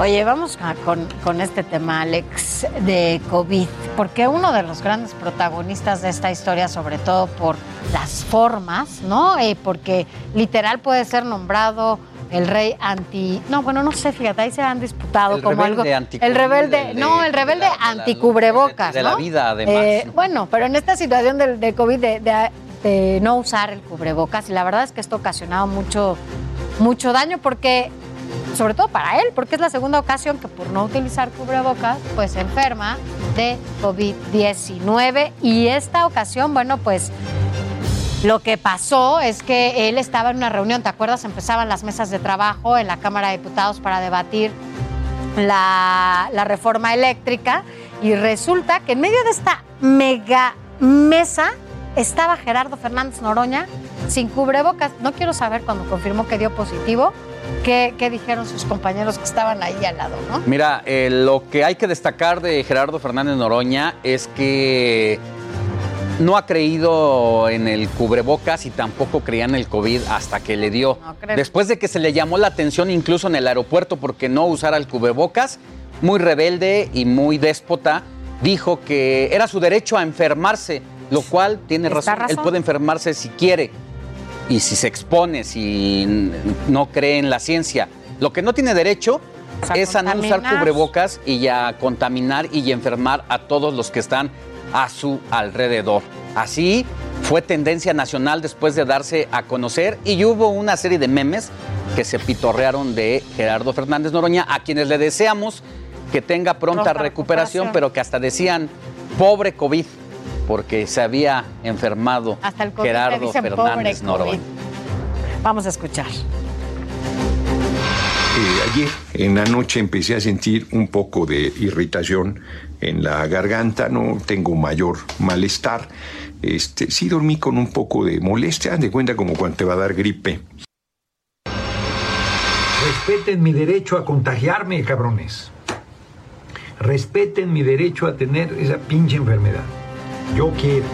Oye, vamos con, con, este tema, Alex, de COVID, porque uno de los grandes protagonistas de esta historia, sobre todo por las formas, ¿no? Eh, porque literal puede ser nombrado el rey anti. No, bueno, no sé, fíjate, ahí se han disputado el como algo. El rebelde, no, el rebelde anticubrebocas. De, de, la vida, además. Eh, bueno, pero en esta situación del, COVID, de, de, de, no usar el cubrebocas, y la verdad es que esto ha ocasionado mucho, mucho daño porque sobre todo para él, porque es la segunda ocasión que por no utilizar cubrebocas, pues enferma de COVID-19. Y esta ocasión, bueno, pues lo que pasó es que él estaba en una reunión, ¿te acuerdas? Empezaban las mesas de trabajo en la Cámara de Diputados para debatir la, la reforma eléctrica y resulta que en medio de esta mega mesa estaba Gerardo Fernández Noroña sin cubrebocas. No quiero saber cuando confirmó que dio positivo ¿Qué, ¿Qué, dijeron sus compañeros que estaban ahí al lado? ¿no? Mira, eh, lo que hay que destacar de Gerardo Fernández Noroña es que no ha creído en el cubrebocas y tampoco creía en el COVID hasta que le dio. No Después de que se le llamó la atención incluso en el aeropuerto porque no usara el cubrebocas, muy rebelde y muy déspota, dijo que era su derecho a enfermarse, lo cual tiene razón. razón. Él puede enfermarse si quiere y si se expone, si no cree en la ciencia. Lo que no tiene derecho es a no usar cubrebocas y a contaminar y enfermar a todos los que están a su alrededor. Así fue tendencia nacional después de darse a conocer y hubo una serie de memes que se pitorrearon de Gerardo Fernández Noroña, a quienes le deseamos que tenga pronta, recuperación, recuperación, pero que hasta decían, pobre COVID porque se había enfermado Hasta el COVID Gerardo Fernández Noroña. Vamos a escuchar. Eh, ayer en la noche empecé a sentir un poco de irritación en la garganta, no tengo mayor malestar. Este, sí dormí con un poco de molestia, de cuenta como cuando te va a dar gripe. Respeten mi derecho a contagiarme, cabrones. Respeten mi derecho a tener esa pinche enfermedad. Yo quiero.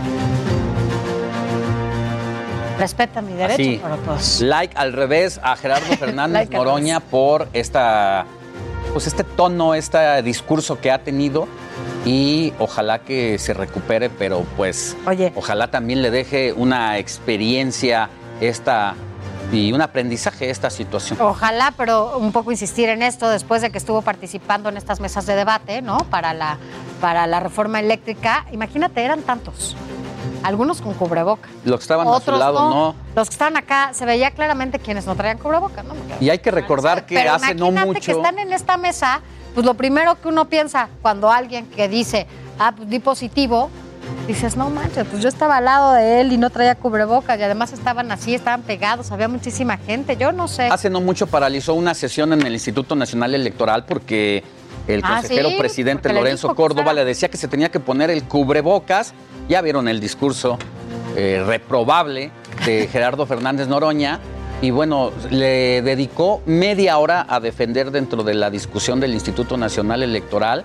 Respeta mi derecho, Sí. pero pues. Like al revés a Gerardo Fernández Like al Noroña por esta, pues este tono, este discurso que ha tenido y ojalá que se recupere, pero pues Oye. ojalá también le deje una experiencia esta y un aprendizaje esta situación. Ojalá, pero un poco insistir en esto después de que estuvo participando en estas mesas de debate, ¿no? Para la, para la reforma eléctrica. Imagínate, eran tantos. Algunos con cubreboca. Los que estaban a su Otros lado, no. Los que estaban acá, se veía claramente quienes no traían cubreboca, ¿no? Y hay que recordar que Pero hace no imagínate mucho. que están en esta mesa, pues lo primero que uno piensa cuando alguien que dice, ah, pues di positivo, dices, no manches, pues yo estaba al lado de él y no traía cubrebocas y además estaban así, estaban pegados, había muchísima gente, yo no sé. Hace no mucho paralizó una sesión en el Instituto Nacional Electoral porque el Ah, consejero sí, presidente porque le Lorenzo que Córdoba le decía que se tenía que poner el cubrebocas. Ya vieron el discurso eh, reprobable de Gerardo Fernández Noroña. Y bueno, le dedicó media hora a defender dentro de la discusión del Instituto Nacional Electoral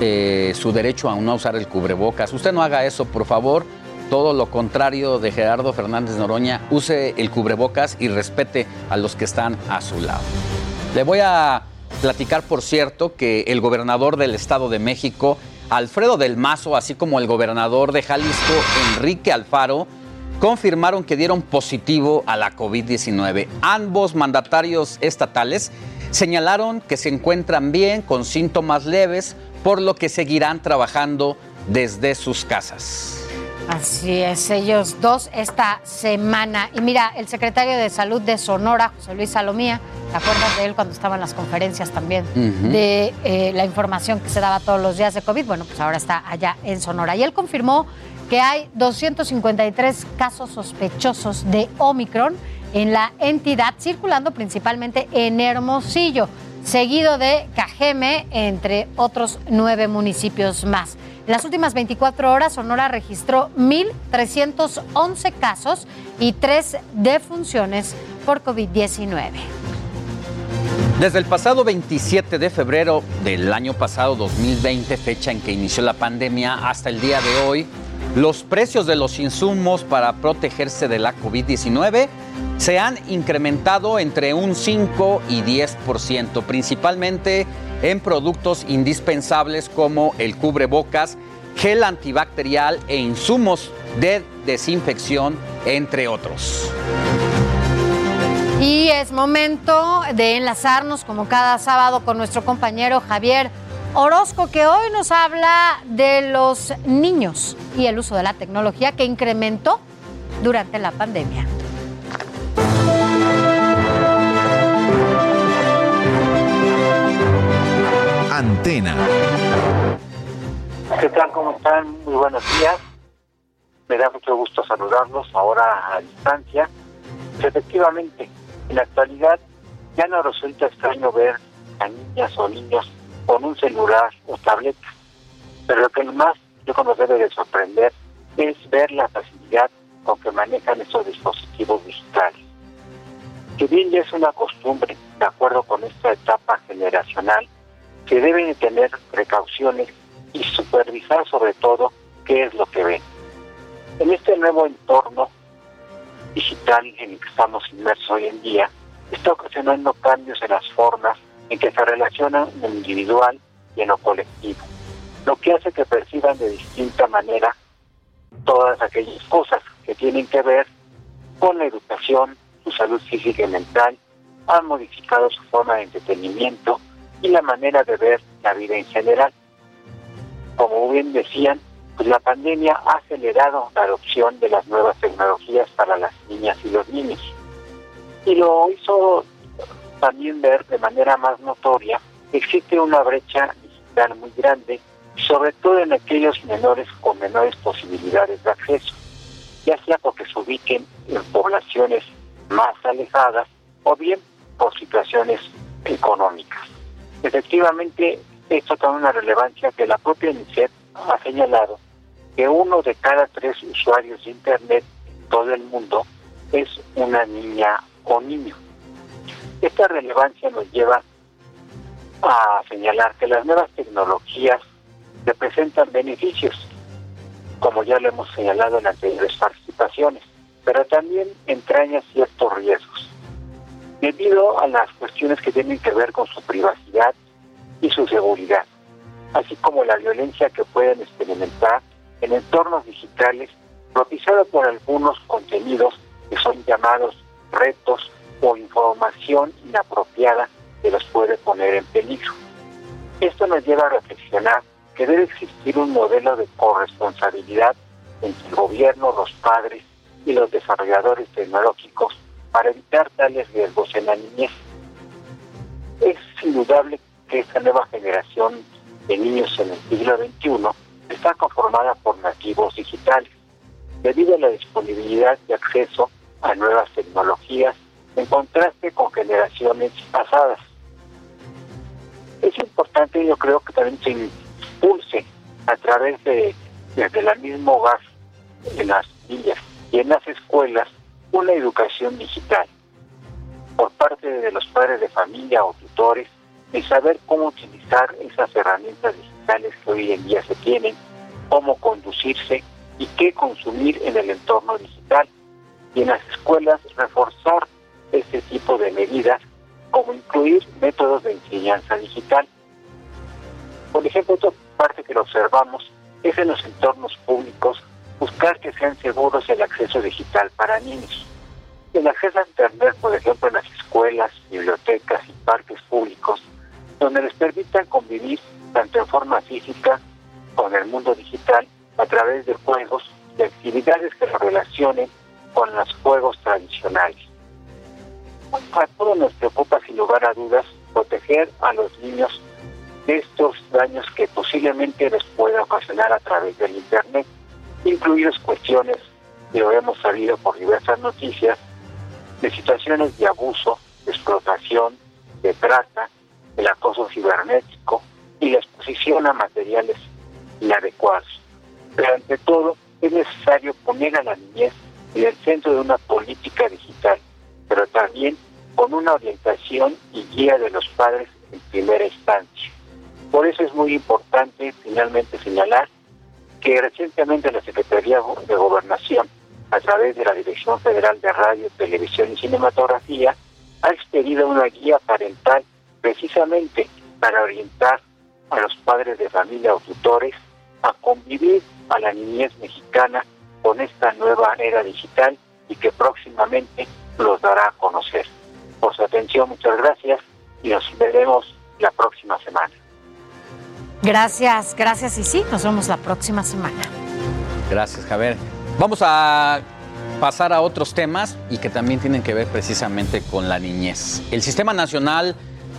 eh, su derecho a no usar el cubrebocas. Usted no haga eso, por favor. Todo lo contrario de Gerardo Fernández Noroña, use el cubrebocas y respete a los que están a su lado. Le voy a platicar, por cierto, que el gobernador del Estado de México, Alfredo del Mazo, así como el gobernador de Jalisco, Enrique Alfaro, confirmaron que dieron positivo a la COVID-19. Ambos mandatarios estatales señalaron que se encuentran bien con síntomas leves, por lo que seguirán trabajando desde sus casas. Así es, ellos dos esta semana. Y mira, el secretario de Salud de Sonora, José Luis Salomía, ¿te acuerdas de él cuando estaba en las conferencias también? De eh, la información que se daba todos los días de COVID. Bueno, pues ahora está allá en Sonora. Y él confirmó que hay 253 casos sospechosos de Omicron en la entidad, circulando principalmente en Hermosillo, seguido de Cajeme, entre otros nueve municipios más. En las últimas 24 horas, Sonora registró 1.311 casos y tres defunciones por COVID-19. Desde el pasado 27 de febrero del año pasado, 2020, fecha en que inició la pandemia, hasta el día de hoy, los precios de los insumos para protegerse de la COVID-19 se han incrementado entre un 5 y 10%, principalmente en productos indispensables como el cubrebocas, gel antibacterial e insumos de desinfección, entre otros. Y es momento de enlazarnos como cada sábado con nuestro compañero Javier Orozco, que hoy nos habla de los niños y el uso de la tecnología que incrementó durante la pandemia. Antena. ¿Qué tal? ¿Cómo están? Muy buenos días. Me da mucho gusto saludarlos ahora a distancia. Efectivamente, en la actualidad ya no resulta extraño ver a niñas o niños con un celular o tableta. Pero lo que más yo nos debe de sorprender es ver la facilidad con que manejan esos dispositivos digitales. Que bien ya es una costumbre, de acuerdo con esta etapa generacional, que deben tener precauciones y supervisar sobre todo qué es lo que ven. En este nuevo entorno digital en el que estamos inmersos hoy en día, está ocasionando cambios en las formas en que se relacionan en lo individual y en lo colectivo, lo que hace que perciban de distinta manera todas aquellas cosas que tienen que ver con la educación, su salud física y mental, han modificado su forma de entretenimiento y la manera de ver la vida en general. Como bien decían, pues la pandemia ha acelerado la adopción de las nuevas tecnologías para las niñas y los niños. Y lo hizo también ver de manera más notoria que existe una brecha digital muy grande, sobre todo en aquellos menores con menores posibilidades de acceso, ya sea porque se ubiquen en poblaciones más alejadas o bien por situaciones económicas. Efectivamente, esto tiene una relevancia que la propia UNICEF ha señalado que uno de cada tres usuarios de Internet en todo el mundo es una niña o niño. Esta relevancia nos lleva a señalar que las nuevas tecnologías representan beneficios, como ya lo hemos señalado en anteriores participaciones, pero también entraña ciertos riesgos. Debido a las cuestiones que tienen que ver con su privacidad y su seguridad, así como la violencia que pueden experimentar en entornos digitales propiciados por algunos contenidos que son llamados retos o información inapropiada que los puede poner en peligro. Esto nos lleva a reflexionar que debe existir un modelo de corresponsabilidad entre el gobierno, los padres y los desarrolladores tecnológicos para evitar tales riesgos en la niñez. Es indudable que esta nueva generación de niños en el siglo XXI está conformada por nativos digitales, debido a la disponibilidad de acceso a nuevas tecnologías en contraste con generaciones pasadas. Es importante, yo creo que también se impulse a través de, desde el mismo hogar, en las niñas y en las escuelas, una educación digital por parte de los padres de familia o tutores de saber cómo utilizar esas herramientas digitales que hoy en día se tienen, cómo conducirse y qué consumir en el entorno digital. Y en las escuelas reforzar este tipo de medidas, como incluir métodos de enseñanza digital. Por ejemplo, otra parte que lo observamos es en los entornos públicos buscar que sean seguros el acceso digital para niños. El acceso a Internet, por ejemplo, en las escuelas, bibliotecas y parques públicos, donde les permitan convivir tanto en forma física con el mundo digital a través de juegos y actividades que se relacionen con los juegos tradicionales. A todos nos preocupa, sin lugar a dudas, proteger a los niños de estos daños que posiblemente les pueda ocasionar a través del Internet, incluidas cuestiones que hemos sabido por diversas noticias, de situaciones de abuso, de explotación, de trata, el acoso cibernético y la exposición a materiales inadecuados. Pero ante todo, es necesario poner a la niñez en el centro de una política digital, pero también con una orientación y guía de los padres en primera instancia. Por eso es muy importante finalmente señalar que recientemente la Secretaría de Gobernación, a través de la Dirección Federal de Radio, Televisión y Cinematografía, ha expedido una guía parental precisamente para orientar a los padres de familia o tutores a convivir a la niñez mexicana con esta nueva era digital y que próximamente los dará a conocer. Por su atención, muchas gracias y nos veremos la próxima semana. Gracias, gracias y sí, nos vemos la próxima semana. Gracias, Javier. Vamos a pasar a otros temas y que también tienen que ver precisamente con la niñez. El Sistema Nacional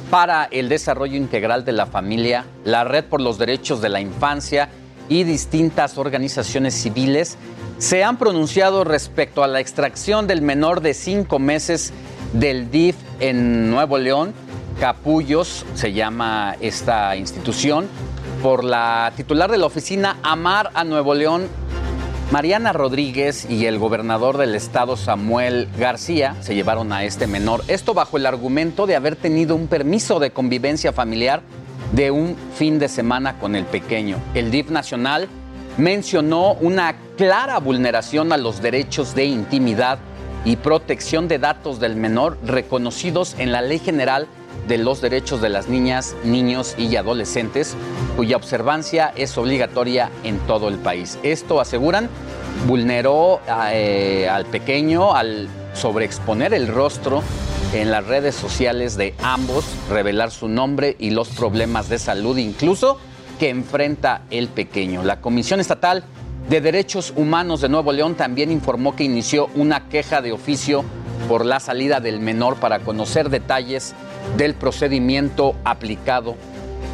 para el Desarrollo Integral de la Familia, la Red por los Derechos de la Infancia y distintas organizaciones civiles se han pronunciado respecto a la extracción del menor de cinco meses del DIF en Nuevo León. Capullos se llama esta institución por la titular de la oficina Amar a Nuevo León, Mariana Rodríguez y el gobernador del estado Samuel García se llevaron a este menor. Esto bajo el argumento de haber tenido un permiso de convivencia familiar de un fin de semana con el pequeño. El DIF nacional mencionó una clara vulneración a los derechos de intimidad y protección de datos del menor reconocidos en la Ley General de los Derechos de las Niñas, Niños y Adolescentes, cuya observancia es obligatoria en todo el país. Esto, aseguran, vulneró eh, al pequeño al sobreexponer el rostro en las redes sociales de ambos, revelar su nombre y los problemas de salud incluso que enfrenta el pequeño. La Comisión Estatal de Derechos Humanos de Nuevo León también informó que inició una queja de oficio por la salida del menor para conocer detalles del procedimiento aplicado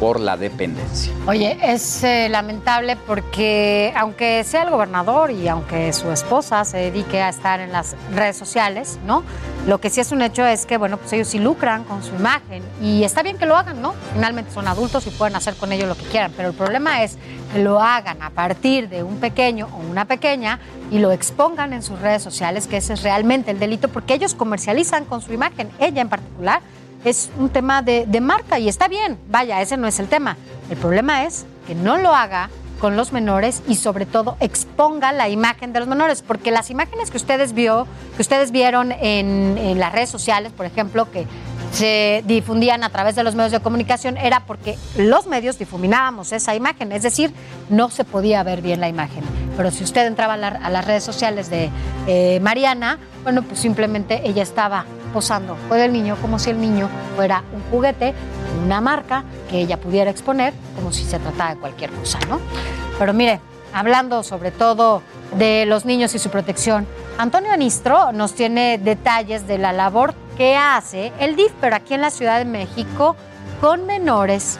por la dependencia. Oye, es eh, lamentable porque aunque sea el gobernador y aunque su esposa se dedique a estar en las redes sociales, ¿no? Lo que sí es un hecho es que, bueno, pues ellos sí lucran con su imagen y está bien que lo hagan, ¿no? Finalmente son adultos y pueden hacer con ellos lo que quieran, pero el problema es que lo hagan a partir de un pequeño o una pequeña y lo expongan en sus redes sociales, que ese es realmente el delito, porque ellos comercializan con su imagen, ella en particular es un tema de, marca y está bien, vaya, ese no es el tema. El problema es que no lo haga con los menores y sobre todo exponga la imagen de los menores, porque las imágenes que ustedes vio, que ustedes vieron en, en, las redes sociales, por ejemplo, que se difundían a través de los medios de comunicación, era porque los medios difuminábamos esa imagen, es decir, no se podía ver bien la imagen. Pero si usted entraba a, las redes sociales de eh, Mariana, bueno, pues simplemente ella estaba posando fue del niño como si el niño fuera un juguete, una marca que ella pudiera exponer como si se tratara de cualquier cosa, ¿no? Pero mire, hablando sobre todo de los niños y su protección, Antonio Anistro nos tiene detalles de la labor que hace el DIF, pero aquí en la Ciudad de México, con menores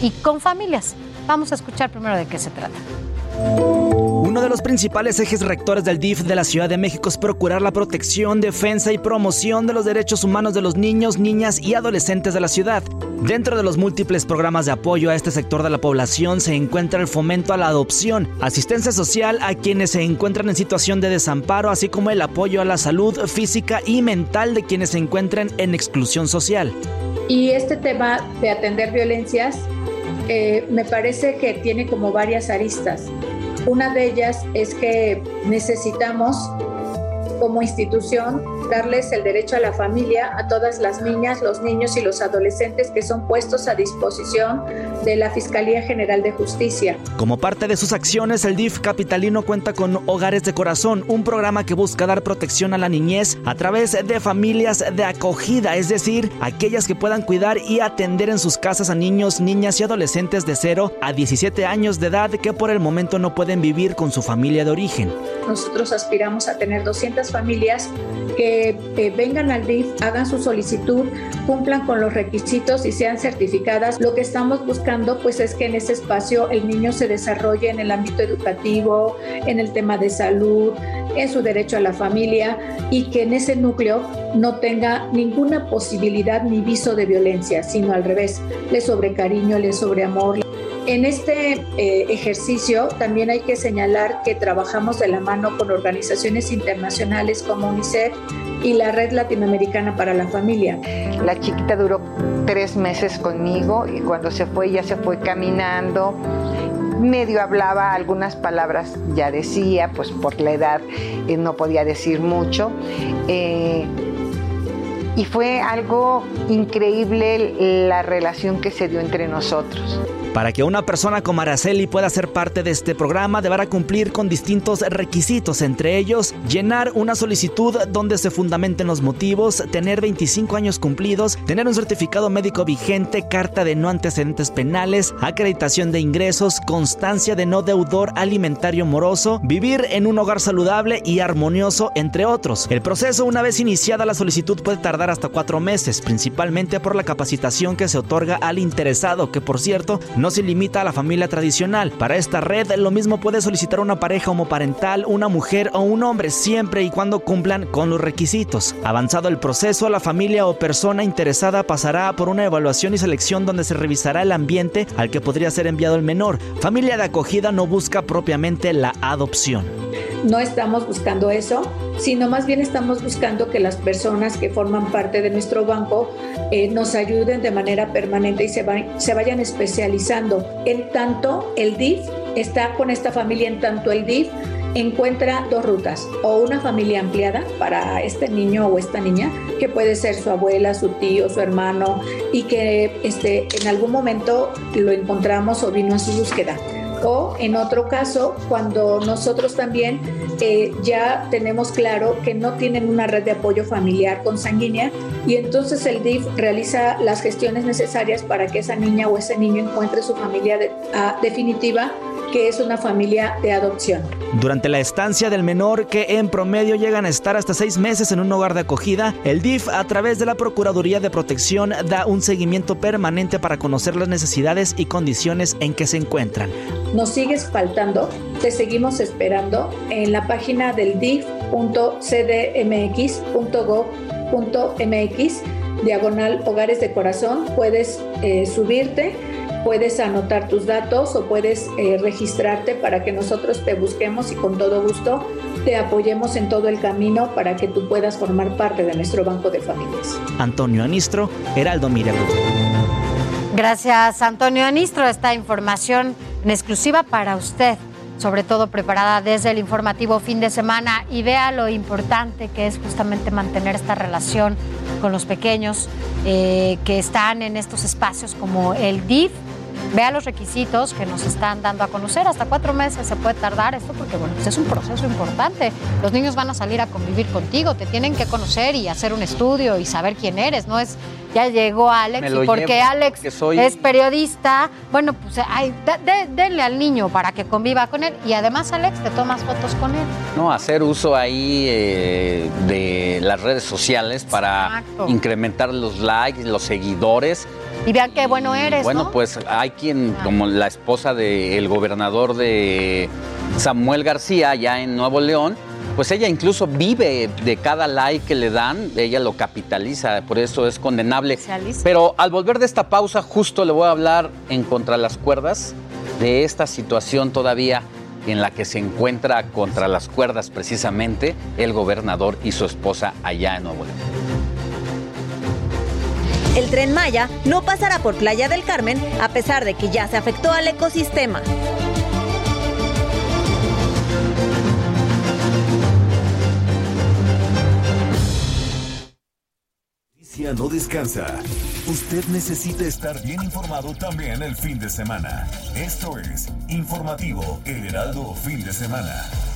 y con familias. Vamos a escuchar primero de qué se trata. Uno de los principales ejes rectores del DIF de la Ciudad de México es procurar la protección, defensa y promoción de los derechos humanos de los niños, niñas y adolescentes de la ciudad. Dentro de los múltiples programas de apoyo a este sector de la población se encuentra el fomento a la adopción, asistencia social a quienes se encuentran en situación de desamparo, así como el apoyo a la salud física y mental de quienes se encuentran en exclusión social. Y este tema de atender violencias eh, me parece que tiene como varias aristas. Una de ellas es que necesitamos como institución darles el derecho a la familia a todas las niñas, los niños y los adolescentes que son puestos a disposición de la Fiscalía General de Justicia. Como parte de sus acciones, el DIF capitalino cuenta con Hogares de Corazón, un programa que busca dar protección a la niñez a través de familias de acogida, es decir, aquellas que puedan cuidar y atender en sus casas a niños, niñas y adolescentes de 0 a 17 años de edad que por el momento no pueden vivir con su familia de origen. Nosotros aspiramos a tener 200 familias que vengan al DIF, hagan su solicitud, cumplan con los requisitos y sean certificadas. Lo que estamos buscando pues es que en ese espacio el niño se desarrolle en el ámbito educativo, en el tema de salud, en su derecho a la familia y que en ese núcleo no tenga ninguna posibilidad ni viso de violencia, sino al revés, le sobre cariño, le sobre amor. En este eh, ejercicio también hay que señalar que trabajamos de la mano con organizaciones internacionales como UNICEF y la Red Latinoamericana para la Familia. La chiquita duró tres meses conmigo y cuando se fue ya se fue caminando medio hablaba algunas palabras, ya decía, pues por la edad eh, no podía decir mucho. Eh, y fue algo increíble la relación que se dio entre nosotros. Para que una persona como Araceli pueda ser parte de este programa, deberá cumplir con distintos requisitos, entre ellos llenar una solicitud donde se fundamenten los motivos, tener 25 años cumplidos, tener un certificado médico vigente, carta de no antecedentes penales, acreditación de ingresos, constancia de no deudor alimentario moroso, vivir en un hogar saludable y armonioso, entre otros. El proceso, una vez iniciada la solicitud, puede tardar hasta cuatro meses, principalmente por la capacitación que se otorga al interesado, que por cierto no se limita a la familia tradicional. Para esta red, lo mismo puede solicitar una pareja homoparental, una mujer o un hombre, siempre y cuando cumplan con los requisitos. Avanzado el proceso, la familia o persona interesada pasará por una evaluación y selección donde se revisará el ambiente al que podría ser enviado el menor. Familia de acogida no busca propiamente la adopción. No estamos buscando eso, sino más bien estamos buscando que las personas que forman parte de nuestro banco eh, nos ayuden de manera permanente y se, se vayan especializando. En tanto, el DIF está con esta familia, en tanto el DIF encuentra dos rutas, o una familia ampliada para este niño o esta niña, que puede ser su abuela, su tío, su hermano, y que este, en algún momento lo encontramos o vino a su búsqueda o en otro caso, cuando nosotros también eh, ya tenemos claro que no tienen una red de apoyo familiar consanguínea y entonces el DIF realiza las gestiones necesarias para que esa niña o ese niño encuentre su familia ah, definitiva que es una familia de adopción. Durante la estancia del menor, que en promedio llegan a estar hasta seis meses en un hogar de acogida, el DIF, a través de la Procuraduría de Protección, da un seguimiento permanente para conocer las necesidades y condiciones en que se encuentran. Nos sigues faltando, te seguimos esperando en la página del dif.cdmx.gov.mx diagonal hogares de corazón. Puedes eh, subirte puedes anotar tus datos o puedes eh, registrarte para que nosotros te busquemos y con todo gusto te apoyemos en todo el camino para que tú puedas formar parte de nuestro banco de familias. Antonio Anistro, Heraldo Mira. Gracias, Antonio Anistro. Esta información en exclusiva para usted, sobre todo preparada desde el informativo fin de semana y vea lo importante que es justamente mantener esta relación con los pequeños eh, que están en estos espacios como el DIF Vea los requisitos que nos están dando a conocer. Hasta cuatro meses se puede tardar esto porque, bueno, pues es un proceso importante. Los niños van a salir a convivir contigo, te tienen que conocer y hacer un estudio y saber quién eres. No es, ya llegó Alex y porque Alex es periodista, bueno, pues ay, denle al niño para que conviva con él. Y además, Alex, te tomas fotos con él. No, hacer uso ahí eh, de las redes sociales para incrementar los likes, los seguidores y vean qué bueno eres. Bueno, pues hay quien, como la esposa del gobernador de Samuel García, allá en Nuevo León, pues ella incluso vive de cada like que le dan, ella lo capitaliza, por eso es condenable. Pero al volver de esta pausa, justo le voy a hablar en contra las cuerdas de esta situación todavía en la que se encuentra contra las cuerdas precisamente el gobernador y su esposa allá en Nuevo León. El tren Maya no pasará por Playa del Carmen a pesar de que ya se afectó al ecosistema. no descansa, usted necesita estar bien informado también el fin de semana. Esto es Informativo El Heraldo Fin de Semana.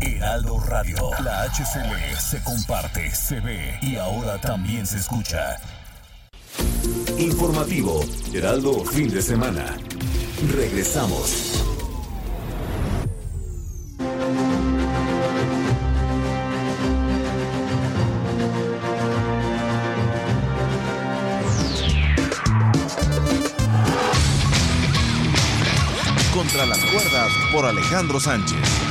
Heraldo Radio, la HCL se comparte, se ve y ahora también se escucha. Informativo Heraldo Fin de Semana. Regresamos. Contra las cuerdas por Alejandro Sánchez.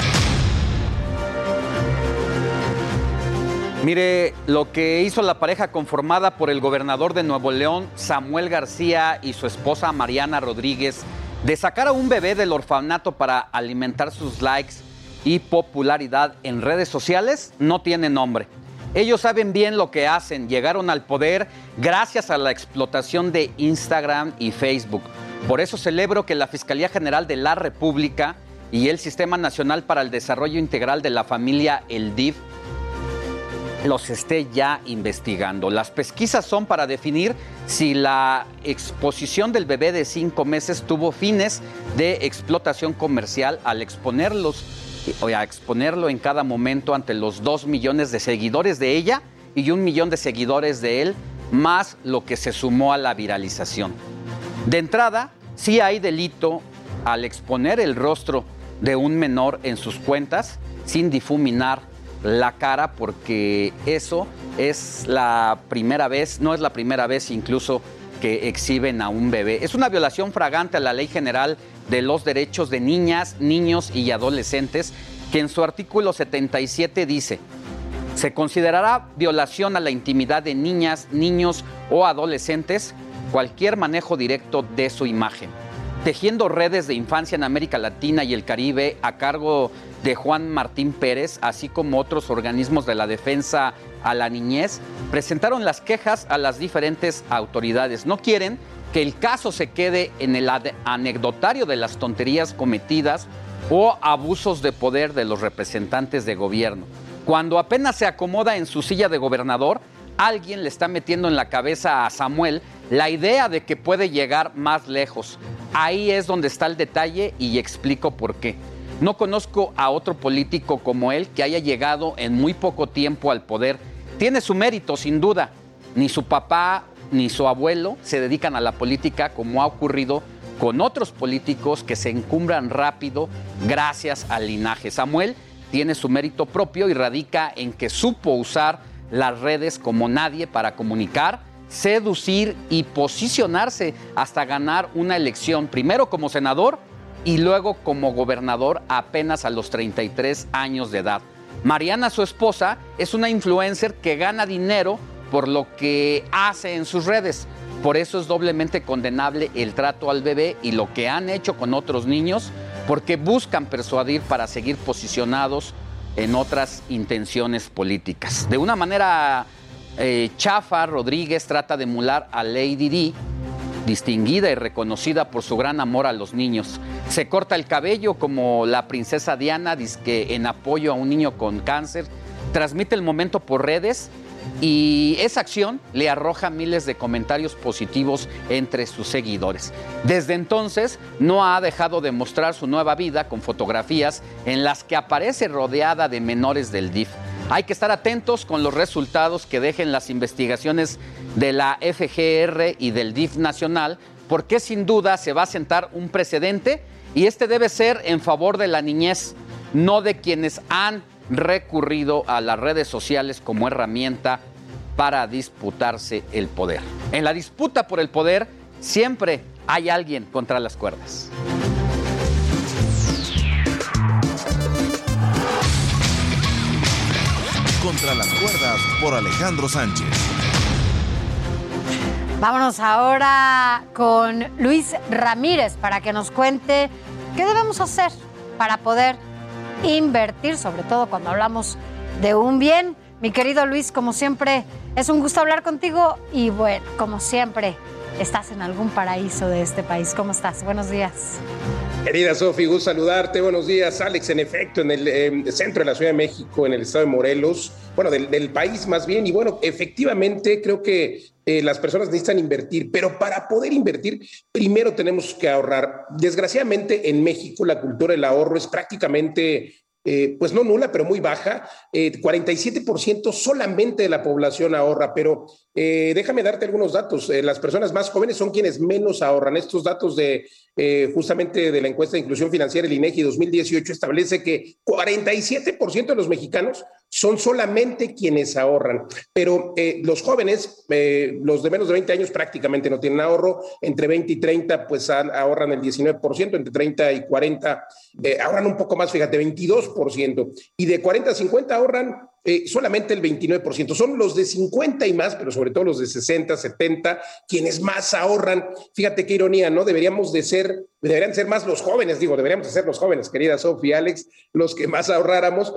Mire, lo que hizo la pareja conformada por el gobernador de Nuevo León, Samuel García, y su esposa Mariana Rodríguez, de sacar a un bebé del orfanato para alimentar sus likes y popularidad en redes sociales, no tiene nombre. Ellos saben bien lo que hacen, llegaron al poder gracias a la explotación de Instagram y Facebook. Por eso celebro que la Fiscalía General de la República y el Sistema Nacional para el Desarrollo Integral de la Familia, el DIF, los esté ya investigando. Las pesquisas son para definir si la exposición del bebé de cinco meses tuvo fines de explotación comercial al exponerlos o a exponerlo en cada momento ante los dos millones de seguidores de ella y un millón de seguidores de él, más lo que se sumó a la viralización. De entrada, sí hay delito al exponer el rostro de un menor en sus cuentas sin difuminar la cara porque eso es la primera vez, no es la primera vez incluso que exhiben a un bebé. Es una violación fragante a la Ley General de los Derechos de Niñas, Niños y Adolescentes, que en su artículo 77 dice, se considerará violación a la intimidad de niñas, niños o adolescentes cualquier manejo directo de su imagen tejiendo redes de infancia en América Latina y el Caribe a cargo de Juan Martín Pérez, así como otros organismos de la defensa a la niñez, presentaron las quejas a las diferentes autoridades. No quieren que el caso se quede en el anecdotario de las tonterías cometidas o abusos de poder de los representantes de gobierno. Cuando apenas se acomoda en su silla de gobernador, alguien le está metiendo en la cabeza a Samuel la idea de que puede llegar más lejos. Ahí es donde está el detalle y explico por qué. No conozco a otro político como él que haya llegado en muy poco tiempo al poder. Tiene su mérito, sin duda. Ni su papá ni su abuelo se dedican a la política como ha ocurrido con otros políticos que se encumbran rápido gracias al linaje. Samuel tiene su mérito propio y radica en que supo usar las redes como nadie para comunicar, seducir y posicionarse hasta ganar una elección, primero como senador y luego como gobernador apenas a los 33 años de edad. Mariana, su esposa, es una influencer que gana dinero por lo que hace en sus redes. Por eso es doblemente condenable el trato al bebé y lo que han hecho con otros niños, porque buscan persuadir para seguir posicionados en otras intenciones políticas. De una manera eh, chafa, Rodríguez trata de emular a Lady Di, distinguida y reconocida por su gran amor a los niños. Se corta el cabello como la princesa Diana, que en apoyo a un niño con cáncer, transmite el momento por redes y esa acción le arroja miles de comentarios positivos entre sus seguidores. Desde entonces no ha dejado de mostrar su nueva vida con fotografías en las que aparece rodeada de menores del DIF. Hay que estar atentos con los resultados que dejen las investigaciones de la FGR y del DIF nacional, porque sin duda se va a sentar un precedente y este debe ser en favor de la niñez, no de quienes han recurrido a las redes sociales como herramienta para disputarse el poder. En la disputa por el poder siempre hay alguien contra las cuerdas. Contra las cuerdas por Alejandro Sánchez. Vámonos ahora con Luis Ramírez para que nos cuente qué debemos hacer para poder invertir, sobre todo cuando hablamos de un bien. Mi querido Luis, como siempre, es un gusto hablar contigo y bueno, como siempre, estás en algún paraíso de este país. ¿Cómo estás? Buenos días. Querida Sofi, gusto saludarte. Buenos días, Alex. En efecto, en el centro de la Ciudad de México, en el estado de Morelos, bueno, del, país más bien. Y bueno, efectivamente, creo que eh, las personas necesitan invertir, pero para poder invertir, primero tenemos que ahorrar. Desgraciadamente, en México, la cultura del ahorro es prácticamente eh, pues no nula, pero muy baja. 47% eh, solamente de la población ahorra, pero eh, déjame darte algunos datos. las personas más jóvenes son quienes menos ahorran. Estos datos de justamente de la encuesta de inclusión financiera, el INEGI 2018, establece que 47% de los mexicanos son solamente quienes ahorran, pero eh, los jóvenes, eh, los de menos de 20 años prácticamente no tienen ahorro, entre 20 y 30 pues ahorran el 19%, entre 30 y 40 eh, ahorran un poco más, fíjate, 22%, y de 40 a 50 ahorran solamente el 29%. Son los de 50 y más, pero sobre todo los de 60, 70, quienes más ahorran. Fíjate qué ironía, ¿no? Deberíamos de ser, deberían ser más los jóvenes, digo, deberíamos de ser los jóvenes, querida Sofía, Alex, los que más ahorráramos,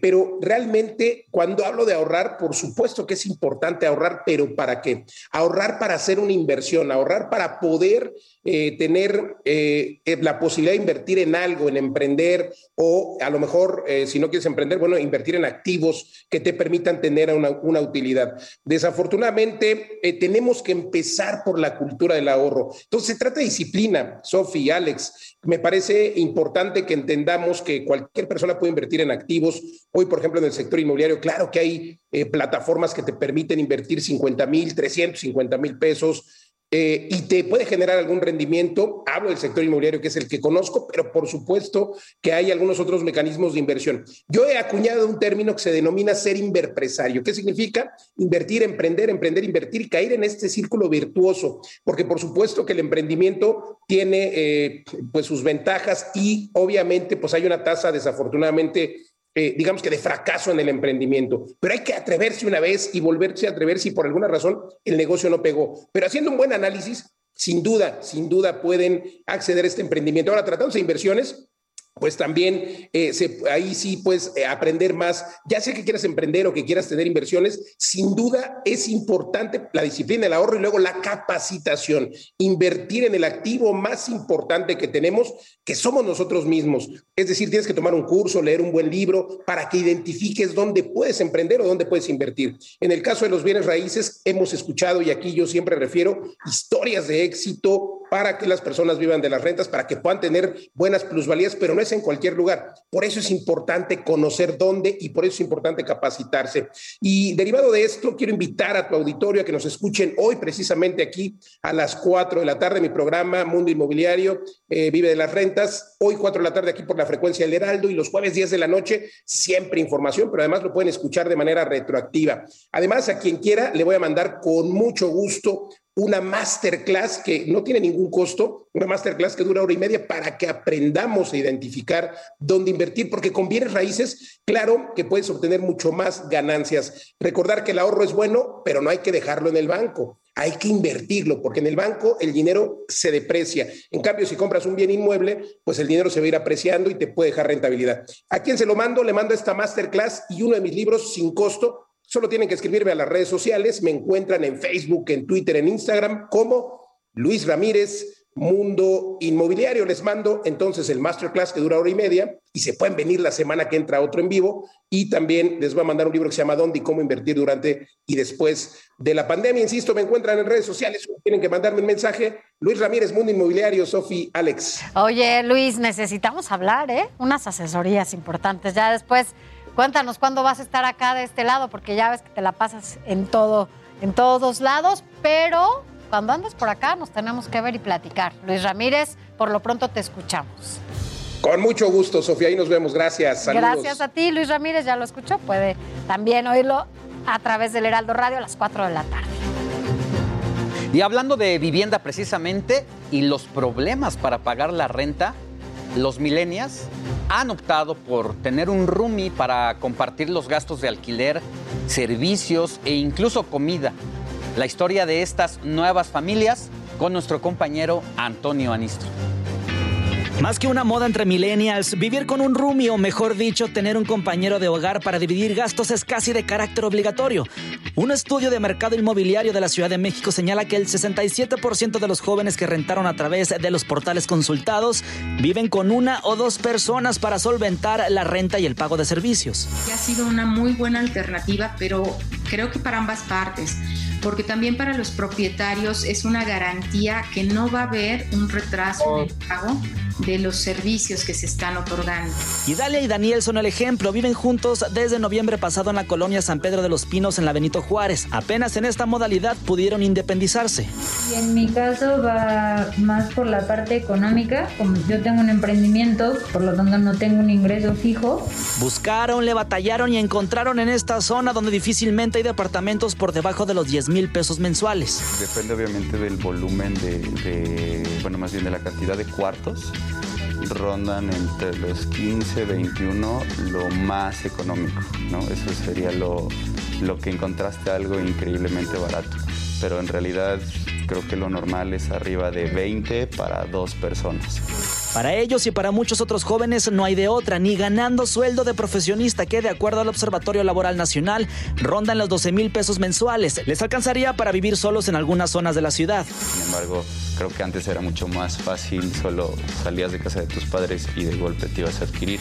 pero realmente cuando hablo de ahorrar, por supuesto que es importante ahorrar, pero ¿para qué? Ahorrar para hacer una inversión, ahorrar para poder eh, tener eh, eh, la posibilidad de invertir en algo, en emprender o a lo mejor, si no quieres emprender, bueno, invertir en activos que te permitan tener una, una utilidad. Desafortunadamente, tenemos que empezar por la cultura del ahorro. Entonces, se trata de disciplina, Sofi, Alex. Me parece importante que entendamos que cualquier persona puede invertir en activos. Hoy, por ejemplo, en el sector inmobiliario, claro que hay plataformas que te permiten invertir 50 mil, 350 mil pesos eh, y te puede generar algún rendimiento. Hablo del sector inmobiliario, que es el que conozco, pero por supuesto que hay algunos otros mecanismos de inversión. Yo he acuñado un término que se denomina ser inverpresario. ¿Qué significa? Invertir, emprender, emprender, invertir y caer en este círculo virtuoso, porque por supuesto que el emprendimiento tiene eh, pues sus ventajas y obviamente pues hay una tasa desafortunadamente eh, digamos que de fracaso en el emprendimiento. Pero hay que atreverse una vez y volverse a atrever si por alguna razón el negocio no pegó. Pero haciendo un buen análisis, sin duda, sin duda pueden acceder a este emprendimiento. Ahora, tratándose de inversiones, pues también eh, ahí sí puedes eh, aprender más. Ya sea que quieras emprender o que quieras tener inversiones, sin duda es importante la disciplina, el ahorro y luego la capacitación. Invertir en el activo más importante que tenemos, que somos nosotros mismos. Es decir, tienes que tomar un curso, leer un buen libro para que identifiques dónde puedes emprender o dónde puedes invertir. En el caso de los bienes raíces, hemos escuchado, y aquí yo siempre refiero, historias de éxito para que las personas vivan de las rentas, para que puedan tener buenas plusvalías, pero no es en cualquier lugar. Por eso es importante conocer dónde y por eso es importante capacitarse. Y derivado de esto, quiero invitar a tu auditorio a que nos escuchen hoy precisamente aquí a las 4 de la tarde, mi programa Mundo Inmobiliario, eh, Vive de las Rentas, hoy 4 de la tarde aquí por la frecuencia del Heraldo y los jueves 10 de la noche, siempre información, pero además lo pueden escuchar de manera retroactiva. Además, a quien quiera, le voy a mandar con mucho gusto una masterclass que no tiene ningún costo, una masterclass que dura hora y media para que aprendamos a identificar dónde invertir, porque con bienes raíces, claro que puedes obtener mucho más ganancias. Recordar que el ahorro es bueno, pero no hay que dejarlo en el banco. Hay que invertirlo, porque en el banco el dinero se deprecia. En cambio, si compras un bien inmueble, pues el dinero se va a ir apreciando y te puede dejar rentabilidad. ¿A quién se lo mando? Le mando esta masterclass y uno de mis libros sin costo Solo tienen que escribirme a las redes sociales. Me encuentran en Facebook, en Twitter, en Instagram como Luis Ramírez Mundo Inmobiliario. Les mando entonces el masterclass que dura hora y media y se pueden venir la semana que entra otro en vivo. Y también les voy a mandar un libro que se llama ¿Dónde y cómo invertir durante y después de la pandemia? Insisto, me encuentran en redes sociales. Tienen que mandarme un mensaje. Luis Ramírez, Mundo Inmobiliario, Sofi, Alex. Oye, Luis, necesitamos hablar, ¿eh? Unas asesorías importantes. Ya después Cuéntanos cuándo vas a estar acá de este lado, porque ya ves que te la pasas en todo, en todos lados, pero cuando andes por acá nos tenemos que ver y platicar. Luis Ramírez, por lo pronto te escuchamos. Con mucho gusto, Sofía, ahí nos vemos. Gracias. Saludos. Gracias a ti, Luis Ramírez, ya lo escuchó. Puede también oírlo a través del Heraldo Radio a las 4 de la tarde. Y hablando de vivienda precisamente y los problemas para pagar la renta, los millennials han optado por tener un roomie para compartir los gastos de alquiler, servicios e incluso comida. La historia de estas nuevas familias con nuestro compañero Antonio Anistro. Más que una moda entre millennials, vivir con un roomie o mejor dicho, tener un compañero de hogar para dividir gastos es casi de carácter obligatorio. Un estudio de mercado inmobiliario de la Ciudad de México señala que el 67% de los jóvenes que rentaron a través de los portales consultados viven con una o dos personas para solventar la renta y el pago de servicios. Ha sido una muy buena alternativa, pero creo que para ambas partes porque también para los propietarios es una garantía que no va a haber un retraso en el pago de los servicios que se están otorgando. Y Dalia y Daniel son el ejemplo. Viven juntos desde noviembre pasado en la colonia San Pedro de los Pinos en la Benito Juárez. Apenas en esta modalidad pudieron independizarse. Y en mi caso va más por la parte económica. Como yo tengo un emprendimiento, por lo tanto no tengo un ingreso fijo. Buscaron, le batallaron y encontraron en esta zona donde difícilmente hay departamentos por debajo de los 10 mil pesos mensuales. Depende obviamente del volumen de, de, bueno, más bien de la cantidad de cuartos rondan entre los 15, 21, lo más económico, ¿no? Eso sería lo, lo que encontraste algo increíblemente barato. Pero en realidad creo que lo normal es arriba de 20 para dos personas. Para ellos y para muchos otros jóvenes no hay de otra, ni ganando sueldo de profesionista que de acuerdo al Observatorio Laboral Nacional rondan los 12 mil pesos mensuales. Les alcanzaría para vivir solos en algunas zonas de la ciudad. Sin embargo, creo que antes era mucho más fácil, solo salías de casa de tus padres y de golpe te ibas a adquirir.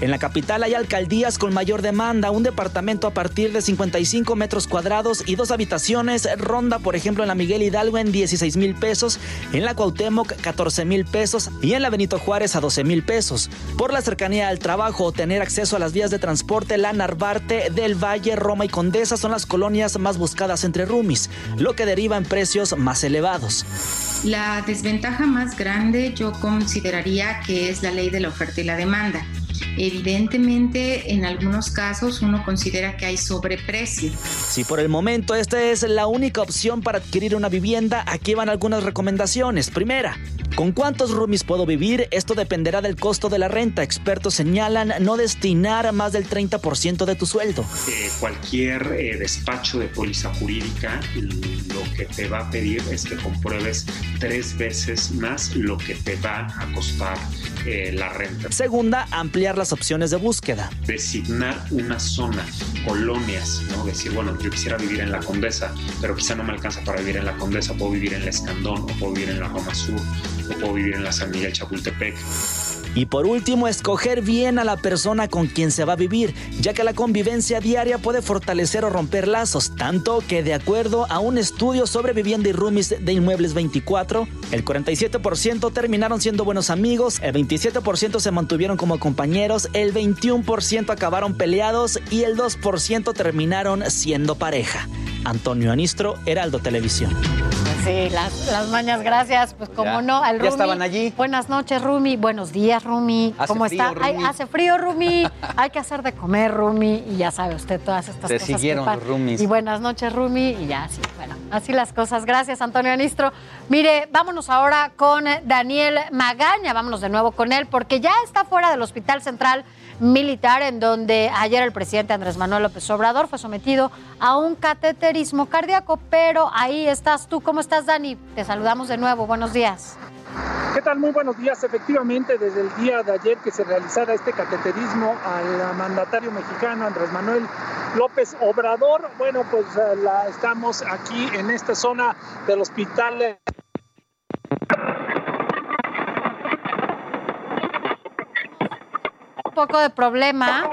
En la capital hay alcaldías con mayor demanda. Un departamento a partir de 55 metros cuadrados y dos habitaciones ronda, por ejemplo, en la Miguel Hidalgo en 16 mil pesos, en la Cuauhtémoc 14 mil pesos y en la Benito Juárez a 12 mil pesos. Por la cercanía al trabajo o tener acceso a las vías de transporte, la Narvarte, del Valle, Roma y Condesa son las colonias más buscadas entre roomies, lo que deriva en precios más elevados. La desventaja más grande yo consideraría que es la ley de la oferta y la demanda. Evidentemente, en algunos casos uno considera que hay sobreprecio. Si por el momento esta es la única opción para adquirir una vivienda, aquí van algunas recomendaciones. Primera, ¿Con cuántos roomies puedo vivir? Esto dependerá del costo de la renta. Expertos señalan no destinar más del 30% de tu sueldo. Eh, cualquier eh, despacho de póliza jurídica lo que te va a pedir es que compruebes tres veces más lo que te va a costar eh, la renta. Segunda, ampliar las opciones de búsqueda. Designar una zona, colonias, ¿no? Decir, bueno, yo quisiera vivir en la Condesa, pero quizá no me alcanza para vivir en la Condesa, puedo vivir en la Escandón o puedo vivir en la Roma Sur puedo vivir en la San Miguel Chapultepec. Y por último, escoger bien a la persona con quien se va a vivir, ya que la convivencia diaria puede fortalecer o romper lazos, tanto que de acuerdo a un estudio sobre vivienda y roomies de Inmuebles 24, el 47% terminaron siendo buenos amigos, el 27% se mantuvieron como compañeros, el 21% acabaron peleados y el 2% terminaron siendo pareja. Antonio Anistro, Heraldo Televisión. Sí, las, las mañas, gracias. Pues como no, al Rumi. Ya estaban allí. Buenas noches, Rumi. Buenos días, Rumi. Hace ¿Cómo frío, está? Ay, Rumi. hace frío, Rumi. Hay que hacer de comer, Rumi. Y ya sabe usted todas estas Se cosas. siguieron los Rumis. Y buenas noches, Rumi. Y ya, sí, bueno, así las cosas. Gracias, Antonio Anistro. Mire, vámonos ahora con Daniel Magaña. Vámonos de nuevo con él, porque ya está fuera del Hospital Central Militar, en donde ayer el presidente Andrés Manuel López Obrador fue sometido a un cateterismo cardíaco. Pero ahí estás tú. ¿Cómo estás, Dani? Te saludamos de nuevo. Buenos días. ¿Qué tal? Muy buenos días. Efectivamente, desde el día de ayer que se realizara este cateterismo al mandatario mexicano Andrés Manuel López Obrador, bueno, pues eh, la, estamos aquí en esta zona del hospital. eh, un poco de problema.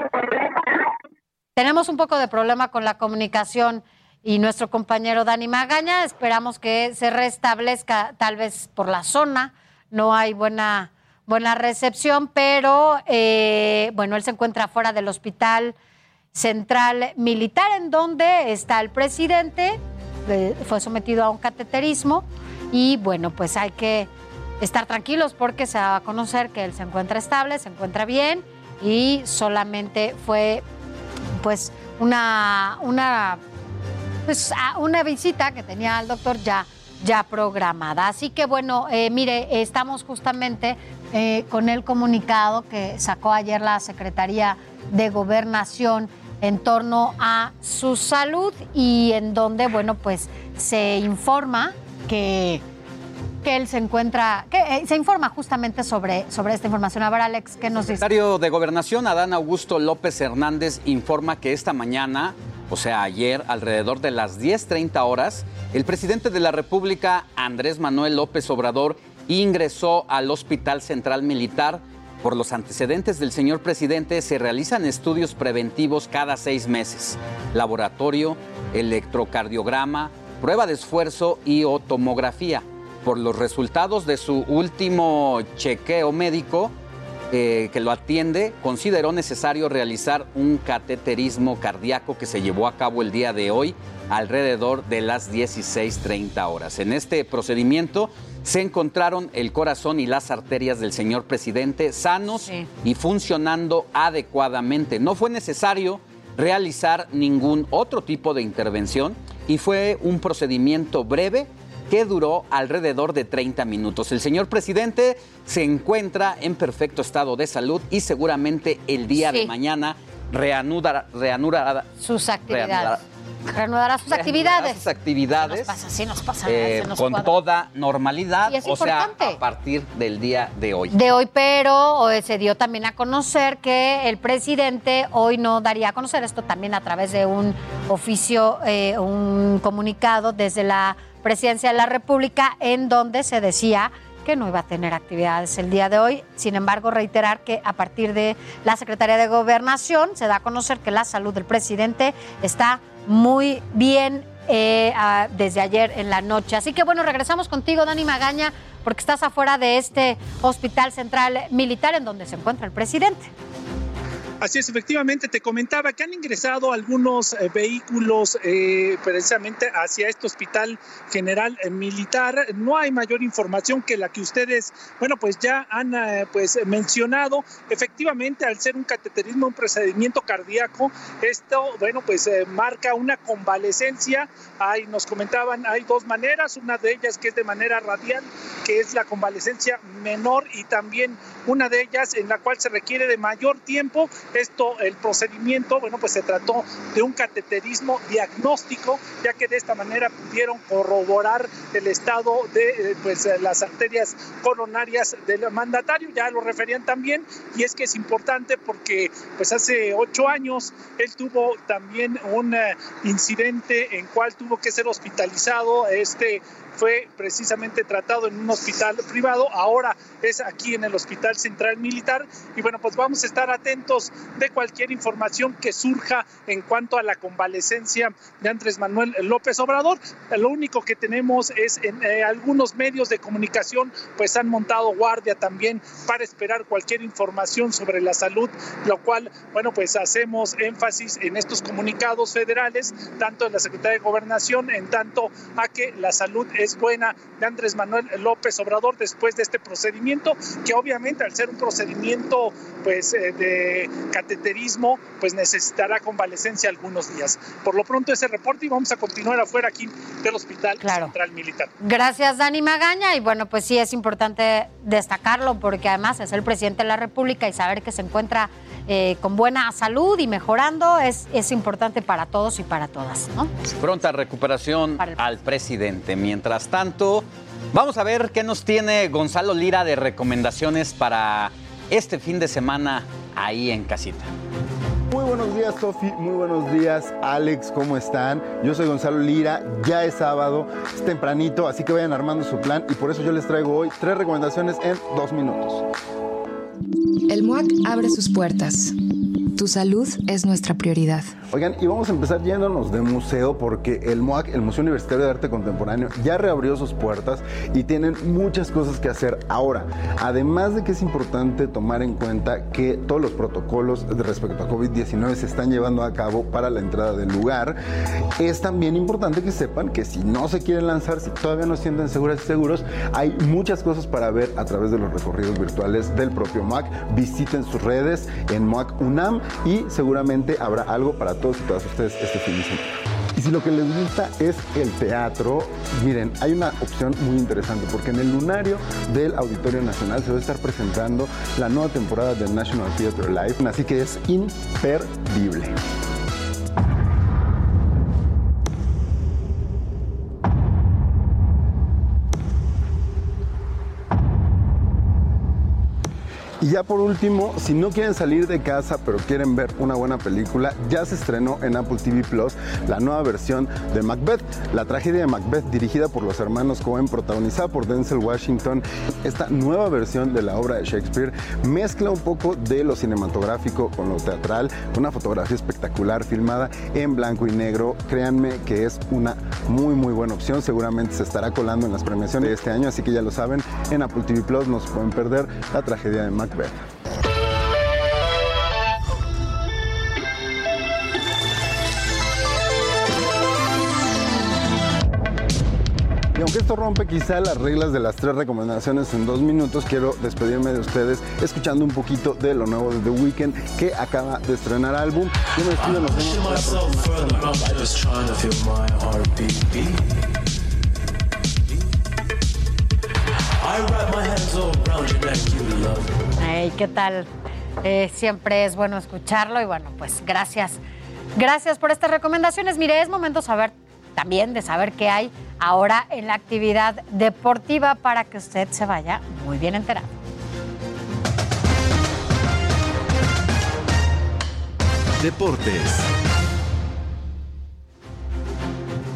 Tenemos un poco de problema con la comunicación y nuestro compañero Dani Magaña. Esperamos que se restablezca tal vez por la zona. No hay buena, buena recepción, pero eh, bueno, él se encuentra fuera del hospital central militar en donde está el presidente. Eh, fue sometido a un cateterismo y bueno, pues hay que estar tranquilos porque se va a conocer que él se encuentra estable, se encuentra bien y solamente fue pues una, una, pues, una visita que tenía el doctor ya, ya programada. Así que bueno, eh, mire, estamos justamente eh, con el comunicado que sacó ayer la Secretaría de Gobernación en torno a su salud y en donde, bueno, pues se informa que que él se encuentra, que eh, se informa justamente sobre, sobre esta información. A ver, Alex, ¿qué nos dice? El secretario de Gobernación, Adán Augusto López Hernández, informa que esta mañana, o sea, ayer, alrededor de las 10.30 horas, el presidente de la República, Andrés Manuel López Obrador, ingresó al Hospital Central Militar. Por los antecedentes del señor presidente se realizan estudios preventivos cada seis meses. Laboratorio, electrocardiograma, prueba de esfuerzo y o tomografía. Por los resultados de su último chequeo médico eh, que lo atiende, consideró necesario realizar un cateterismo cardíaco que se llevó a cabo el día de hoy alrededor de las 16.30 horas. En este procedimiento se encontraron el corazón y las arterias del señor presidente sanos y funcionando adecuadamente. No fue necesario realizar ningún otro tipo de intervención y fue un procedimiento breve que duró alrededor de 30 minutos. El señor presidente se encuentra en perfecto estado de salud y seguramente el día de mañana reanudará, reanudará sus actividades. Reanudará, sus actividades. Sus actividades. Nos pasa, sí, nos pasa. Eh, con toda normalidad, o sea, a partir del día de hoy. De hoy, pero se dio también a conocer que el presidente hoy no daría a conocer esto también a través de un oficio, eh, un comunicado desde la presidencia de la República en donde se decía que no iba a tener actividades el día de hoy. Sin embargo, reiterar que a partir de la Secretaría de Gobernación se da a conocer que la salud del presidente está muy bien eh, desde ayer en la noche. Así que bueno, regresamos contigo, Dani Magaña, porque estás afuera de este hospital central militar en donde se encuentra el presidente. Así es, efectivamente, te comentaba que han ingresado algunos eh, vehículos eh, precisamente hacia este hospital general eh, militar. No hay mayor información que la que ustedes, bueno, pues ya han pues mencionado. Efectivamente, al ser un cateterismo, un procedimiento cardíaco, esto, bueno, pues marca una convalecencia. Ahí nos comentaban, hay dos maneras, una de ellas que es de manera radial, que es la convalecencia menor y también una de ellas en la cual se requiere de mayor tiempo esto, el procedimiento, bueno, pues se trató de un cateterismo diagnóstico, ya que de esta manera pudieron corroborar el estado de eh, pues, las arterias coronarias del mandatario, ya lo referían también, y es que es importante porque pues hace ocho años él tuvo también un eh, incidente en cual tuvo que ser hospitalizado, este fue precisamente tratado en un hospital privado, ahora es aquí en el Hospital Central Militar y bueno, pues vamos a estar atentos de cualquier información que surja en cuanto a la convalecencia de Andrés Manuel López Obrador. Lo único que tenemos es en eh, algunos medios de comunicación pues han montado guardia también para esperar cualquier información sobre la salud, lo cual, bueno, pues hacemos énfasis en estos comunicados federales, tanto de la Secretaría de Gobernación, en tanto a que la salud es es buena de Andrés Manuel López Obrador después de este procedimiento, que obviamente al ser un procedimiento pues eh, de cateterismo, pues necesitará convalecencia algunos días. Por lo pronto ese reporte y vamos a continuar afuera aquí del Hospital Central Militar. Gracias Dani Magaña y bueno, pues sí es importante destacarlo porque además es el presidente de la República y saber que se encuentra eh, con buena salud y mejorando es, es importante para todos y para todas. ¿no? Pronta recuperación al presidente. Mientras tanto, vamos a ver qué nos tiene Gonzalo Lira de recomendaciones para este fin de semana ahí en casita. Muy buenos días, Sofi. Muy buenos días, Alex. ¿Cómo están? Yo soy Gonzalo Lira. Ya es sábado, es tempranito, así que vayan armando su plan y por eso yo les traigo hoy tres recomendaciones en dos minutos. El MUAC abre sus puertas. Tu salud es nuestra prioridad. Oigan, y vamos a empezar yéndonos de museo porque el MUAC, el Museo Universitario de Arte Contemporáneo, ya reabrió sus puertas y tienen muchas cosas que hacer ahora. Además de que es importante tomar en cuenta que todos los protocolos respecto a COVID-19 se están llevando a cabo para la entrada del lugar, es también importante que sepan que si no se quieren lanzar, si todavía no se sienten seguras y seguros, hay muchas cosas para ver a través de los recorridos virtuales del propio MUAC. Visiten sus redes en MUAC UNAM y seguramente habrá algo para todos y todas ustedes este fin de semana. Y si lo que les gusta es el teatro, miren, hay una opción muy interesante porque en el lunario del Auditorio Nacional se va a estar presentando la nueva temporada del National Theatre Live, así que es imperdible. Y ya por último, si no quieren salir de casa pero quieren ver una buena película, ya se estrenó en Apple TV Plus la nueva versión de Macbeth, la tragedia de Macbeth dirigida por los hermanos Cohen, protagonizada por Denzel Washington. Esta nueva versión de la obra de Shakespeare mezcla un poco de lo cinematográfico con lo teatral, una fotografía espectacular filmada en blanco y negro. Créanme que es una muy muy buena opción, seguramente se estará colando en las premiaciones de este año, así que ya lo saben, en Apple TV Plus no se pueden perder la tragedia de Macbeth. Y aunque esto rompe quizá las reglas de las tres recomendaciones en dos minutos, quiero despedirme de ustedes escuchando un poquito de lo nuevo de The Weeknd que acaba de estrenar álbum. Yo me despido, nos vemos la Ay, ¿qué tal? Eh, siempre es bueno escucharlo y bueno, pues gracias. Gracias por estas recomendaciones. Mire, es momento saber también de saber qué hay ahora en la actividad deportiva para que usted se vaya muy bien enterado. Deportes.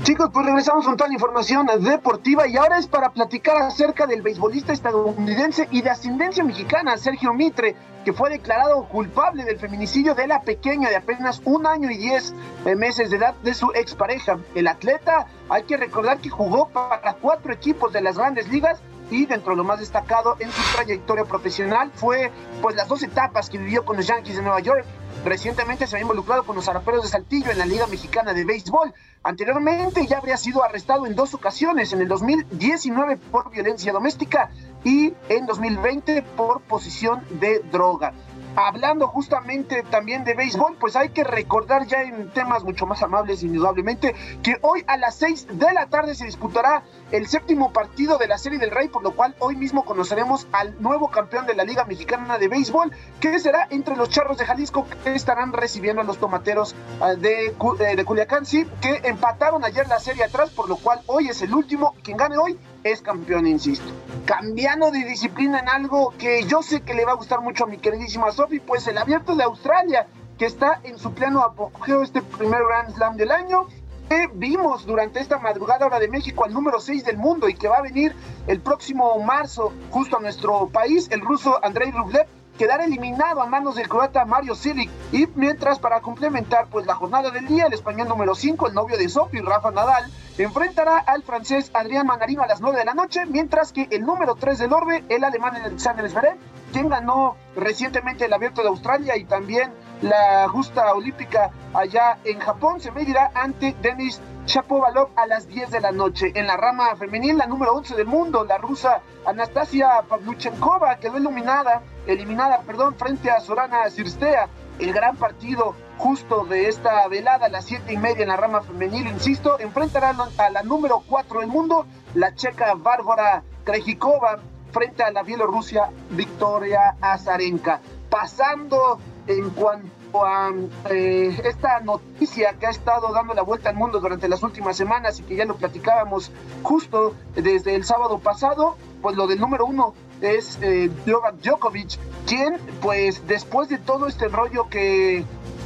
Chicos, pues regresamos con toda la información deportiva y ahora es para platicar acerca del beisbolista estadounidense y de ascendencia mexicana, Sergio Mitre, que fue declarado culpable del feminicidio de la pequeña de apenas un año y diez meses de edad de su expareja. El atleta, hay que recordar que jugó para cuatro equipos de las grandes ligas y dentro de lo más destacado en su trayectoria profesional fue pues las dos etapas que vivió con los Yankees de Nueva York. Recientemente se había involucrado con los zaraperos de Saltillo en la Liga Mexicana de Béisbol. Anteriormente ya habría sido arrestado en dos ocasiones, en el 2019 por violencia doméstica y en 2020 por posición de droga. Hablando justamente también de béisbol, pues hay que recordar ya en temas mucho más amables, indudablemente, que hoy a las 6 de la tarde se disputará el séptimo partido de la Serie del Rey, por lo cual hoy mismo conoceremos al nuevo campeón de la Liga Mexicana de Béisbol, que será entre los Charros de Jalisco, que estarán recibiendo a los Tomateros ah, de, de Culiacán, sí, que empataron ayer la serie atrás, por lo cual hoy es el último, quien gane hoy es campeón, insisto. Cambiando de disciplina en algo que yo sé que le va a gustar mucho a mi queridísima Sofi, pues el abierto de Australia, que está en su pleno apogeo este primer Grand Slam del año, que vimos durante esta madrugada hora de México al número 6 del mundo y que va a venir el próximo marzo justo a nuestro país, el ruso Andrei Rublev, quedar eliminado a manos del croata Mario Silic. Y mientras, para complementar pues la jornada del día, el español número 5, el novio de Sofi, Rafa Nadal, enfrentará al francés Adrián Manarino a las 9 de la noche, mientras que el número 3 del orbe, el alemán Alexander Zverev, quien ganó recientemente el Abierto de Australia y también la justa olímpica allá en Japón, se medirá ante Denis Shapovalov a las 10 de la noche. En la rama femenil, la número 11 del mundo, la rusa Anastasia Pavluchenkova quedó eliminada, eliminada, perdón, frente a Sorana Cirstea. El gran partido justo de esta velada las 7 y media en la rama femenil, insisto, enfrentará a la número 4 del mundo, la checa Bárbara Krejikova, frente a la Bielorrusia Victoria Azarenka. Pasando en cuanto a eh, esta noticia que ha estado dando la vuelta al mundo durante las últimas semanas y que ya lo platicábamos justo desde el sábado pasado, pues lo del número uno es eh, Novak Djokovic, quien pues después de todo este rollo que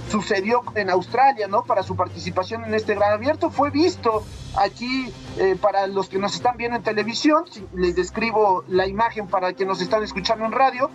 sucedió en Australia, ¿no? Para su participación en este gran abierto, fue visto aquí eh, para los que nos están viendo en televisión, les describo la imagen para que nos están escuchando en radio,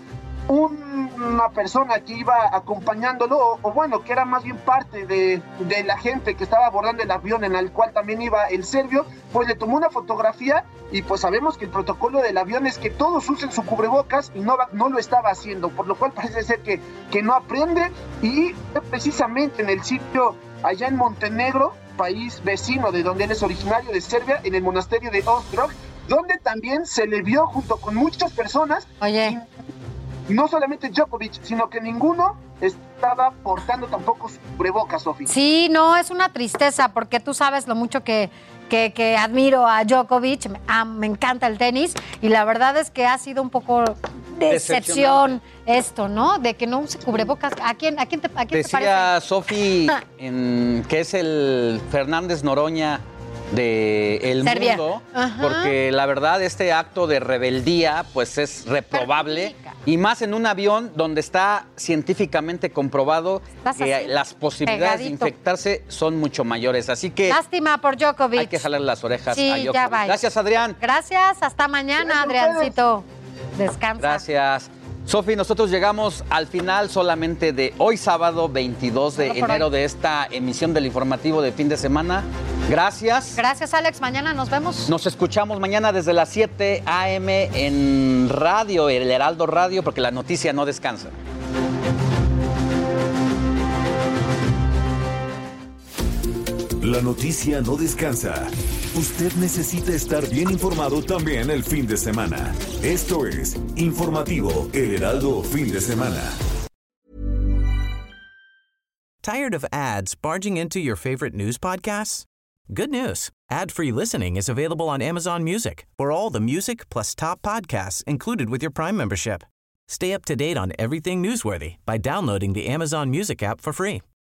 una persona que iba acompañándolo, o, bueno, que era más bien parte de, de, la gente que estaba abordando el avión en el cual también iba el serbio, pues le tomó una fotografía y pues sabemos que el protocolo del avión es que todos usen su cubrebocas y Novak no lo estaba haciendo, por lo cual parece ser que, que no aprende y precisamente en el sitio allá en Montenegro, país vecino de donde él es originario de Serbia, en el monasterio de Ostrog, donde también se le vio junto con muchas personas. Oye no solamente Djokovic, sino que ninguno estaba portando tampoco su cubrebocas, Sofía. Sí, no, es una tristeza porque tú sabes lo mucho que, que, admiro a Djokovic, me, me, encanta el tenis y la verdad es que ha sido un poco decepción esto, ¿no? De que no se cubrebocas. ¿A quién, a quién, te, a quién Decía te parece? Sofi que es el Fernández Noroña de el Serbia. mundo, Ajá. porque la verdad este acto de rebeldía pues es reprobable y más en un avión donde está científicamente comprobado que así, las posibilidades de infectarse son mucho mayores, así que Lástima por Djokovic. hay que jalar las orejas Sí, a Djokovic. Gracias, Adrián. Gracias, hasta mañana, Adriancito. Descansa. Gracias. Sofi, nosotros llegamos al final solamente de hoy sábado 22 de Solo enero de esta emisión del informativo de fin de semana. Gracias. Gracias, Alex. Mañana nos vemos. Nos escuchamos mañana desde las 7 a.m. en radio, el Heraldo Radio, porque la noticia no descansa. La noticia no descansa. Usted necesita estar bien informado también el fin de semana. Esto es Informativo El Heraldo Fin de Semana. Tired of ads barging into your favorite news podcasts? Good news. Ad-free listening is available on Amazon Music for all the music plus top podcasts included with your Prime membership. Stay up to date on everything newsworthy by downloading the Amazon Music app for free